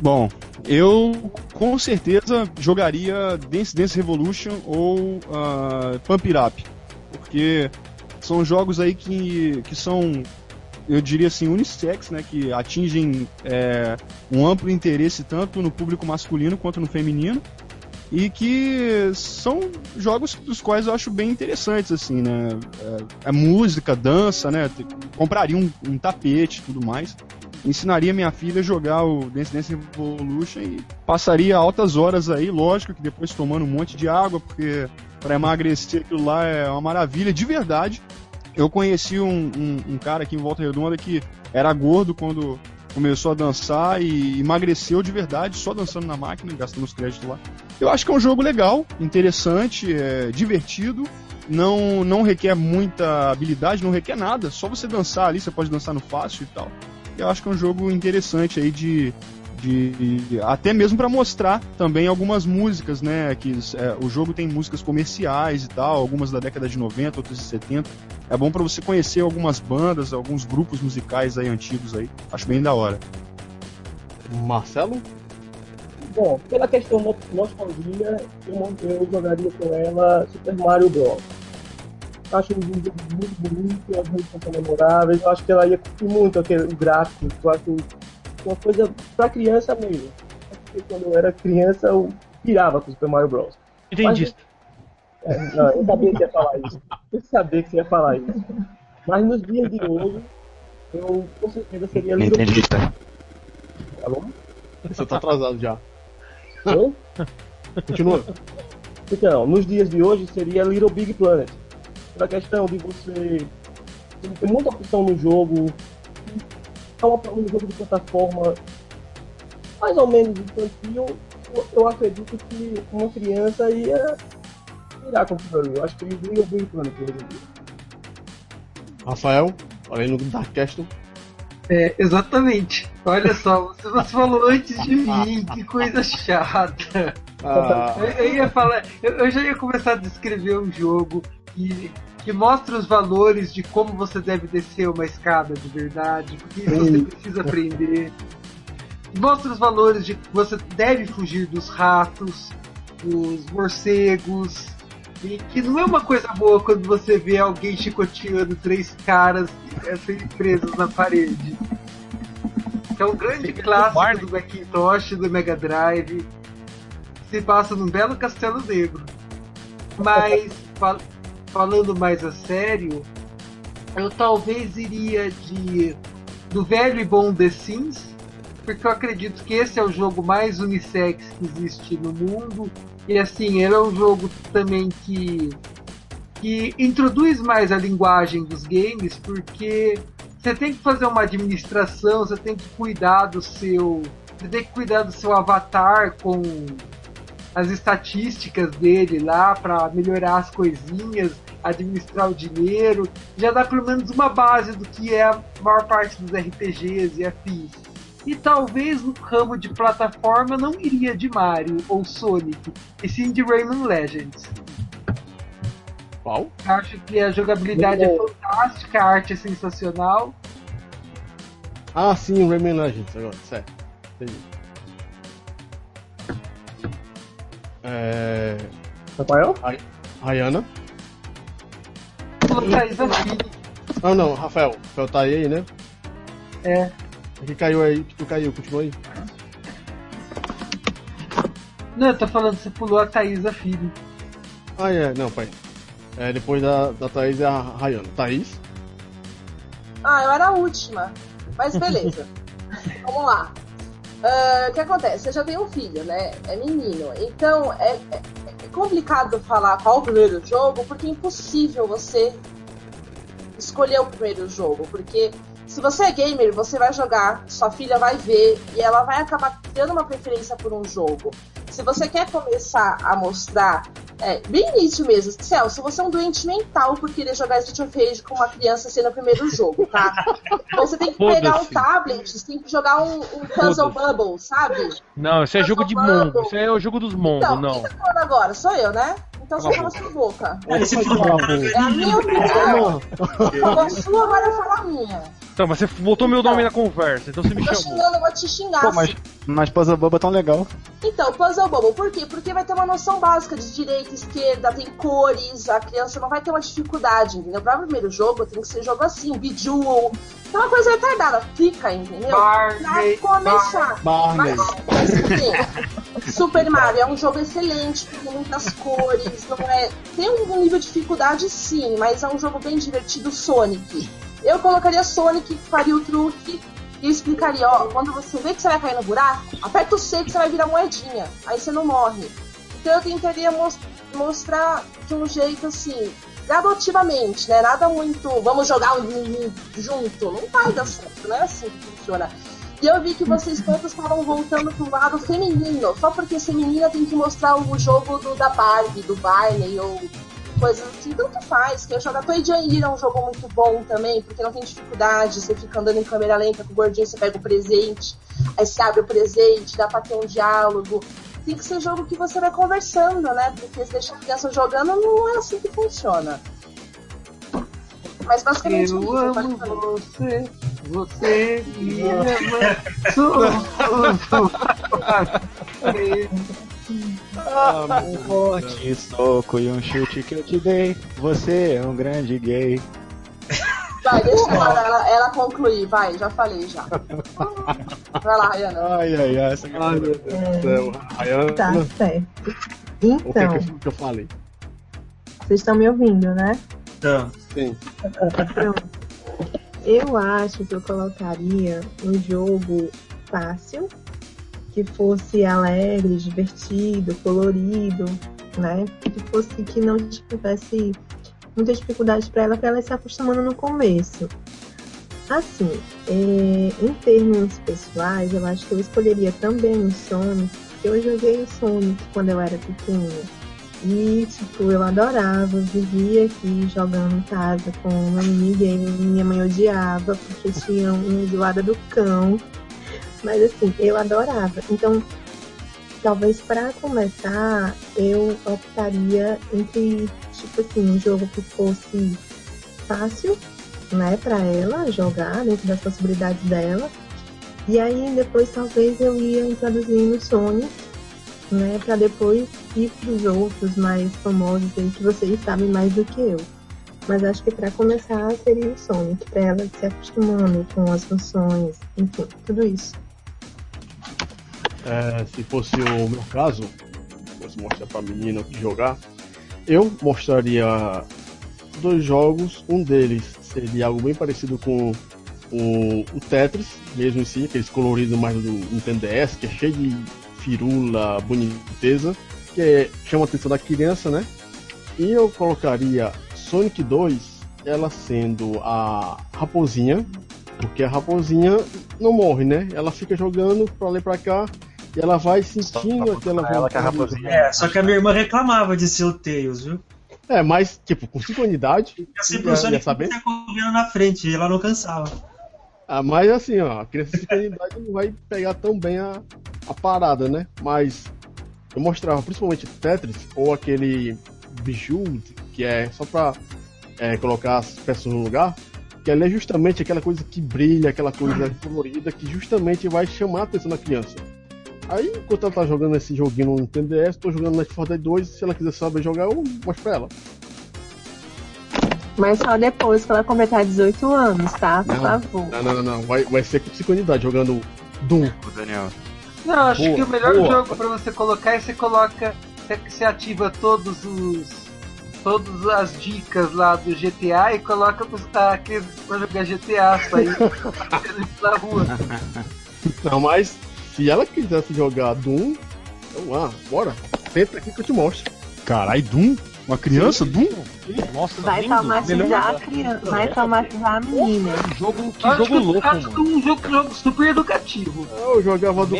Bom, eu com certeza jogaria Dance Dance Revolution ou uh, Pump It Up. Porque são jogos aí que, que são, eu diria assim, unissex, né? Que atingem é, um amplo interesse tanto no público masculino quanto no feminino. E que são jogos dos quais eu acho bem interessantes, assim, né? É, é música, dança, né? Compraria um, um tapete e tudo mais ensinaria minha filha a jogar o Dance Dance Revolution e passaria altas horas aí, lógico que depois tomando um monte de água, porque para emagrecer aquilo lá é uma maravilha de verdade. Eu conheci um, um, um, cara aqui em Volta Redonda que era gordo quando começou a dançar e emagreceu de verdade só dançando na máquina, gastando os créditos lá. Eu acho que é um jogo legal, interessante, é divertido, não, não requer muita habilidade, não requer nada, só você dançar ali, você pode dançar no fácil e tal. Eu acho que é um jogo interessante aí de, de até mesmo para mostrar também algumas músicas, né? Que é, o jogo tem músicas comerciais e tal, algumas da década de 90, outras de 70. É bom para você conhecer algumas bandas, alguns grupos musicais aí antigos aí. Acho bem da hora. Marcelo? Bom, pela questão nostalgia, eu, eu jogaria com ela Super Mario Bros acho um jogo muito bonito, as músicas são memoráveis, eu acho que ela ia curtir muito aquele gráfico, eu acho uma coisa pra criança mesmo. Porque quando eu era criança eu pirava com Super Mario Bros. Entendi. Mas, é, não, eu sabia que ia falar isso. Eu sabia que você ia falar isso. Mas nos dias de hoje, eu com certeza seria Little Entendi, tá. Tá bom? Você tá atrasado já. Eu? Continua. Então, nos dias de hoje seria Little Big Planet pela questão de você ter muita opção no jogo, é um jogo de plataforma mais ou menos infantil, eu acredito que uma criança ia virar com aquilo Eu acho que eles iam hoje em dia. Rafael, além no Dark Castle. É, exatamente. Olha só, você, você falou antes de mim, que coisa chata. Ah. Eu, eu, ia falar, eu, eu, já ia começar a descrever um jogo que, que mostra os valores de como você deve descer uma escada de verdade, o que você precisa aprender. Mostra os valores de que você deve fugir dos ratos, dos morcegos, e que não é uma coisa boa quando você vê alguém chicoteando três caras serem presos na parede. É um grande clássico do Macintosh, do Mega Drive. Se passa num belo castelo negro. Mas, falando mais a sério, eu talvez iria de do velho e bom The Sims, porque eu acredito que esse é o jogo mais unissex que existe no mundo. E assim, ele é um jogo também que, que introduz mais a linguagem dos games, porque você tem que fazer uma administração, você tem que cuidar do seu. Você tem que cuidar do seu avatar com as estatísticas dele lá para melhorar as coisinhas, administrar o dinheiro, já dá pelo menos uma base do que é a maior parte dos RPGs e afins. E talvez no ramo de plataforma não iria de Mario ou Sonic, e sim de Rayman Legends. Qual? Acho que a jogabilidade é fantástica, a arte é sensacional. Ah, sim, Rayman Legends, agora, certo. Entendi. É... Rafael? Rayana. Thaís aqui. Ah, não, Rafael. Rafael tá aí, né? É. Que caiu aí, que tu caiu, continua aí. Não, eu tô falando, você pulou a Thaisa Filho. Ah, é, não, pai. É, depois da, da Thaís é a Rayana. Thaís? Ah, eu era a última. Mas beleza. Vamos lá. Uh, o que acontece? Você já tem um filho, né? É menino. Então é, é, é, complicado falar qual o primeiro jogo, porque é impossível você escolher o primeiro jogo. Porque se você é gamer, você vai jogar, sua filha vai ver e ela vai acabar criando uma preferência por um jogo. Se você quer começar a mostrar É, bem início mesmo. Celso, você é um doente mental por querer jogar Street of Rage com uma criança sendo o primeiro jogo, tá? Então você tem que pegar um tablet, você tem que jogar um, um Puzzle Bubble, sabe? Não, isso é jogo de mundo. Isso é o jogo dos mundos, Então, não. quem tá falando agora? Sou eu, né? Então você Cala a cala sua boca. Esse É a minha opinião. Falou a sua, agora eu falo a minha. Então, mas você botou meu nome na conversa, então você me Tô chamou. xingando, eu vou te xingar. Pô, mas, mas Puzzle Bubble é tão legal. Então, Puzzle Bubble, por quê? Porque vai ter uma noção básica de direita, esquerda, tem cores, a criança não vai ter uma dificuldade, entendeu? Para o primeiro jogo tem que ser jogo assim, Bejewel, é uma coisa retardada, fica, entendeu? Barney, pra começar. Barney. Mas, assim, Super Mario é um jogo excelente, porque tem muitas cores, não é... Tem um nível de dificuldade sim, mas é um jogo bem divertido, Sonic. Eu colocaria Sonic, faria o truque e explicaria, ó, quando você vê que você vai cair no buraco, aperta o C que você vai virar moedinha, aí você não morre. Então eu tentaria mos- mostrar de um jeito assim, gradativamente, né? Nada muito, vamos jogar junto. Não vai dar certo, não é assim que funciona. E eu vi que vocês todos estavam voltando pro lado feminino, só porque ser menina tem que mostrar o jogo do, da Barbie, do Barney ou coisas assim, tanto faz. Quem joga Toy Jane é um jogo muito bom também, porque não tem dificuldade, você fica andando em câmera lenta com o gordinho, você pega o presente, aí você abre o presente, dá pra ter um diálogo. Tem que ser jogo que você vai conversando, né? Porque se deixar a criança jogando, não é assim que funciona. Mas basicamente Eu isso, amo você, você me ama. Sou Um forte soco e um chute que eu te dei. Você é um grande gay. Vai, deixa ela, ela, ela concluir, vai, já falei já. Vai lá, Rayana. Ai, ai, ai. Essa Ai, meu Deus do céu. Rayana, Tá certo. o que, Então, que, eu- que eu falei? vocês estão me ouvindo, né? Então, Sim. Pronto. Eu acho que eu colocaria um jogo fácil, que fosse alegre, divertido, colorido, né? Que fosse que não tivesse muita dificuldade para ela, para ela se acostumando no começo. Assim, é, em termos pessoais, eu acho que eu escolheria também o Sonic, porque eu joguei o Sonic quando eu era pequena. E, tipo, eu adorava, vivia aqui jogando em casa com uma minigame, minha mãe odiava, porque tinha um zoada do cão. Mas assim, eu adorava. Então, talvez para começar, eu optaria entre, tipo assim, um jogo que fosse fácil, né, para ela jogar, dentro das possibilidades dela. E aí depois talvez eu ia introduzindo Sonic né, para depois ir para os outros mais famosos aí que vocês sabem mais do que eu. Mas acho que para começar seria o Sonic, para ela se acostumando com as funções, enfim, tudo isso. É, se fosse o meu caso, fosse mostrar pra menina o que jogar, eu mostraria dois jogos. Um deles seria algo bem parecido com o, o Tetris, mesmo em si, aqueles coloridos mais do Nintendo DS, que é cheio de firula, boniteza, que é- chama a atenção da criança, né? E eu colocaria Sonic 2, ela sendo a raposinha, porque a raposinha não morre, né? Ela fica jogando pra lá e pra cá e ela vai sentindo aquela ela é vontade. é, só que a minha irmã reclamava de ser o Tails, viu? É, mas, tipo, com 5 anos de idade, Eu sempre ia, saber. correndo na frente e ela não cansava. Ah, mas assim, ó, a criança de 5 anos de idade não vai pegar tão bem a, a parada, né? Mas eu mostrava principalmente Tetris ou aquele Bejeweled, que é só pra é, colocar as peças no lugar, que ali é justamente aquela coisa que brilha, aquela coisa colorida que justamente vai chamar a atenção da criança. Aí, enquanto ela tá jogando esse joguinho no Nintendo DS, tô jogando Left 4 Dead 2, se ela quiser saber jogar, eu mostro pra ela. Mas só depois que ela completar 18 anos, tá? Por Não. favor. Não, não, não, não. Vai, vai ser com 5 anos de idade, jogando Doom. Daniel. Não, acho Boa, que o melhor boa. jogo pra você colocar é você coloca. Você, você ativa todos os. Todas as dicas lá do GTA e coloca pros ah, aqueles pra jogar GTA sair na rua. Não, mas se ela quisesse jogar Doom, então, ah, bora. Senta aqui que eu te mostro. Caralho, Doom? Uma criança? Doom? Nossa, Vai lindo. traumatizar a criança, vai traumatizar a menina. Que jogo, que Acho jogo que- louco, acho que mano. um jogo, jogo super educativo. Eu jogava Doom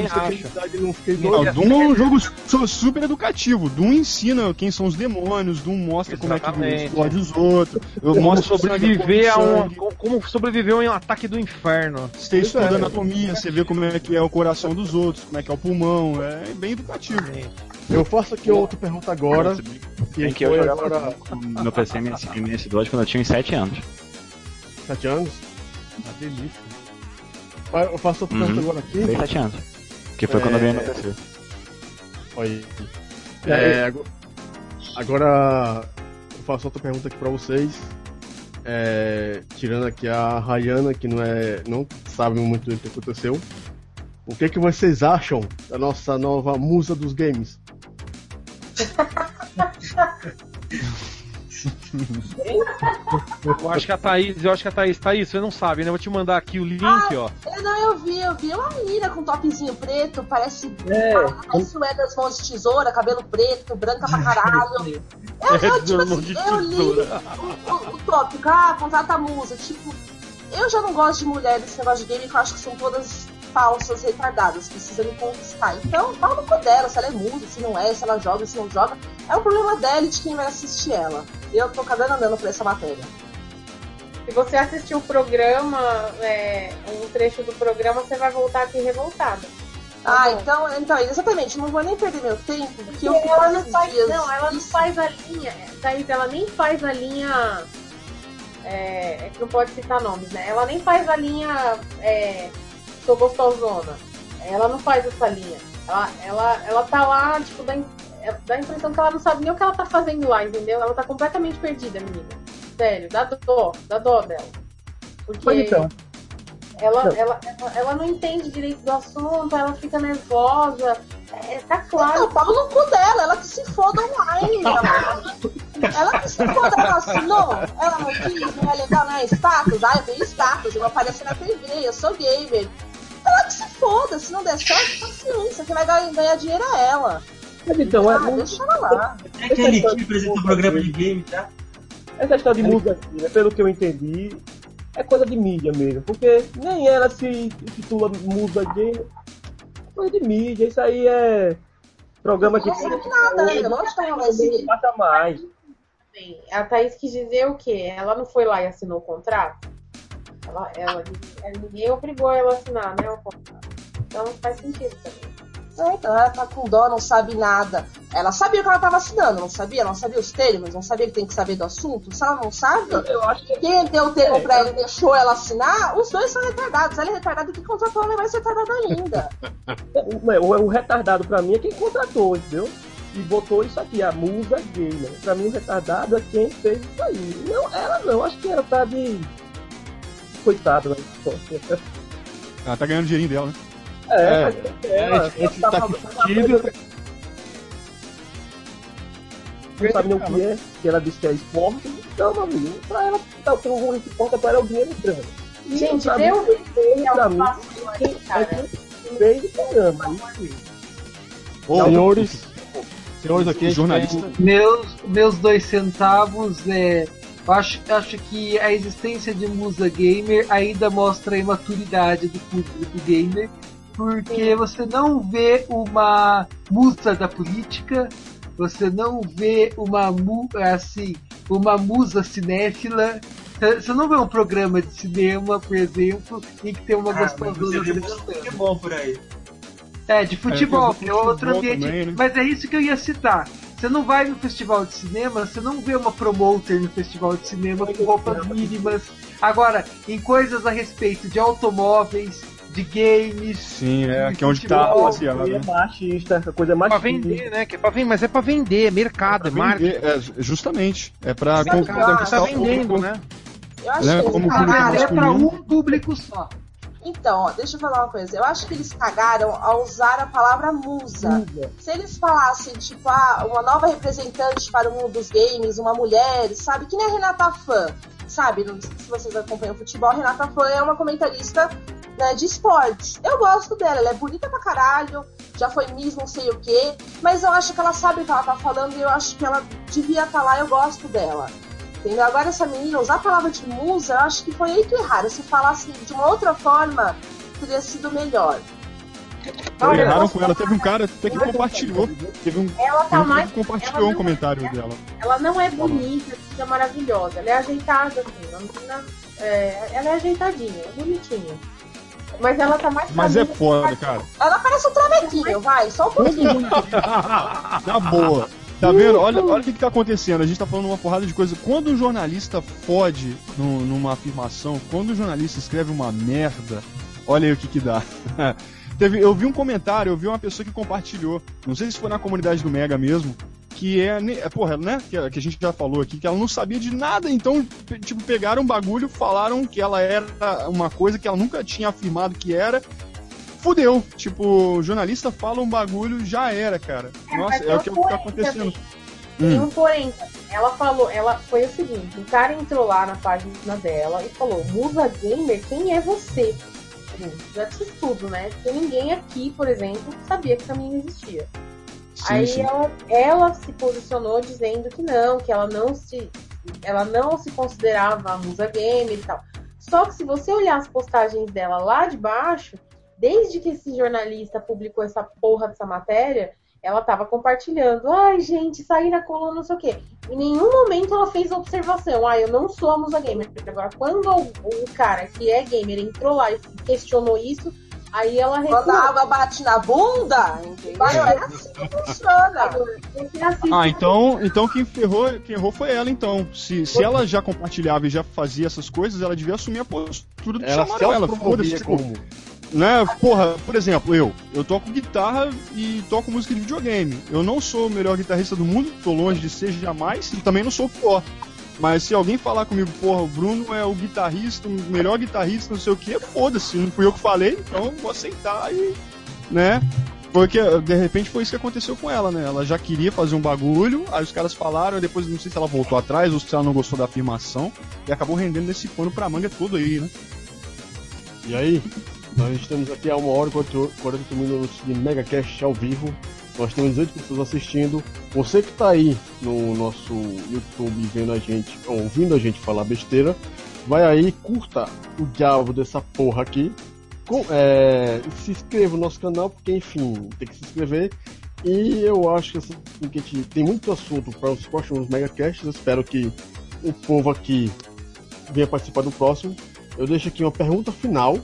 e não fiquei doido. Doom é um jogo su- super educativo. Doom ensina quem são os demônios, Doom mostra como é que Exatamente. explode os outros. Como mostra sobreviver a um. Como sobreviver a um ataque do inferno. Você estuda é. anatomia, você vê como é que é o coração dos outros, como é que é o pulmão. É bem educativo. Eu faço aqui outra pergunta agora. Que que eu jogava agora no meu PC MS, MS2 quando eu tinha uns 7 anos. 7 anos. Uma delícia. Eu faço outra pergunta Uhum. agora aqui. Bem 7 anos. Que foi quando eu ganhei meu É. PC. Olha aí. É, ago- agora eu faço outra pergunta aqui pra vocês. É, tirando aqui a Rayana, que não é. não sabe muito do que aconteceu. O que, que vocês acham da nossa nova musa dos games? Eu acho que a Thaís, eu acho que a Thaís, Thaís, você não sabe, né? Eu vou te mandar aqui o link, ó. Eu, não, eu vi, eu vi uma menina com um topzinho preto, parece. É. Parece o Edas Mãos de Tesoura, cabelo preto, branca pra caralho. Eu, eu, tipo assim, de eu li o, o, o tópico, ah, contrata a musa. Tipo, eu já não gosto de mulheres nesse negócio de game, que eu acho que são todas falsas, retardadas, precisam me conquistar. Então, fala no cu dela, se ela é musa, se não é, se ela joga, se não joga. É um problema dela e de quem vai assistir ela. Eu tô cagando andando por essa matéria. Se você assistir o programa, é, um trecho do programa, você vai voltar aqui revoltada. Ah, bom. então, então, exatamente, não vou nem perder meu tempo, porque eu Porque fico ela não faz, dias. não, ela não faz a linha, Thaís, ela nem faz a linha. É, é que não pode citar nomes, né? Ela nem faz a linha é, sou gostosona. Ela não faz essa linha. Ela, ela, ela tá lá, tipo, dá, é, dá a impressão que ela não sabe nem o que ela tá fazendo lá, entendeu? Ela tá completamente perdida, menina. Sério, dá dó, dá dó dela. Porque Mas então, ela, Não. ela, ela, ela não entende direito do assunto, ela fica nervosa. É, tá claro. Não, pau no cu dela, ela que se foda online. Ela, ela que se foda, ela assinou, ela não quis, não é legal, não é status. Ah, eu tenho status, eu vou aparecer na TV, eu sou gamer. Ela que se foda, se não der certo, paciência, quem vai ganhar, dinheiro é ela. mas então, é Ah, muito- deixa ela lá. É aquele que apresenta o programa de game, tá? essa história de música, assim, né, pelo que eu entendi, é coisa de mídia mesmo. Porque nem ela se titula musa game. É coisa de mídia, isso aí é programa que Não sabe nada, né? Lógico que ela passa mais. A Thaís quis dizer o quê? Ela não foi lá e assinou o contrato? Ela, ela, ninguém obrigou ela a assinar, né? O contrato. Então faz sentido também. É, então ela tá com dó, não sabe nada. Ela sabia o que ela tava assinando, não sabia? Não sabia os termos, não sabia que tem que saber do assunto. Se ela não sabe, Eu acho que quem deu o termo pra ela e deixou ela assinar, os dois são retardados. Ela é retardada e quem contratou ela vai ser retardada ainda. o, o- o retardado pra mim é quem contratou, entendeu? E botou isso aqui, a musa gamer. Pra mim, o retardado é quem fez isso aí. Não, ela não, acho que ela tá de. Coitado, né? Ela tá ganhando dinheirinho dela, né? É, É, É, ela, a gente ela tá aqui fudido. não sabe nem o que é, que ela disse que é esporte, então, meu amigo, pra ela, tá, o que o que importa pra ela é o dinheiro entrando. E Gente, deu mim, pra mim, aí, é cara. quem fez o programa. isso. Senhores, senhores aqui, Jornalista. Meus, meus dois centavos é. Eu acho, acho que a existência de musa gamer ainda mostra a imaturidade do público gamer, porque você não vê uma musa da política, você não vê uma mu, assim, uma musa cinéfila, você não vê um programa de cinema, por exemplo, em que tem uma Ah, gostosona apresentando. futebol por aí. É, de futebol, tem que é outro futebol ambiente. também, né? Mas é isso que eu ia citar. Você não vai no festival de cinema, você não vê uma promoter no festival de cinema com roupas mínimas. Agora, em coisas a respeito de automóveis, de games. Sim, é, que é onde tá rapaziada. É né? machista, essa coisa é Pra machista. vender, né? Que é pra vender, mas é pra vender, é mercado, é marketing. Vender, é, justamente. É pra acho? conquistar Tá o vendendo, público. né? Eu acho Né, que como público Cara, cagaram. é pra um público só. Então, ó, deixa eu falar uma coisa. Eu acho que eles cagaram ao usar a palavra musa. Se eles falassem, tipo, ah, uma nova representante para o mundo dos games, uma mulher, sabe? Que nem a Renata Fã, sabe? Não sei se vocês acompanham futebol, a Renata Fã é uma comentarista né, de esportes. Eu gosto dela, ela é bonita pra caralho, já foi Miss não sei o que, mas eu acho que ela sabe o que ela tá falando e eu acho que ela devia estar tá lá, eu gosto dela. Entendeu? Agora essa menina, usar a palavra de musa, eu acho que foi aí que erraram. Se falasse de uma outra forma, teria sido melhor. Olha, erraram com ela. Teve um cara até que compartilhou. Teve um, ela tá mais, que compartilhou um comentário é, dela. Ela não é bonita, é maravilhosa. Ela é ajeitada, assim. A menina, é, ela é ajeitadinha, é bonitinha. Mas ela tá mais Mas é foda, cara. Ela parece um tramequinho, vai, só um pouquinho. Na boa. Tá vendo? Olha, olha o que, que tá acontecendo. A gente tá falando uma porrada de coisa. Quando um jornalista fode no, numa afirmação, quando o um jornalista escreve uma merda, olha aí o que que dá. Teve, eu vi um comentário, eu vi uma pessoa que compartilhou, não sei se foi na comunidade do Mega mesmo, que é, é porra, né? Que, que, a gente já falou aqui, que ela não sabia de nada, então, tipo, pegaram um bagulho, falaram que ela era uma coisa que ela nunca tinha afirmado que era. Fudeu. Tipo, jornalista fala um bagulho, já era, cara. É, Nossa, é o que, tá acontecendo. Tem hum. um porém, ela falou, ela foi o seguinte, o cara entrou lá na página dela e falou, Musa Gamer, quem é você? Já disse tudo, né? Porque ninguém aqui, por exemplo, sabia que essa menina existia. Sim, Aí sim. Ela, ela se posicionou dizendo que não, que ela não se, ela não se considerava a musa gamer e tal. Só que se você olhar as postagens dela lá de baixo, desde que esse jornalista publicou essa porra dessa matéria, ela estava compartilhando. Ai, gente, saí na coluna, não sei o quê. Em nenhum momento ela fez observação. Ah, eu não sou a musa gamer. Agora, quando o, o cara que é gamer entrou lá e questionou isso, Aí ela recuou. Quando a água bate na bunda, entendeu? É assim que funciona. Ah, então, então quem ferrou, quem errou foi ela, então. Se, se ela já compartilhava e já fazia essas coisas, ela devia assumir a postura do ela chamaram ela. Foda-se, tipo, como? Né, porra, por exemplo, eu, eu toco guitarra e toco música de videogame. Eu não sou o melhor guitarrista do mundo, tô longe de ser jamais, e também não sou o pior. Mas se alguém falar comigo, porra, o Bruno é o guitarrista, o melhor guitarrista, não sei o que, foda-se, não fui eu que falei, então vou aceitar e. né? Porque de repente foi isso que aconteceu com ela, né? Ela já queria fazer um bagulho, aí os caras falaram, depois não sei se ela voltou atrás ou se ela não gostou da afirmação, e acabou rendendo esse pano pra manga todo aí, né? E aí, nós estamos aqui a uma hora e 40 minutos de Megacast ao vivo. Nós temos 18 pessoas assistindo. Você que está aí no nosso YouTube vendo a gente, ouvindo a gente falar besteira, vai aí, curta o diabo dessa porra aqui. Com, é, se inscreva no nosso canal, porque enfim, tem que se inscrever. E eu acho que, assim, que a gente tem muito assunto para os próximos megacasts. Espero que o povo aqui venha participar do próximo. Eu deixo aqui uma pergunta final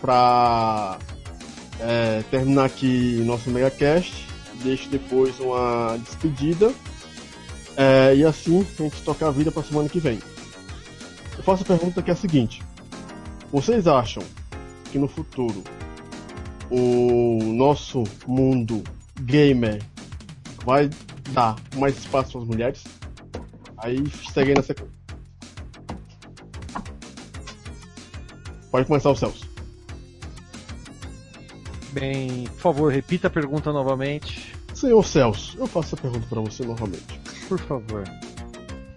para é, terminar aqui nosso megacast, deixo depois uma despedida é, e assim a gente tocar a vida para semana que vem. Eu faço a pergunta que é a seguinte: vocês acham que no futuro o nosso mundo gamer vai dar mais espaço às mulheres? Aí segue nessa. Pode começar o Celso. Bem, por favor, repita a pergunta novamente. Senhor Celso, eu faço a pergunta para você novamente. Por favor.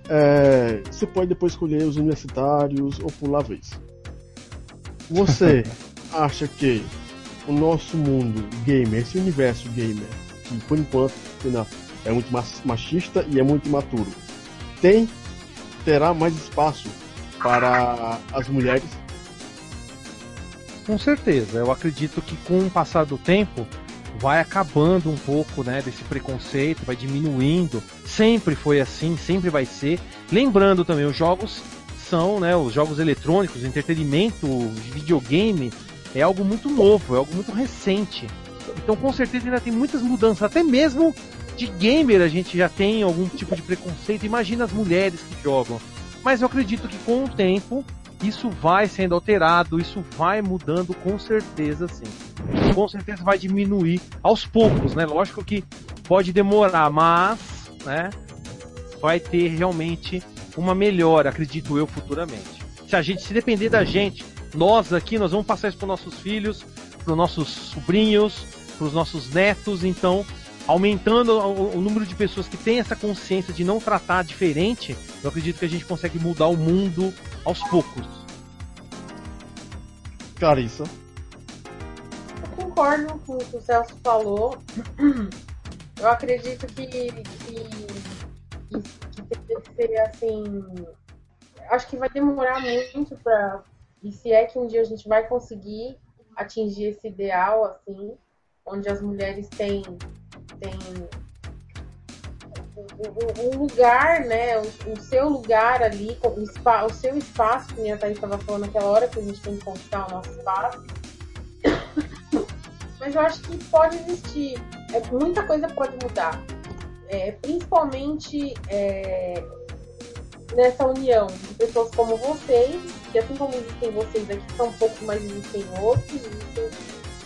É, você pode depois escolher os universitários ou pular a vez. Você acha que o nosso mundo gamer, esse universo gamer, que por enquanto é muito machista e é muito imaturo, tem terá mais espaço para as mulheres com certeza. Eu acredito que com o passar do tempo vai acabando um pouco, né, desse preconceito, vai diminuindo. Sempre foi assim, sempre vai ser. Lembrando também, os jogos são, né, os jogos eletrônicos, entretenimento, videogame é algo muito novo, é algo muito recente. Então, com certeza ainda tem muitas mudanças, até mesmo de gamer a gente já tem algum tipo de preconceito. Imagina as mulheres que jogam. Mas eu acredito que com o tempo isso vai sendo alterado, isso vai mudando com certeza sim. Com certeza vai diminuir aos poucos, né? Lógico que pode demorar, mas, né, vai ter realmente uma melhora, acredito eu, futuramente. Se a gente se depender da gente, nós aqui, nós vamos passar isso para nossos filhos, para os nossos sobrinhos, para os nossos netos, então aumentando o, número de pessoas que têm essa consciência de não tratar diferente, eu acredito que a gente consegue mudar o mundo aos poucos. Clarissa. Eu concordo com o que o Celso falou. Eu acredito que, que, que, tem que ser assim. Acho que vai demorar muito para. E se é que um dia a gente vai conseguir atingir esse ideal, assim, onde as mulheres têm, têm um lugar, né? O, seu lugar ali, o, spa, o seu espaço, que a Thaís estava falando naquela hora, que a gente tem que conquistar o nosso espaço. Mas eu acho que pode existir. É, muita coisa pode mudar. É, principalmente é, nessa união de pessoas como vocês, que assim como existem vocês aqui, são um pouco mais existem outros, existem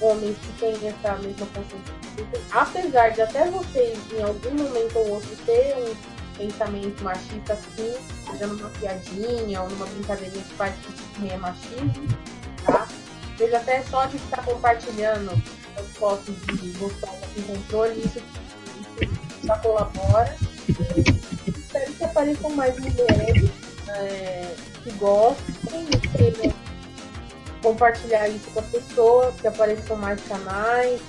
homens que têm essa mesma consciência. Apesar de até vocês, em algum momento ou outro, ter um pensamento machista assim, seja numa piadinha ou numa brincadeirinha que faz que tipo é machismo, tá? Seja até só de estar compartilhando as fotos de gostosa com controle, isso, isso já colabora. Espero que apareçam mais mulheres é, que gostem e queiram compartilhar isso com as pessoas, que apareçam mais canais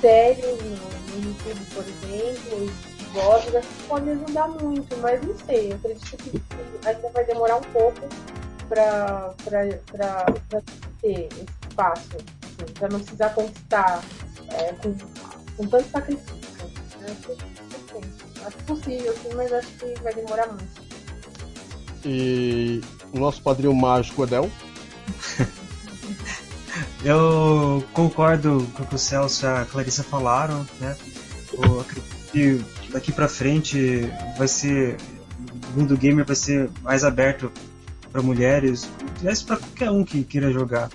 sérios no, no YouTube, por exemplo, blogs, acho que pode ajudar muito, mas não sei, eu acredito que ainda vai demorar um pouco para ter esse espaço, assim, para não precisar conquistar é, com, com tanto sacrifício. Né? Acho, acho possível, sim, mas acho que vai demorar muito. E o nosso padrinho mágico Adel? Eu concordo com o que o Celso e a Clarissa falaram, né? Eu acredito que daqui pra frente vai ser. O mundo gamer vai ser mais aberto para mulheres, aliás, para qualquer um que queira jogar.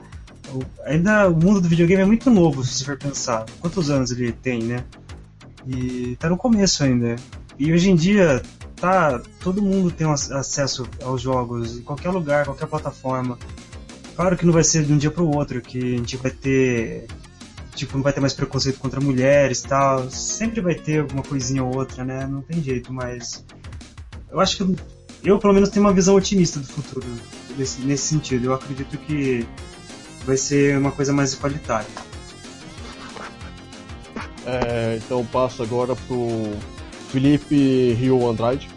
Ainda o mundo do videogame é muito novo, se você for pensar. Quantos anos ele tem, né? E tá no começo ainda. E hoje em dia, tá, todo mundo tem acesso aos jogos, em qualquer lugar, qualquer plataforma. Claro que não vai ser de um dia para o outro que a gente vai ter tipo não vai ter mais preconceito contra mulheres tal. Sempre vai ter alguma coisinha ou outra né? Não tem jeito mas eu acho que eu pelo menos tenho uma visão otimista do futuro nesse, nesse sentido. Eu acredito que vai ser uma coisa mais igualitária é, então passo agora pro Felipe Rio Andrade.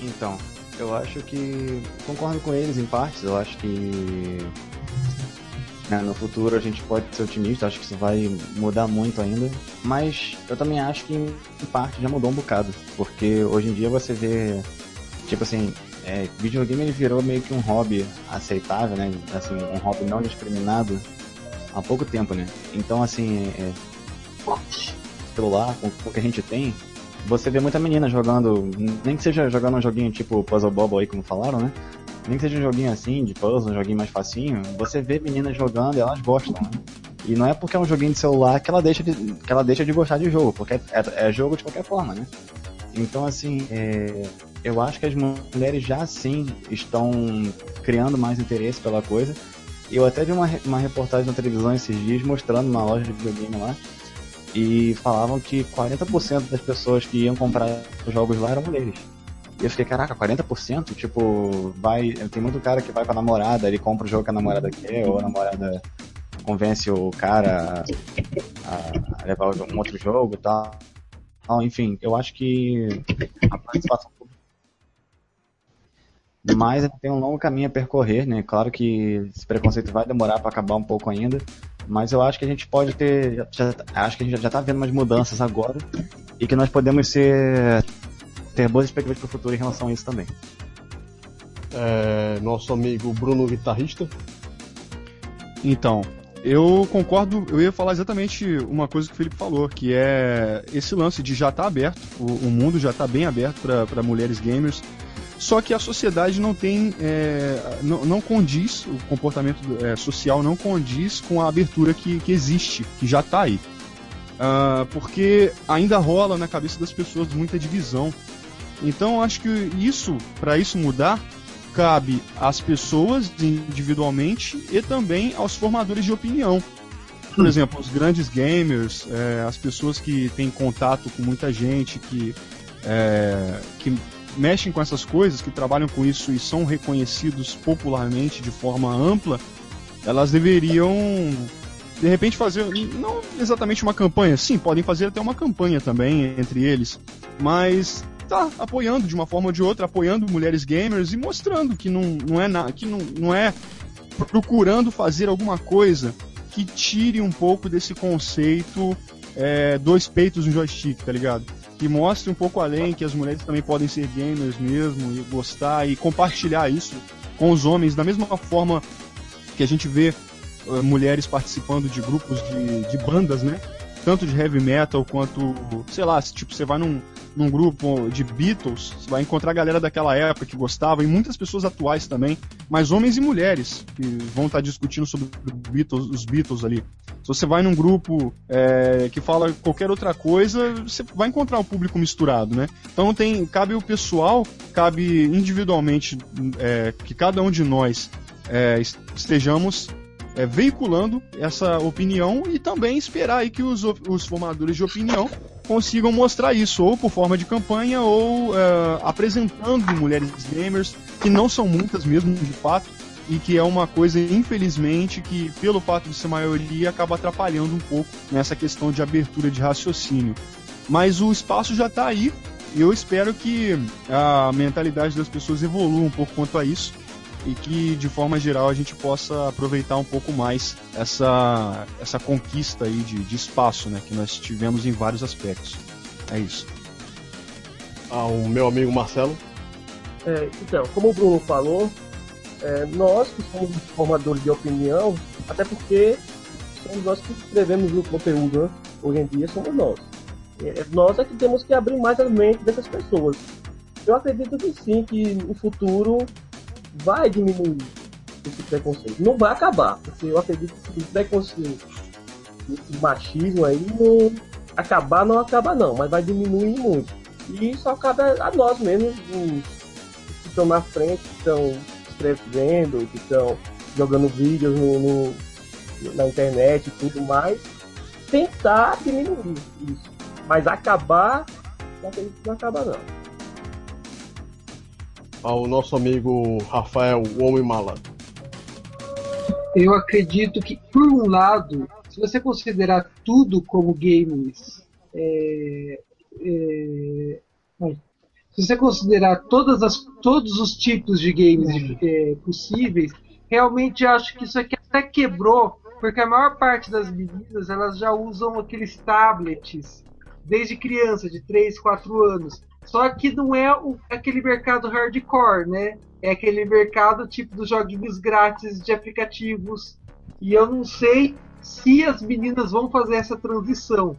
Então eu acho que concordo com eles em partes. Eu acho que né, no futuro a gente pode ser otimista. Acho que isso vai mudar muito ainda. Mas eu também acho que em parte já mudou um bocado, porque hoje em dia você vê tipo assim, é, videogame ele virou meio que um hobby aceitável, né? Assim, um hobby não discriminado há pouco tempo, né? Então assim, é, celular com, o que a gente tem você vê muita menina jogando, nem que seja jogando um joguinho tipo Puzzle Bobble aí, como falaram, né? Nem que seja um joguinho assim, de puzzle, um joguinho mais facinho, você vê meninas jogando e elas gostam, né? E não é porque é um joguinho de celular que ela deixa de, que ela deixa de gostar de jogo, porque é, é, é jogo de qualquer forma, né? Então, assim, é, eu acho que as mulheres já sim estão criando mais interesse pela coisa. Eu até vi uma, uma reportagem na televisão esses dias mostrando uma loja de videogame lá e falavam que 40% das pessoas que iam comprar os jogos lá eram mulheres. E eu fiquei, caraca, 40%? Tipo, vai. Tem muito cara que vai com a namorada, ele compra o jogo que a namorada quer, ou a namorada convence o cara a, a levar um outro jogo e tal. Enfim, eu acho que a participação mas tem um longo caminho a percorrer, né? Claro que esse preconceito vai demorar para acabar um pouco ainda, mas eu acho que a gente pode ter, já, acho que a gente já está vendo umas mudanças agora e que nós podemos ser ter boas expectativas para o futuro em relação a isso também. É, nosso amigo Bruno guitarrista. Então, eu concordo, eu ia falar exatamente uma coisa que o Felipe falou, que é esse lance de já estar tá aberto, o, o, mundo já está bem aberto para mulheres gamers. Só que a sociedade não tem. É, não, não, condiz, o comportamento é, social não condiz com a abertura que, que existe, que já está aí. Uh, porque ainda rola na cabeça das pessoas muita divisão. Então acho que isso, para isso mudar, cabe às pessoas individualmente e também aos formadores de opinião. Por hum. exemplo, os grandes gamers, é, as pessoas que têm contato com muita gente, que, é, que mexem com essas coisas, que trabalham com isso e são reconhecidos popularmente de forma ampla, elas deveriam de repente fazer não exatamente uma campanha, sim, podem fazer até uma campanha também entre eles, mas tá apoiando de uma forma ou de outra, apoiando mulheres gamers e mostrando que não, não é na, que não, não é procurando fazer alguma coisa que tire um pouco desse conceito é, dois peitos no joystick, tá ligado? Que mostre um pouco além que as mulheres também podem ser gamers mesmo e gostar e compartilhar isso com os homens da mesma forma que a gente vê uh, mulheres participando de grupos de, de bandas, né? Tanto de heavy metal quanto, sei lá, tipo, você vai num, num grupo de Beatles, você vai encontrar a galera daquela época que gostava, e muitas pessoas atuais também, mas homens e mulheres que vão estar discutindo sobre Beatles, os Beatles ali. Se você vai num grupo é, que fala qualquer outra coisa, você vai encontrar um público misturado, né? Então tem, cabe o pessoal, cabe individualmente é, que cada um de nós é, estejamos é, veiculando essa opinião e também esperar aí que os, os formadores de opinião consigam mostrar isso, ou por forma de campanha, ou uh, apresentando mulheres gamers, que não são muitas mesmo, de fato, e que é uma coisa, infelizmente, que pelo fato de ser maioria, acaba atrapalhando um pouco nessa questão de abertura de raciocínio. Mas o espaço já está aí, e eu espero que a mentalidade das pessoas evolua um pouco quanto a isso e que de forma geral a gente possa aproveitar um pouco mais essa, essa conquista aí de, de espaço né, que nós tivemos em vários aspectos. É isso. Ao meu amigo Marcelo. É, então, como o Bruno falou, é, nós que somos formadores de opinião, até porque somos nós que escrevemos o conteúdo, né? hoje em dia somos nós. É, nós é que temos que abrir mais a mente dessas pessoas. Eu acredito que sim, que no futuro vai diminuir esse preconceito. Não vai acabar, porque eu acredito que o preconceito, esse machismo aí, não, acabar não acaba não, mas vai diminuir muito. E só cabe a nós mesmos, os que estão na frente, que estão escrevendo, que estão jogando vídeos no, no, na internet e tudo mais, tentar diminuir isso. Mas acabar, não acredito que não acaba não ao nosso amigo Rafael, o Homem Mala? Eu acredito que, por um lado, se você considerar tudo como games, é, é, se você considerar todas as, todos os tipos de games é, possíveis, realmente acho que isso aqui até quebrou, porque a maior parte das meninas elas já usam aqueles tablets desde criança, de 3, 4 anos. Só que não é o, aquele mercado hardcore, né? É aquele mercado tipo dos joguinhos grátis de aplicativos. E eu não sei se as meninas vão fazer essa transição.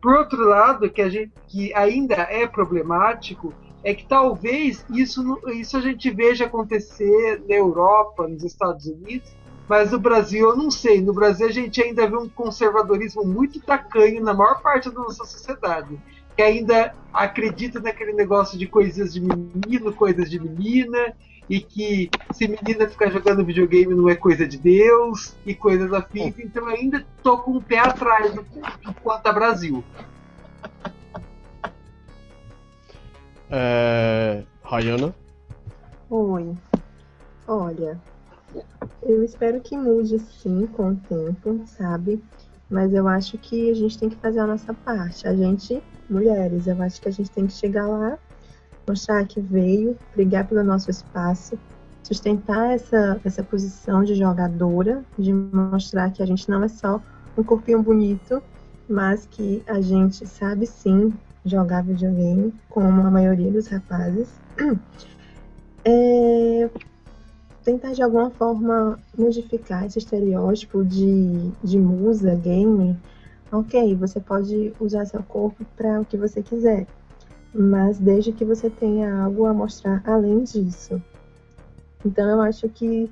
Por outro lado, que, a gente, que ainda é problemático, é que talvez isso, isso a gente veja acontecer na Europa, nos Estados Unidos, mas no Brasil eu não sei. No Brasil a gente ainda vê um conservadorismo muito tacanho na maior parte da nossa sociedade que ainda acredita naquele negócio de coisas de menino, coisas de menina, e que se menina ficar jogando videogame não é coisa de Deus, e coisas afins. Então ainda tô com o pé atrás do, quanto a Brasil. É... Rayana? Oi. Olha, eu espero que mude sim com o tempo, sabe? Mas eu acho que a gente tem que fazer a nossa parte. A gente mulheres. Eu acho que a gente tem que chegar lá, mostrar que veio, brigar pelo nosso espaço, sustentar essa, essa posição de jogadora, de mostrar que a gente não é só um corpinho bonito, mas que a gente sabe sim jogar videogame, como a maioria dos rapazes. É, tentar de alguma forma modificar esse estereótipo de, de musa gamer ok, você pode usar seu corpo para o que você quiser, mas desde que você tenha algo a mostrar além disso. Então eu acho que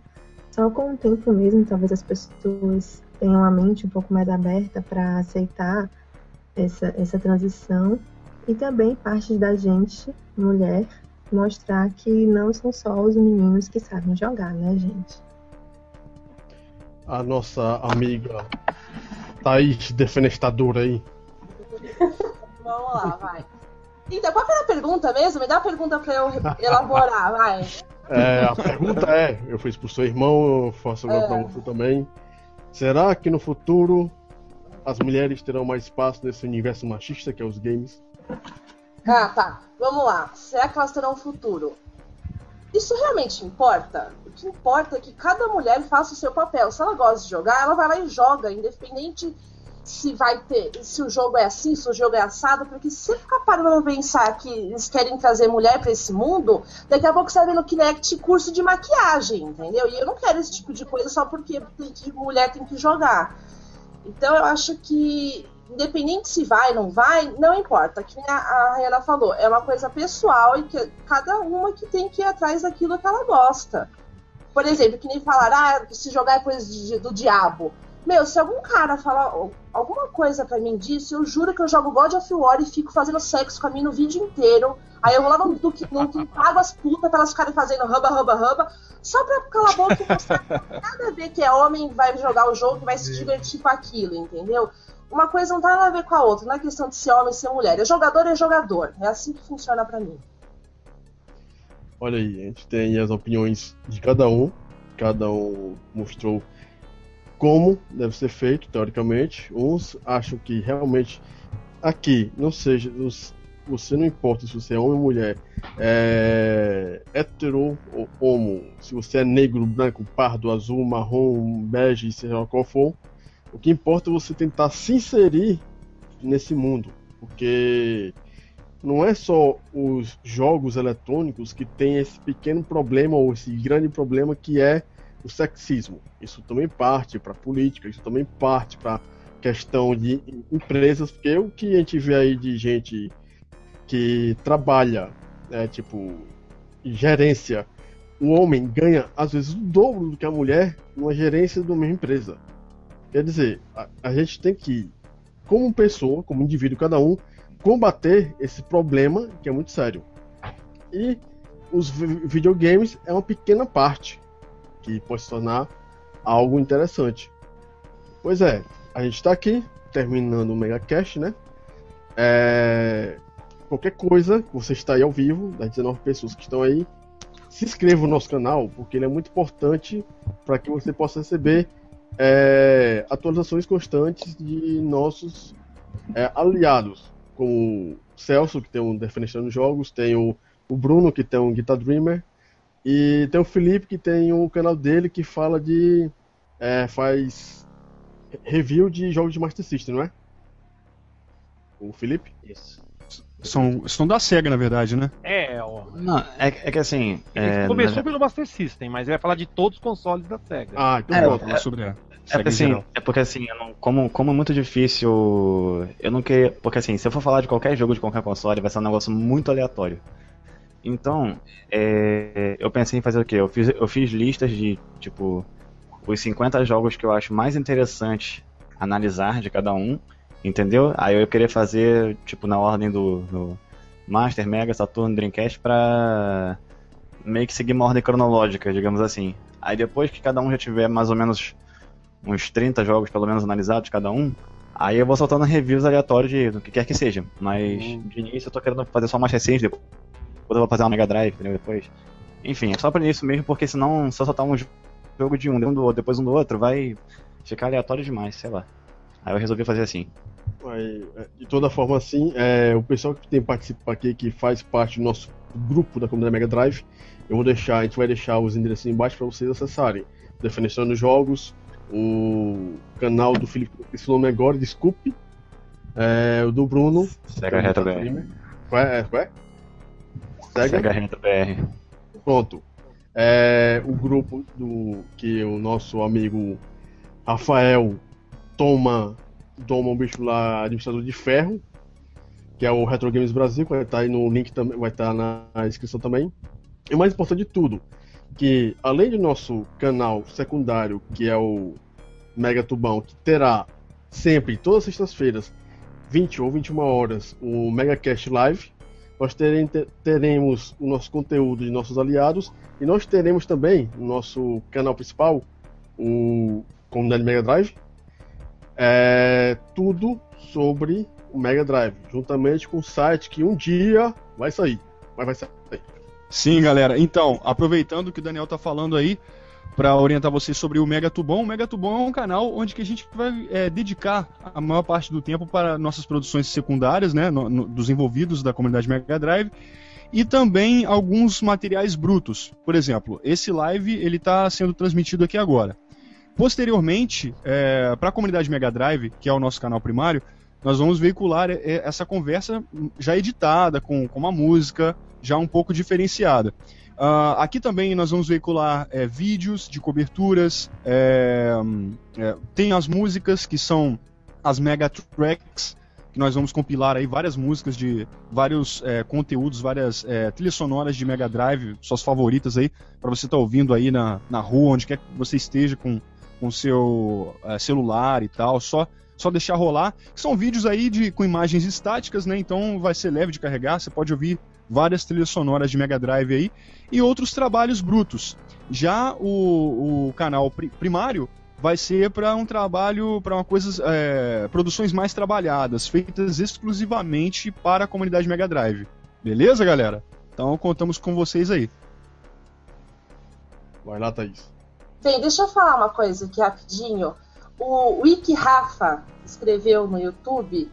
só com o tempo mesmo, talvez as pessoas tenham a mente um pouco mais aberta para aceitar essa, essa transição e também parte da gente, mulher, mostrar que não são só os meninos que sabem jogar, né, gente? A nossa amiga Thaís defenestadora aí. Vamos lá, vai. Então, qual que era a pergunta mesmo? Me dá a pergunta pra eu elaborar, vai. É, a pergunta é: eu fiz pro seu irmão, eu faço agora É. pra você também. Será que no futuro as mulheres terão mais espaço nesse universo machista que é os games? Ah, tá. Vamos lá. Será que elas terão um futuro? Isso realmente importa? O que importa é que cada mulher faça o seu papel. Se ela gosta de jogar, ela vai lá e joga, independente se vai ter, se o jogo é assim, se o jogo é assado, porque se você ficar parando pra pensar que eles querem trazer mulher pra esse mundo, daqui a pouco você vai no Kinect curso de maquiagem, entendeu? E eu não quero esse tipo de coisa só porque mulher tem que jogar. Então eu acho que, independente se vai ou não vai, não importa. Que a, a Rayana falou, é uma coisa pessoal e que cada uma que tem que ir atrás daquilo que ela gosta. Por exemplo, que nem falar, ah, se jogar é coisa de- do diabo. Meu, se algum cara falar alguma coisa pra mim disso, eu juro que eu jogo God of War e fico fazendo sexo com a minha no vídeo inteiro. Aí eu vou lá no Duque Nukem, pago as putas pra elas ficarem fazendo raba, raba, raba, só pra calar a boca e mostrar que nada a ver que é homem vai jogar o jogo, que vai se divertir com aquilo, entendeu? Uma coisa não tem nada a ver com a outra, não é questão de ser homem e ser mulher. É jogador, é jogador. É assim que funciona pra mim. Olha aí, a gente tem as opiniões de cada um. Cada um mostrou como deve ser feito, teoricamente. Uns acham que realmente aqui não seja. Você não importa se você é homem ou mulher, é hetero ou homo, se você é negro, branco, pardo, azul, marrom, bege, seja lá qual for. O que importa é você tentar se inserir nesse mundo. Porque não é só os jogos eletrônicos que tem esse pequeno problema ou esse grande problema que é o sexismo. Isso também parte para política, isso também parte para questão de empresas, porque o que a gente vê aí de gente que trabalha, é, tipo, gerência, o homem ganha às vezes o dobro do que a mulher numa gerência de uma mesma empresa. Quer dizer, a, a gente tem que, como pessoa, como indivíduo, cada um, combater esse problema que é muito sério. E os vi- videogames é uma pequena parte que pode se tornar algo interessante. Pois é, a gente está aqui terminando o MegaCast, né? É, Qualquer coisa, você está aí ao vivo, das 19 pessoas que estão aí, se inscreva no nosso canal, porque ele é muito importante para que você possa receber é, atualizações constantes de nossos é, aliados, como o Celso, que tem um Defenestrando Jogos, tem o, o Bruno, que tem um Guitar Dreamer, e tem o Felipe, que tem o canal dele que fala de. é, faz review de jogos de Master System, não é? O Felipe? Isso. São, são da SEGA, na verdade, né? É, ó. Não, é, é que assim. É, começou na- pelo Master System, mas ele vai falar de todos os consoles da SEGA. Ah, então É, pronto. Falar sobre a É SEGA porque assim, é porque assim, eu não- como, como é muito difícil, eu não queria, porque assim, se eu for falar de qualquer jogo de qualquer console, vai ser um negócio muito aleatório. Então, é, eu pensei em fazer o quê? Eu fiz, eu fiz listas de, tipo, os 50 jogos que eu acho mais interessantes analisar de cada um, entendeu? Aí eu queria fazer, tipo, na ordem do, do Master, Mega, Saturn, Dreamcast pra meio que seguir uma ordem cronológica, digamos assim. Aí depois que cada um já tiver mais ou menos uns 30 jogos pelo menos analisados cada um, aí eu vou soltando reviews aleatórios de, do que quer que seja. Mas de início eu tô querendo fazer só mais recente, depois eu vou fazer uma Mega Drive, entendeu? Depois. Enfim, é só pra isso mesmo, porque senão se eu soltar um jogo de um, um do- depois um do outro, vai ficar aleatório demais, sei lá. Aí eu resolvi fazer assim. Aí, é, de toda forma, assim, é, o pessoal que tem participado aqui, que faz parte do nosso grupo da comunidade Mega Drive, eu vou deixar, a gente vai deixar os endereços embaixo para vocês acessarem. Defenestrando Jogos, o canal do Felipe, esse nome agora, desculpe, é, o do Bruno. Sega Retro BR. Qual é? Qual é? Sega? Sega Retro BR. Pronto. É, o grupo do que o nosso amigo Rafael toma, toma um bicho lá, administrador de ferro, que é o Retro Games Brasil, que vai estar aí no link também, vai estar na descrição também. E o mais importante de tudo, que além do nosso canal secundário, que é o Mega Tubão, que terá sempre, todas as sextas-feiras, 20 ou 21 horas, o MegaCast Live, nós terem- te- teremos o nosso conteúdo de nossos aliados e nós teremos também no nosso canal principal, o Comunidade Mega Drive, é, tudo sobre o Mega Drive, juntamente com o site que um dia vai sair. Mas vai sair. Sim, galera. Então, aproveitando que o Daniel tá falando aí, para orientar vocês sobre o Mega Tubão. O Mega Tubão é um canal onde que a gente vai é, dedicar a maior parte do tempo para nossas produções secundárias, né, no, no, dos envolvidos da comunidade Mega Drive e também alguns materiais brutos. Por exemplo, esse live ele está sendo transmitido aqui agora. Posteriormente, é, para a comunidade Mega Drive, que é o nosso canal primário, nós vamos veicular é, essa conversa já editada, com, com uma música já um pouco diferenciada. Uh, aqui também nós vamos veicular é, vídeos de coberturas, é, é, tem as músicas que são as mega tracks, que nós vamos compilar aí várias músicas de vários é, conteúdos, várias é, trilhas sonoras de Mega Drive, suas favoritas aí, para você estar tá ouvindo aí na, na rua, onde quer que você esteja com o seu é, celular e tal, só só deixar rolar. São vídeos aí de, com imagens estáticas, né? Então vai ser leve de carregar, você pode ouvir várias trilhas sonoras de Mega Drive aí e outros trabalhos brutos. Já o, o canal primário vai ser para um trabalho, para uma coisa, é, produções mais trabalhadas, feitas exclusivamente para a comunidade Mega Drive. Beleza, galera? Então contamos com vocês aí. Vai lá, Thaís. Bem, deixa eu falar uma coisa aqui rapidinho. O Wiki Rafa escreveu no YouTube,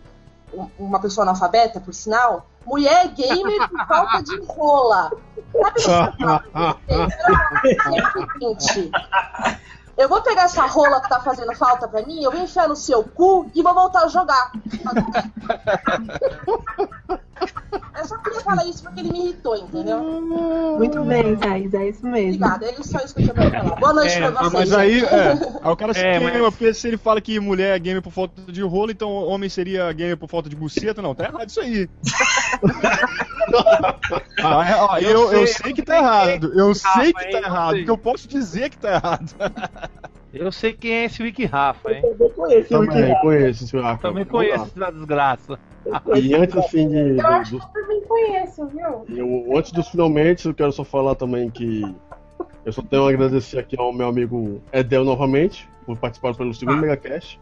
uma pessoa analfabeta, por sinal, mulher gamer por falta de rola. Sabe eu vou pegar essa rola que tá fazendo falta pra mim, eu vou enfiar no seu cu e vou voltar a jogar. Eu só queria falar isso porque ele me irritou, entendeu? Muito bem, Thais, é isso mesmo. Obrigada, ele só isso que eu tinha pra falar. Boa noite é, pra vocês. Mas aí, é, aí o cara se é, queima, mas... porque se ele fala que mulher é gamer por falta de rolo, então homem seria gamer por falta de buceta, não, tá errado isso aí. ah, eu, eu, sei, eu sei que tá errado, eu sei que tá errado, porque eu posso dizer que tá errado. Eu sei quem é esse Wiki Rafa, hein? Eu também conheço, também conheço esse Rafa. Também conheço esse desgraça. E antes assim de. Eu acho que eu também conheço, viu? Eu, antes dos finalmente, eu quero só falar também que eu só tenho a agradecer aqui ao meu amigo Edel novamente por participar pelo segundo ah. Megacast.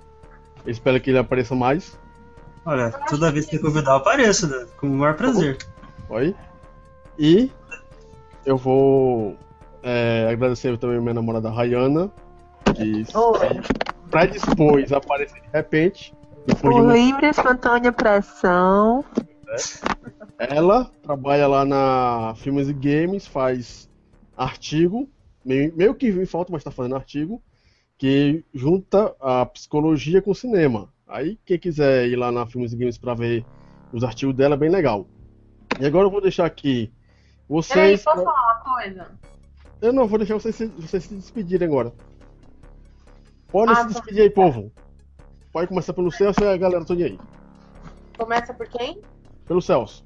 Eu espero que ele apareça mais. Olha, toda vez que convidar eu apareço, né? Com o maior prazer. Oi. E eu vou é, agradecer também a minha namorada Rayana que predispôs a aparecer de repente. Por um... livre, espontânea pressão. É. Ela trabalha lá na Filmes e Games, faz artigo, meio, meio que em falta, mas está fazendo artigo, que junta a psicologia com o cinema. Aí, quem quiser ir lá na Filmes e Games para ver os artigos dela, é bem legal. E agora eu vou deixar aqui vocês. Peraí, posso falar uma coisa? Eu não, vou deixar vocês, vocês se despedirem agora. Pode ah, se tá. despedir aí, povo. Pode começar pelo Celso e a galera toda aí. Começa por quem? Pelo Celso.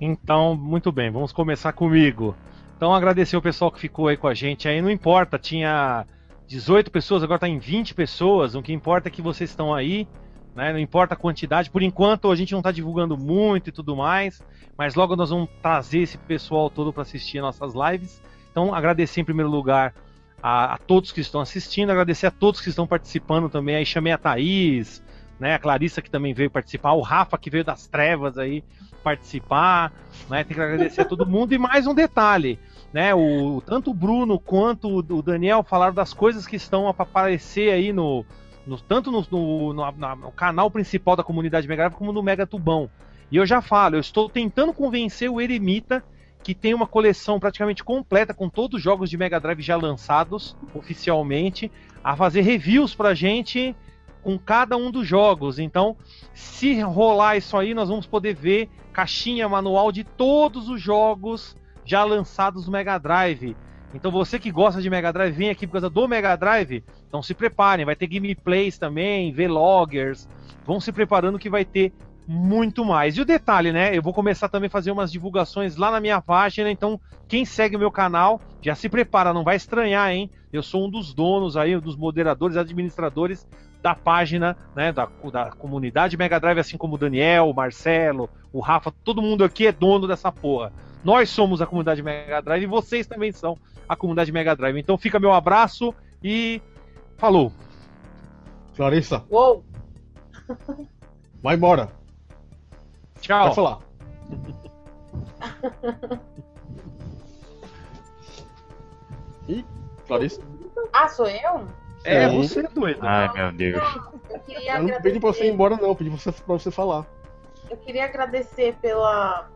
Então, muito bem, vamos começar comigo. Então, agradecer o pessoal que ficou aí com a gente. Aí não importa, tinha 18 pessoas, agora tá em 20 pessoas. O que importa é que vocês estão aí, né? Não importa a quantidade. Por enquanto, a gente não tá divulgando muito e tudo mais, mas logo nós vamos trazer esse pessoal todo para assistir nossas lives. Então, agradecer em primeiro lugar a, a, todos que estão assistindo, agradecer a todos que estão participando também. Aí chamei a Thaís, né, a Clarissa que também veio participar, o Rafa que veio das trevas aí participar, né? Tem que agradecer a todo mundo e mais um detalhe, né? O tanto o Bruno quanto o Daniel falaram das coisas que estão a aparecer aí no, no tanto no, no, no, canal principal da comunidade Mega como no Mega Tubão. E eu já falo, eu estou tentando convencer o Eremita que tem uma coleção praticamente completa com todos os jogos de Mega Drive já lançados oficialmente, a fazer reviews pra gente com cada um dos jogos. Então, se rolar isso aí, nós vamos poder ver caixinha manual de todos os jogos já lançados no Mega Drive. Então você que gosta de Mega Drive, vem aqui por causa do Mega Drive. Então se preparem, vai ter gameplays também, vloggers. Vão se preparando que vai ter muito mais. E o detalhe, né? Eu vou começar também a fazer umas divulgações lá na minha página, então quem segue o meu canal já se prepara, não vai estranhar, hein? Eu sou um dos donos aí, um dos moderadores, administradores da página, né, da, da comunidade Mega Drive, assim como o Daniel, o Marcelo, o Rafa, todo mundo aqui é dono dessa porra. Nós somos a comunidade Mega Drive e vocês também são a comunidade Mega Drive. Então fica meu abraço e falou. Clarissa. Uou. Vai embora. Tchau. Vai falar. Ih, Clarice? Ah, sou eu? É, Sim. você, doido. Ai, meu Deus. Não, eu, queria eu não pedi pra você ir embora, não. Eu pedi pra você, pra você falar. Eu queria agradecer pela,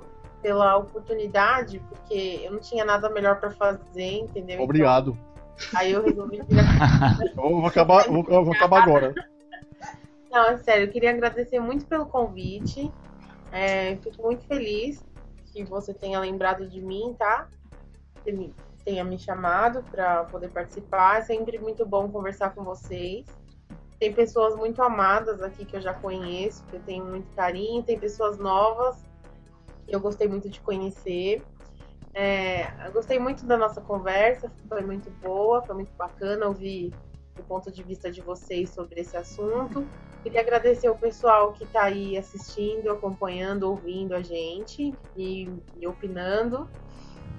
pela oportunidade, porque eu não tinha nada melhor pra fazer, entendeu? Então, Obrigado. Então, aí eu resolvi eu vou acabar, vou, vou acabar agora. Não, é sério, eu queria agradecer muito pelo convite. É, fico muito feliz que você tenha lembrado de mim, tá? Me- Tenha me chamado para poder participar. É sempre muito bom conversar com vocês. Tem pessoas muito amadas aqui que eu já conheço, que eu tenho muito carinho. Tem pessoas novas que eu gostei muito de conhecer. É, eu gostei muito da nossa conversa, foi muito boa, foi muito bacana ouvir o ponto de vista de vocês sobre esse assunto. Queria agradecer o pessoal que está aí assistindo, acompanhando, ouvindo a gente e, e opinando.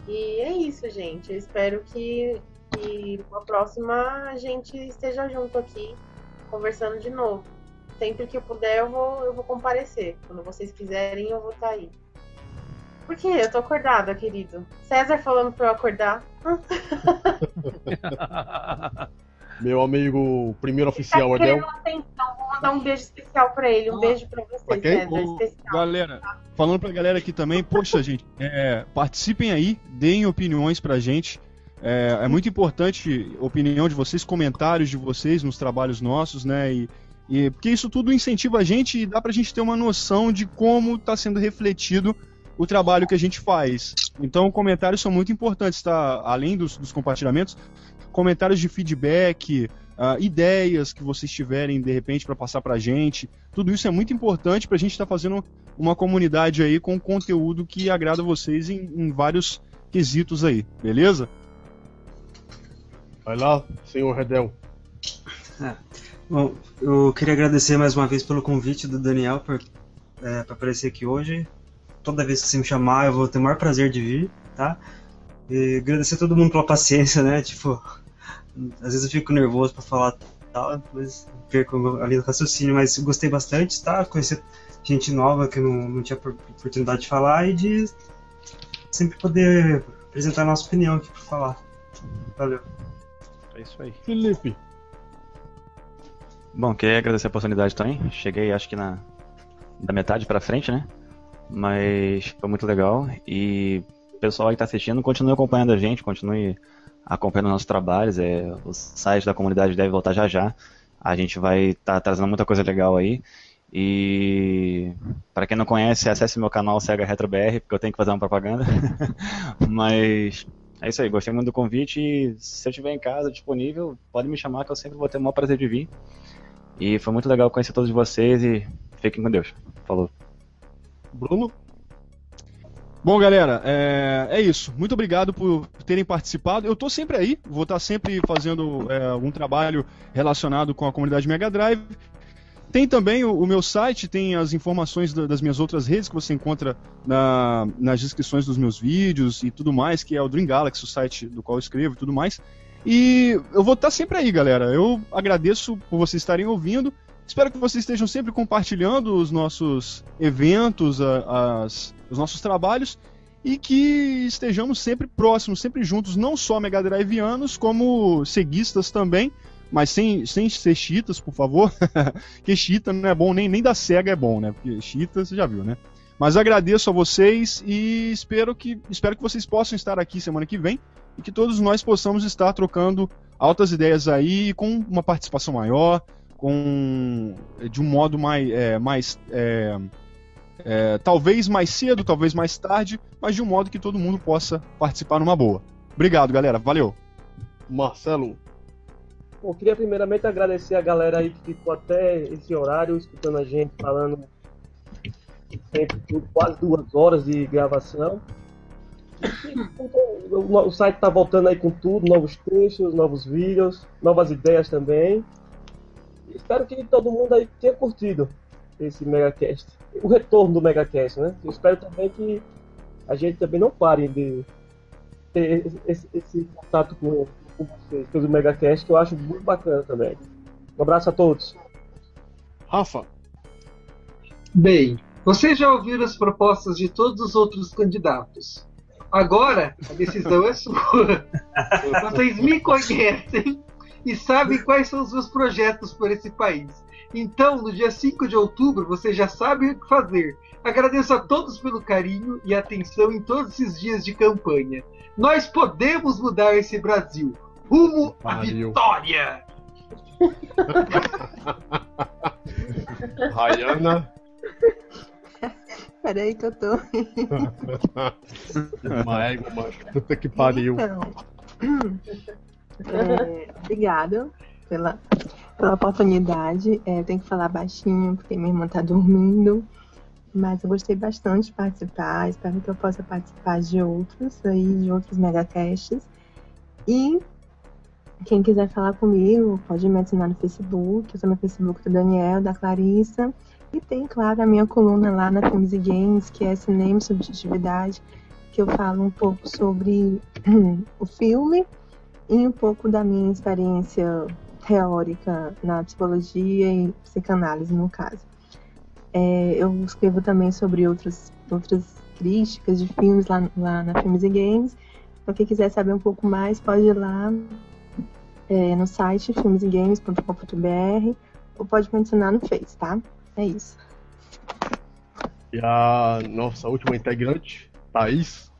E é isso, gente. Eu espero que, que na próxima a gente esteja junto aqui, conversando de novo. Sempre que eu puder, eu vou, eu vou comparecer. Quando vocês quiserem, eu vou estar aí. Por quê? Eu tô acordada, querido. César falando pra eu acordar. Meu amigo primeiro Tá oficial Adel. querendo atenção. Vou mandar um beijo especial pra ele. Um beijo pra você, Pra quem? Especial. Galera, falando pra galera aqui também, poxa, gente, é, participem aí, deem opiniões pra gente. É, é muito importante a opinião de vocês, comentários de vocês nos trabalhos nossos, né? E, e- porque isso tudo incentiva a gente e dá pra gente ter uma noção de como tá sendo refletido o trabalho que a gente faz. Então, comentários são muito importantes, tá? Além dos, dos compartilhamentos, comentários de feedback, ah, ideias que vocês tiverem de repente para passar pra gente. Tudo isso é muito importante pra gente estar fazendo uma comunidade aí com conteúdo que agrada vocês em, em vários quesitos aí, beleza? Vai lá, senhor Redel. Bom, eu queria agradecer mais uma vez pelo convite do Daniel por, é, pra aparecer aqui hoje. Toda vez que você me chamar, eu vou ter o maior prazer de vir, tá? E agradecer a todo mundo pela paciência, né? Tipo, às vezes eu fico nervoso pra falar tal, depois perco ali no raciocínio, mas gostei bastante, tá? Conhecer gente nova que não, não tinha por- oportunidade de falar e de sempre poder apresentar a nossa opinião aqui pra falar. Valeu. É isso aí. Felipe. Bom, queria agradecer a oportunidade também. Cheguei, acho que na da metade pra frente, né? Mas foi muito legal. E o pessoal aí que tá assistindo, continue acompanhando a gente, continue acompanhando nossos trabalhos. É, o site da comunidade deve voltar já já. A gente vai estar trazendo muita coisa legal aí. E para quem não conhece, acesse meu canal Sega Retro BR, porque eu tenho que fazer uma propaganda. Mas é isso aí, gostei muito do convite e se eu estiver em casa disponível, pode me chamar que eu sempre vou ter o maior prazer de vir. E foi muito legal conhecer todos vocês e fiquem com Deus. Falou. Bruno? Bom, galera, é, é isso. Muito obrigado por terem participado. Eu tô sempre aí, vou estar sempre fazendo é, algum trabalho relacionado com a comunidade Mega Drive. Tem também o, o meu site, tem as informações da- das minhas outras redes que você encontra na- nas descrições dos meus vídeos e tudo mais, que é o Dream Galaxy, o site do qual eu escrevo e tudo mais. E eu vou estar sempre aí, galera. Eu agradeço por vocês estarem ouvindo. Espero que vocês estejam sempre compartilhando os nossos eventos, as- os nossos trabalhos e que estejamos sempre próximos, sempre juntos, não só Mega Driveanos, como ceguistas também, mas sem, sem ser chitas, por favor. Porque chita não é bom, nem, nem da SEGA é bom, né? Porque chita você já viu, né? Mas agradeço a vocês e espero que, espero que vocês possam estar aqui semana que vem e que todos nós possamos estar trocando altas ideias aí com uma participação maior, com de um modo mais, é, mais é, é, talvez mais cedo, talvez mais tarde, mas de um modo que todo mundo possa participar numa boa. Obrigado, galera. Valeu. Marcelo. Bom, queria primeiramente agradecer a galera aí que ficou até esse horário escutando a gente falando sempre quase duas horas de gravação. O site tá voltando aí com tudo, novos textos, novos vídeos, novas ideias também. Espero que todo mundo aí tenha curtido esse Megacast. O retorno do Megacast, né? Eu espero também que a gente também não pare de ter esse, esse contato com, com vocês pelo Megacast, que eu acho muito bacana também. Um abraço a todos. Rafa. Bem, vocês já ouviram as propostas de todos os outros candidatos. Agora, a decisão é sua. Vocês me conhecem e sabem quais são os meus projetos por esse país. Então, no dia 5 de outubro, vocês já sabem o que fazer. Agradeço a todos pelo carinho e atenção em todos esses dias de campanha. Nós podemos mudar esse Brasil rumo à vitória! Rayana. Peraí que eu tô. Uma égua, macho. Puta que pariu. Então, é, obrigado pela, pela oportunidade. É, eu tenho que falar baixinho porque minha irmã tá dormindo. Mas eu gostei bastante de participar. Espero que eu possa participar de outros aí, de outros megacasts. E quem quiser falar comigo, pode me adicionar no Facebook. Eu sou no Facebook do Daniel, da Clarissa. E tem, claro, a minha coluna lá na Filmes e Games, que é Cinema e Subjetividade, que eu falo um pouco sobre o filme e um pouco da minha experiência teórica na psicologia e psicanálise, no caso. É, eu escrevo também sobre outras, outras críticas de filmes lá, lá na Filmes e Games. Então, quem quiser saber um pouco mais, pode ir lá é, no site filmesegames.com.br ou pode me adicionar no Face, tá? É isso. E a nossa última integrante, Thaís.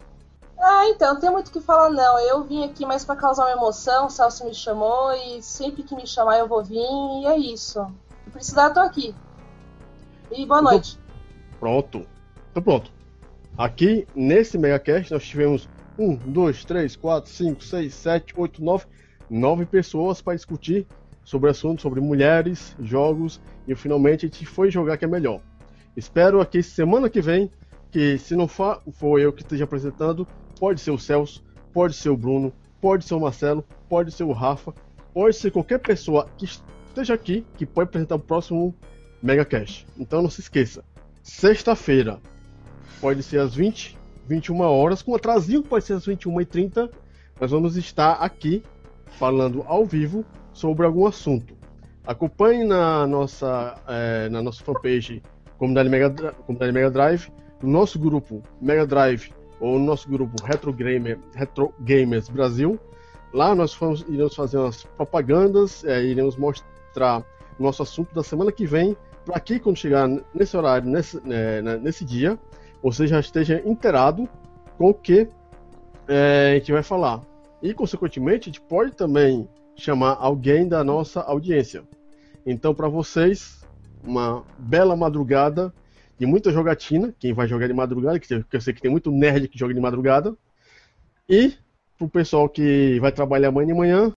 Ah, então, não tem muito o que falar não. Eu vim aqui mais para causar uma emoção, o Celso me chamou e sempre que me chamar eu vou vir e é isso. Se precisar, tô aqui. E boa noite. Pronto. Então pronto. Aqui, nesse megacast, nós tivemos um, dois, três, quatro, cinco, seis, sete, oito, nove, nove pessoas para discutir sobre assuntos sobre mulheres, jogos e finalmente a gente foi jogar que é melhor. Espero aqui semana que vem que se não for, for eu que esteja apresentando, pode ser o Celso, pode ser o Bruno, pode ser o Marcelo, pode ser o Rafa, pode ser qualquer pessoa que esteja aqui que pode apresentar o próximo MegaCast. Então não se esqueça, sexta-feira, pode ser às 20, 21 horas, com atrasinho pode ser às 21h30, nós vamos estar aqui falando ao vivo sobre algum assunto. Acompanhe na nossa, é, na nossa fanpage Comunidade Mega, Comunidade Mega Drive, no nosso grupo Mega Drive ou no nosso grupo Retro, Gamer, Retro Gamers Brasil. Lá nós vamos, iremos fazer umas propagandas, é, iremos mostrar o nosso assunto da semana que vem, para que quando chegar nesse horário, nesse, é, nesse dia, você já esteja inteirado com o que é, a gente vai falar. E, consequentemente, a gente pode também chamar alguém da nossa audiência. Então, para vocês, uma bela madrugada de muita jogatina. Quem vai jogar de madrugada, que eu sei que tem muito nerd que joga de madrugada. E para o pessoal que vai trabalhar amanhã de manhã,